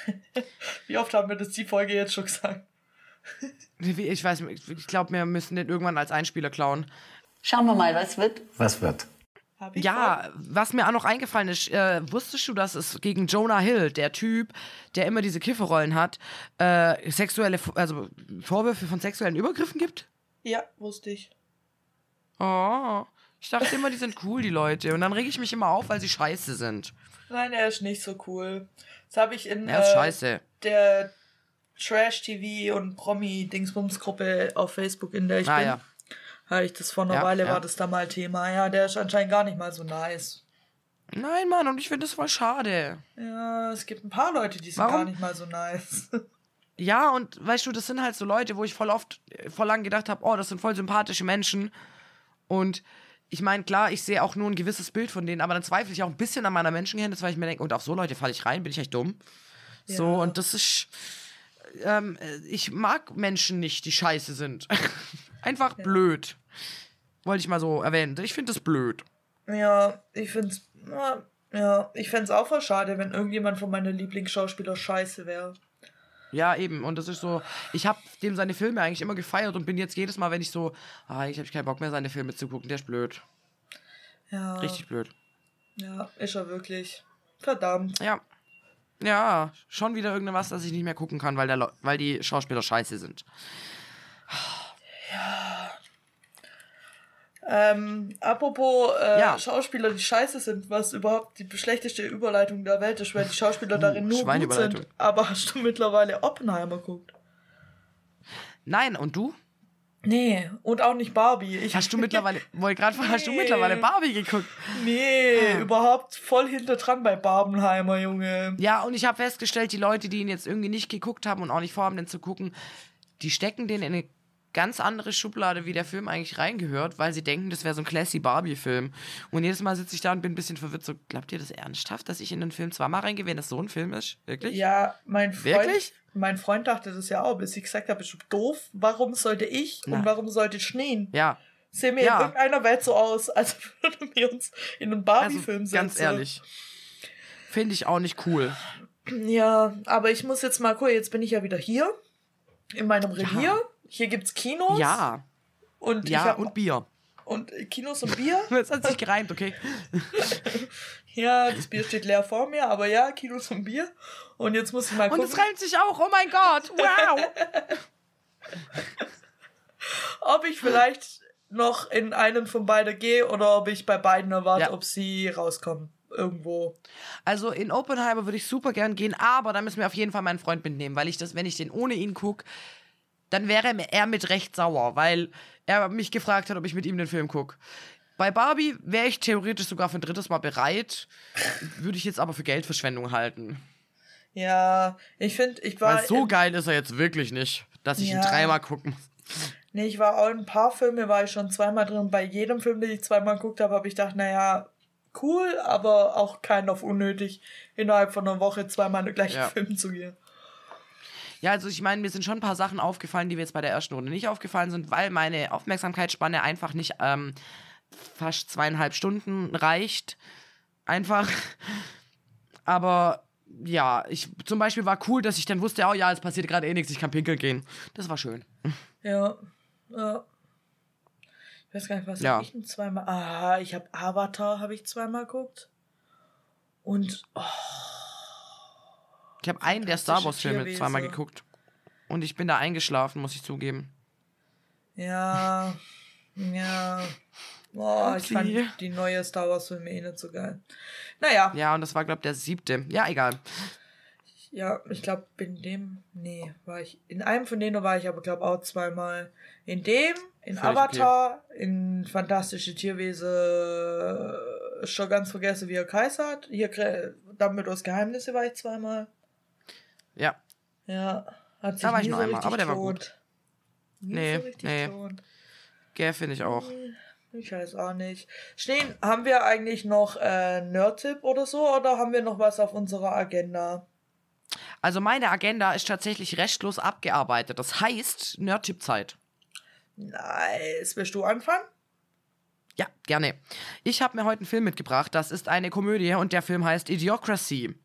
S3: Wie oft haben wir das die Folge jetzt schon gesagt?
S2: Wie- Ich weiß, nicht, ich glaube, wir müssen den irgendwann als Einspieler klauen.
S4: Schauen wir mal, was wird.
S5: Was wird?
S2: Ja, was mir auch noch eingefallen ist, äh, wusstest du, dass es gegen Jonah Hill, der Typ, der immer diese Kifferrollen hat, äh, sexuelle, also Vorwürfe von sexuellen Übergriffen gibt?
S3: Ja, wusste ich.
S2: Oh, ich dachte immer, die sind cool, die Leute. Und dann rege ich mich immer auf, weil sie scheiße sind.
S3: Nein, er ist nicht so cool. Das habe ich in äh, der Trash-TV und Promi-Dingsbums-Gruppe auf Facebook, in der ich
S2: Ah,
S3: bin.
S2: ja.
S3: Habe ich das vor einer
S2: Ja,
S3: Weile,
S2: ja.
S3: war das da mal Thema. Ja, der ist anscheinend gar nicht mal so nice.
S2: Nein, Mann, und ich finde das voll schade.
S3: Ja, es gibt ein paar Leute, die sind
S2: Warum?
S3: gar nicht mal so nice.
S2: Ja, und weißt du, das sind halt so Leute, wo ich voll oft, äh, voll lang gedacht habe, oh, das sind voll sympathische Menschen. Und ich meine, klar, ich sehe auch nur ein gewisses Bild von denen, aber dann zweifle ich auch ein bisschen an meiner Menschenkenntnis, weil ich mir denke, und auf so Leute falle ich rein, bin ich echt dumm. So,
S3: Ja.
S2: und das ist. Ähm, äh, ich mag Menschen nicht, die scheiße sind. Einfach blöd. Wollte ich mal so erwähnen. Ich finde das blöd.
S3: ja, ich find's. na, Ja, ich fänd's auch voll schade, wenn irgendjemand von meinen Lieblingsschauspielern scheiße wäre.
S2: Ja, eben. Und das ist so, ich habe dem seine Filme eigentlich immer gefeiert und bin jetzt jedes Mal, wenn ich so, ah, ich habe keinen Bock mehr, seine Filme zu gucken, der ist blöd.
S3: Ja.
S2: Richtig blöd.
S3: Ja, ist er wirklich. Verdammt.
S2: Ja. Ja, schon wieder irgendwas, das ich nicht mehr gucken kann, weil, der, weil die Schauspieler scheiße sind.
S3: Ähm, apropos äh,
S2: Ja.
S3: Schauspieler, die scheiße sind, was überhaupt die schlechteste Überleitung der Welt ist, weil die Schauspieler darin nur gut sind. Aber hast du mittlerweile Oppenheimer geguckt?
S2: Nein, und du?
S3: Nee, und auch nicht Barbie. Ich,
S2: Hast du mittlerweile, wollte gerade fragen, hast du
S3: Nee.
S2: mittlerweile Barbie geguckt?
S3: Nee, überhaupt voll hinter dran bei Barbenheimer, Junge.
S2: Ja, und ich habe festgestellt, die Leute, die ihn jetzt irgendwie nicht geguckt haben und auch nicht vorhaben, den zu gucken, die stecken den in eine ganz andere Schublade, wie der Film eigentlich reingehört, weil sie denken, das wäre so ein classy Barbie-Film. Und jedes Mal sitze ich da und bin ein bisschen verwirrt. So, glaubt ihr das ernsthaft, dass ich in den Film zweimal reingehe, wenn das so ein Film ist? Wirklich?
S3: Ja, mein Freund,
S2: Wirklich?
S3: mein Freund dachte das ja auch, bis ich gesagt habe, bist du doof? Warum sollte ich
S2: Na.
S3: und warum sollte Schneen?
S2: Ja,
S3: Sehen wir
S2: Ja.
S3: in irgendeiner Welt so aus, als würden wir uns in einem
S2: also
S3: Barbie-Film setzen.
S2: ganz ehrlich. Finde ich auch nicht cool.
S3: Ja, aber ich muss jetzt mal gucken, jetzt bin ich ja wieder hier in meinem Revier. Hier gibt's Kinos.
S2: Ja,
S3: Und
S2: ja,
S3: hab,
S2: und Bier.
S3: und Kinos und Bier.
S2: Das hat sich gereimt, okay?
S3: ja, das Bier steht leer vor mir, aber ja, Kinos und Bier. Und jetzt muss ich mal
S2: Und
S3: gucken,
S2: es reimt sich auch, oh mein Gott, wow!
S3: ob ich vielleicht noch in einen von beiden gehe oder ob ich bei beiden erwarte,
S2: Ja.
S3: ob sie rauskommen. Irgendwo.
S2: Also in Oppenheimer würde ich super gern gehen, aber da müssen wir auf jeden Fall meinen Freund mitnehmen, weil ich das, wenn ich den ohne ihn gucke, dann wäre er mit recht sauer, weil er mich gefragt hat, ob ich mit ihm den Film gucke. Bei Barbie wäre ich theoretisch sogar für ein drittes Mal bereit, würde ich jetzt aber für Geldverschwendung halten.
S3: Ja, ich finde, ich war.
S2: Weil so
S3: in-
S2: geil ist er jetzt wirklich nicht, dass ich ihn
S3: Ja.
S2: dreimal gucken muss.
S3: Nee, ich war auch in ein paar Filme, war ich schon zweimal drin. Bei jedem Film, den ich zweimal geguckt habe, habe ich gedacht, naja, cool, aber auch kein auf unnötig, innerhalb von einer Woche zweimal den gleichen
S2: Ja.
S3: Film zu gehen.
S2: Ja, also ich meine, mir sind schon ein paar Sachen aufgefallen, die mir jetzt bei der ersten Runde nicht aufgefallen sind, weil meine Aufmerksamkeitsspanne einfach nicht ähm, fast zweieinhalb Stunden reicht. Einfach. Aber ja, ich zum Beispiel war cool, dass ich dann wusste, oh ja, es passiert gerade eh nichts, ich kann pinkeln gehen. Das war schön.
S3: Ja. ja. Ich weiß gar nicht, was
S2: Ja.
S3: hab ich denn zweimal. Ah, ich habe Avatar, habe ich zweimal geguckt. Und oh,
S2: Ich habe einen der Star
S3: Fantastische
S2: Wars-Filme
S3: Tierwesen.
S2: zweimal geguckt. Und ich bin da eingeschlafen, muss ich zugeben.
S3: ja, ja. Oh, ich fand die neue Star Wars Filme eh nicht so geil. Naja,
S2: Ja, und das war, glaube ich, der siebte. Ja, egal.
S3: ja, ich glaube, in dem, nee, war ich, in einem von denen war ich aber, glaube auch zweimal. In dem, in
S2: Völlig
S3: Avatar, in Fantastische Tierwesen, schon ganz vergessen, wie er Kaiser hat. Hier, Gre- Dumbledores Geheimnisse war ich zweimal.
S2: Ja.
S3: Ja, hat sich
S2: Da war ich nur
S3: so
S2: einmal,
S3: richtig
S2: aber der war.
S3: Nie
S2: Nee,
S3: so
S2: nee. Gell, finde ich auch.
S3: Ich weiß auch nicht. Stehen, haben wir eigentlich noch äh, Nerd-Tipp oder so oder haben wir noch was auf unserer Agenda?
S2: Also meine Agenda ist tatsächlich restlos abgearbeitet. Das heißt, Nerd-Tipp-Zeit.
S3: Nice. Willst du anfangen?
S2: Ja, gerne. Ich habe mir heute einen Film mitgebracht. Das ist eine Komödie und der Film heißt Idiocracy.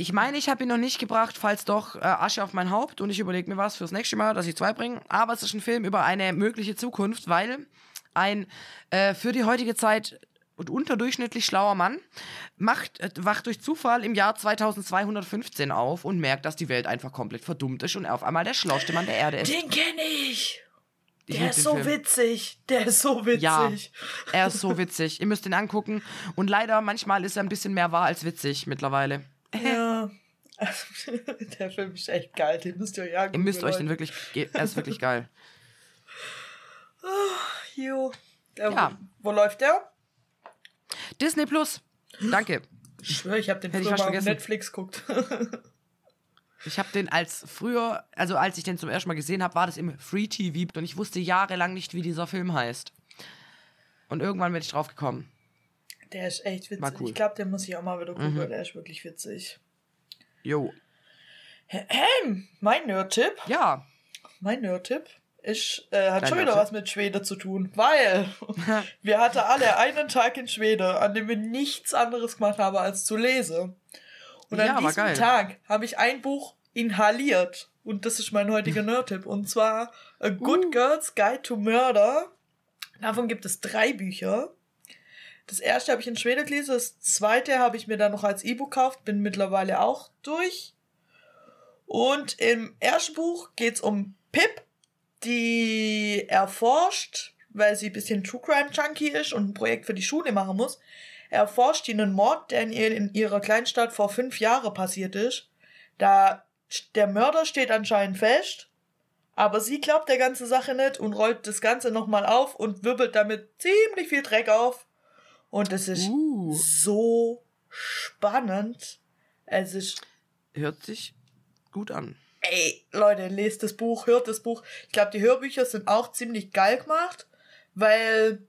S2: Ich meine, ich habe ihn noch nicht gebracht, falls doch äh, Asche auf mein Haupt und ich überlege mir was fürs nächste Mal, dass ich zwei bringe. Aber es ist ein Film über eine mögliche Zukunft, weil ein äh, für die heutige Zeit und unterdurchschnittlich schlauer Mann macht, äh, wacht durch Zufall im Jahr 2215 auf und merkt, dass die Welt einfach komplett verdummt ist und er auf einmal der schlauste Mann der Erde ist.
S3: Den kenne ich.
S2: Ich
S3: Der ist so
S2: Film.
S3: witzig. Der ist so witzig.
S2: Ja, er ist so witzig. Ihr müsst ihn angucken. Und leider, manchmal ist er ein bisschen mehr wahr als witzig mittlerweile.
S3: Ja. Der Film ist echt geil. Den müsst ihr euch angucken.
S2: Ihr müsst euch den wirklich. Er ist wirklich geil.
S3: Jo. Der,
S2: Ja.
S3: Wo, wo läuft der?
S2: Disney Plus. Danke.
S3: Ich schwöre, ich habe den
S2: Hätte
S3: früher mal auf. Netflix geguckt.
S2: Ich habe den als früher, also als ich den zum ersten Mal gesehen habe, war das im Free TV und ich wusste jahrelang nicht, wie dieser Film heißt. Und irgendwann bin ich drauf gekommen.
S3: Der ist echt witzig.
S2: War cool. Mhm.
S3: Ich glaube, den muss ich auch mal wieder gucken. Der ist wirklich witzig.
S2: Jo.
S3: Mein Nerd-Tipp.
S2: Ja.
S3: Mein Nerd-Tipp ist, äh, hat
S2: Dein
S3: schon wieder was mit Schwede zu tun, weil wir hatten alle einen Tag in Schwede, an dem wir nichts anderes gemacht haben, als zu lesen. Und
S2: Ja,
S3: an diesem. Tag habe ich ein Buch inhaliert. Und das ist mein heutiger Nerd-Tipp. Und zwar A Good
S2: Uh.
S3: Girl's Guide to Murder. Davon gibt es drei Bücher. Das erste habe ich in Schwede gelesen, das zweite habe ich mir dann noch als E-Book gekauft, bin mittlerweile auch durch. Und im ersten Buch geht es um Pip, die erforscht, weil sie ein bisschen True Crime Junkie ist und ein Projekt für die Schule machen muss, erforscht die einen Mord, der in, ihr, in ihrer Kleinstadt vor fünf Jahren passiert ist. Da der Mörder steht anscheinend fest, aber sie glaubt der ganze Sache nicht und rollt das Ganze nochmal auf und wirbelt damit ziemlich viel Dreck auf. Und es ist
S2: Uh.
S3: so spannend. Es ist
S2: Hört sich gut an.
S3: Ey, Leute, lest das Buch, hört das Buch. Ich glaube, die Hörbücher sind auch ziemlich geil gemacht, weil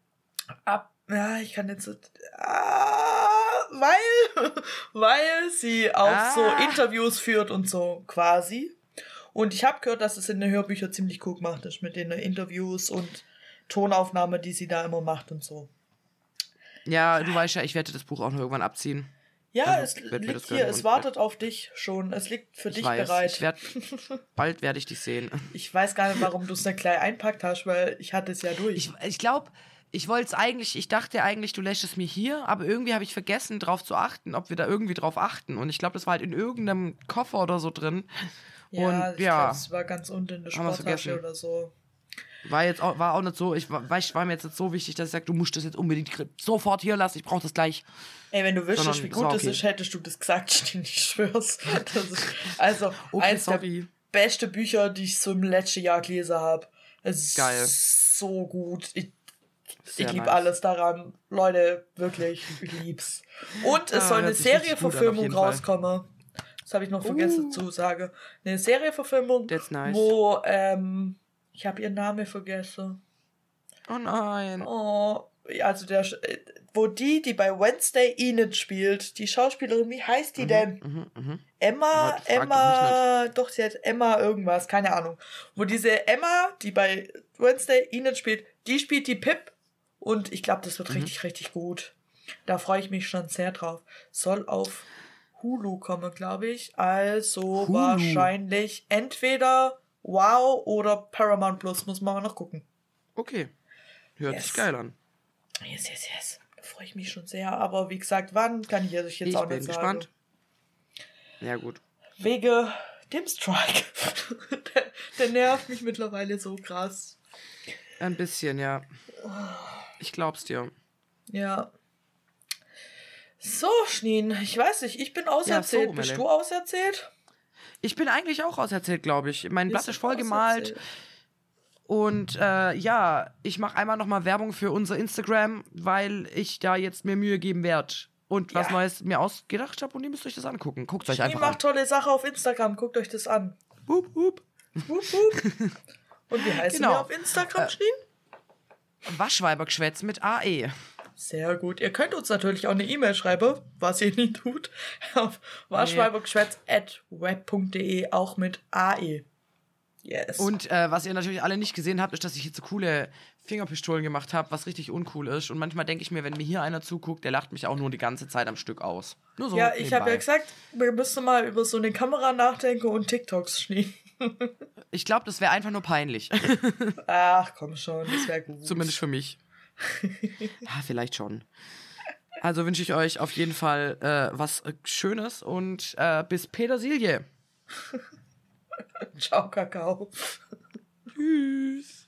S3: ab, ja, ich kann jetzt so, ah, weil, weil sie auch
S2: Ah.
S3: so Interviews führt und so quasi. Und ich habe gehört, dass es in den Hörbüchern ziemlich cool gemacht ist mit den Interviews und Tonaufnahme, die sie da immer macht und so.
S2: Ja, du weißt ja, ich werde das Buch auch noch irgendwann abziehen.
S3: Ja,
S2: Also,
S3: es liegt hier, es wartet auf dich schon. Es liegt für
S2: Ich
S3: dich
S2: weiß.
S3: bereit.
S2: Werd, bald werde ich dich sehen.
S3: Ich weiß gar nicht, warum du es dann gleich einpackt hast, weil ich hatte es ja durch.
S2: Ich, ich glaube, ich wollte es eigentlich, ich dachte eigentlich, du lässt es mir hier, aber irgendwie habe ich vergessen, drauf zu achten, ob wir da irgendwie drauf achten. Und ich glaube, das war halt in irgendeinem Koffer oder so drin.
S3: ja,
S2: und
S3: ich
S2: ja.
S3: glaub, es war ganz unten in der Sporttasche oder so.
S2: War jetzt auch, war auch nicht so, ich war, war mir jetzt nicht so wichtig, dass ich sage, du musst das jetzt unbedingt sofort hier lassen, ich brauche das gleich.
S3: Ey, wenn du wüsstest, wie gut das
S2: okay.
S3: ist, hättest du das gesagt, ich schwör's. Ist, also,
S2: Okay,
S3: eins der
S2: sorry.
S3: beste Bücher, die ich so im letzten Jahr gelesen habe. Es ist
S2: Geil.
S3: so gut. Ich,
S2: Sehr
S3: ich liebe
S2: nice.
S3: alles daran. Leute, wirklich, ich lieb's. Und es
S2: Ah,
S3: soll eine
S2: Fall.
S3: rauskommen. Das habe ich noch vergessen
S2: Uh.
S3: zu sagen. Eine Serienverfilmung,
S2: That's nice.
S3: wo, ähm, ich habe ihren Namen vergessen.
S2: Oh nein.
S3: Oh, also der, äh, wo die, die bei Wednesday Enid spielt, die Schauspielerin, wie heißt die denn?
S2: Mhm, mhm.
S3: Emma,
S2: Ja,
S3: Emma, doch, sie hat Emma irgendwas, keine Ahnung. Wo diese Emma, die bei Wednesday Enid spielt, die spielt die Pip und ich glaube, das
S2: Mhm.
S3: wird richtig, richtig gut. Da freue ich mich schon sehr drauf. Soll auf Hulu kommen, glaube ich. Also
S2: Hulu.
S3: wahrscheinlich entweder Wow oder Paramount Plus, muss man mal noch gucken.
S2: Okay. Hört
S3: Yes.
S2: sich geil an.
S3: Yes, yes, yes. Da freue ich mich schon sehr. Aber wie gesagt, wann kann ich euch jetzt
S2: Ich
S3: auch
S2: bin
S3: nicht sagen.
S2: gespannt. Ja, gut.
S3: Wege dem Strike. der, der nervt mich mittlerweile so krass.
S2: Ein bisschen, ja. Ich glaub's dir.
S3: Ja. So, Schneen, ich weiß nicht, ich bin auserzählt.
S2: so,
S3: Bist du auserzählt?
S2: Ich bin eigentlich auch auserzählt, glaube ich. Mein Blatt ist voll gemalt. Und äh, ja, ich mache einmal nochmal Werbung für unser Instagram, weil ich da jetzt mir Mühe geben werde. Und was
S3: Ja.
S2: Neues mir ausgedacht habe und ihr müsst euch das angucken. Guckt euch einfach
S3: macht tolle Sache auf Instagram, guckt euch das an.
S2: an. Hup, hup.
S3: Wup, wup. Und wie heißen
S2: Genau.
S3: wir auf Instagram, Schneen?
S2: Waschweibergeschwätz mit AE.
S3: Sehr gut. Ihr könnt uns natürlich auch eine E-Mail schreiben, was ihr nie tut, auf waschweibergeschwätz.web.de, auch mit AE. Yes.
S2: Und äh, was ihr natürlich alle nicht gesehen habt, ist, dass ich jetzt so coole Fingerpistolen gemacht habe, was richtig uncool ist. Und manchmal denke ich mir, wenn mir hier einer zuguckt, der lacht mich auch nur die ganze Zeit am Stück aus. Nur so.
S3: ja, ich habe ja gesagt, wir müssen mal über so eine Kamera nachdenken und TikToks schneen.
S2: Ich glaube, das wäre einfach nur peinlich.
S3: Ach, komm schon, das wäre gut.
S2: Zumindest für mich ja, vielleicht schon. Also wünsche ich euch auf jeden Fall äh, was äh, Schönes und äh, bis Petersilie.
S3: Ciao, Kakao.
S2: Tschüss.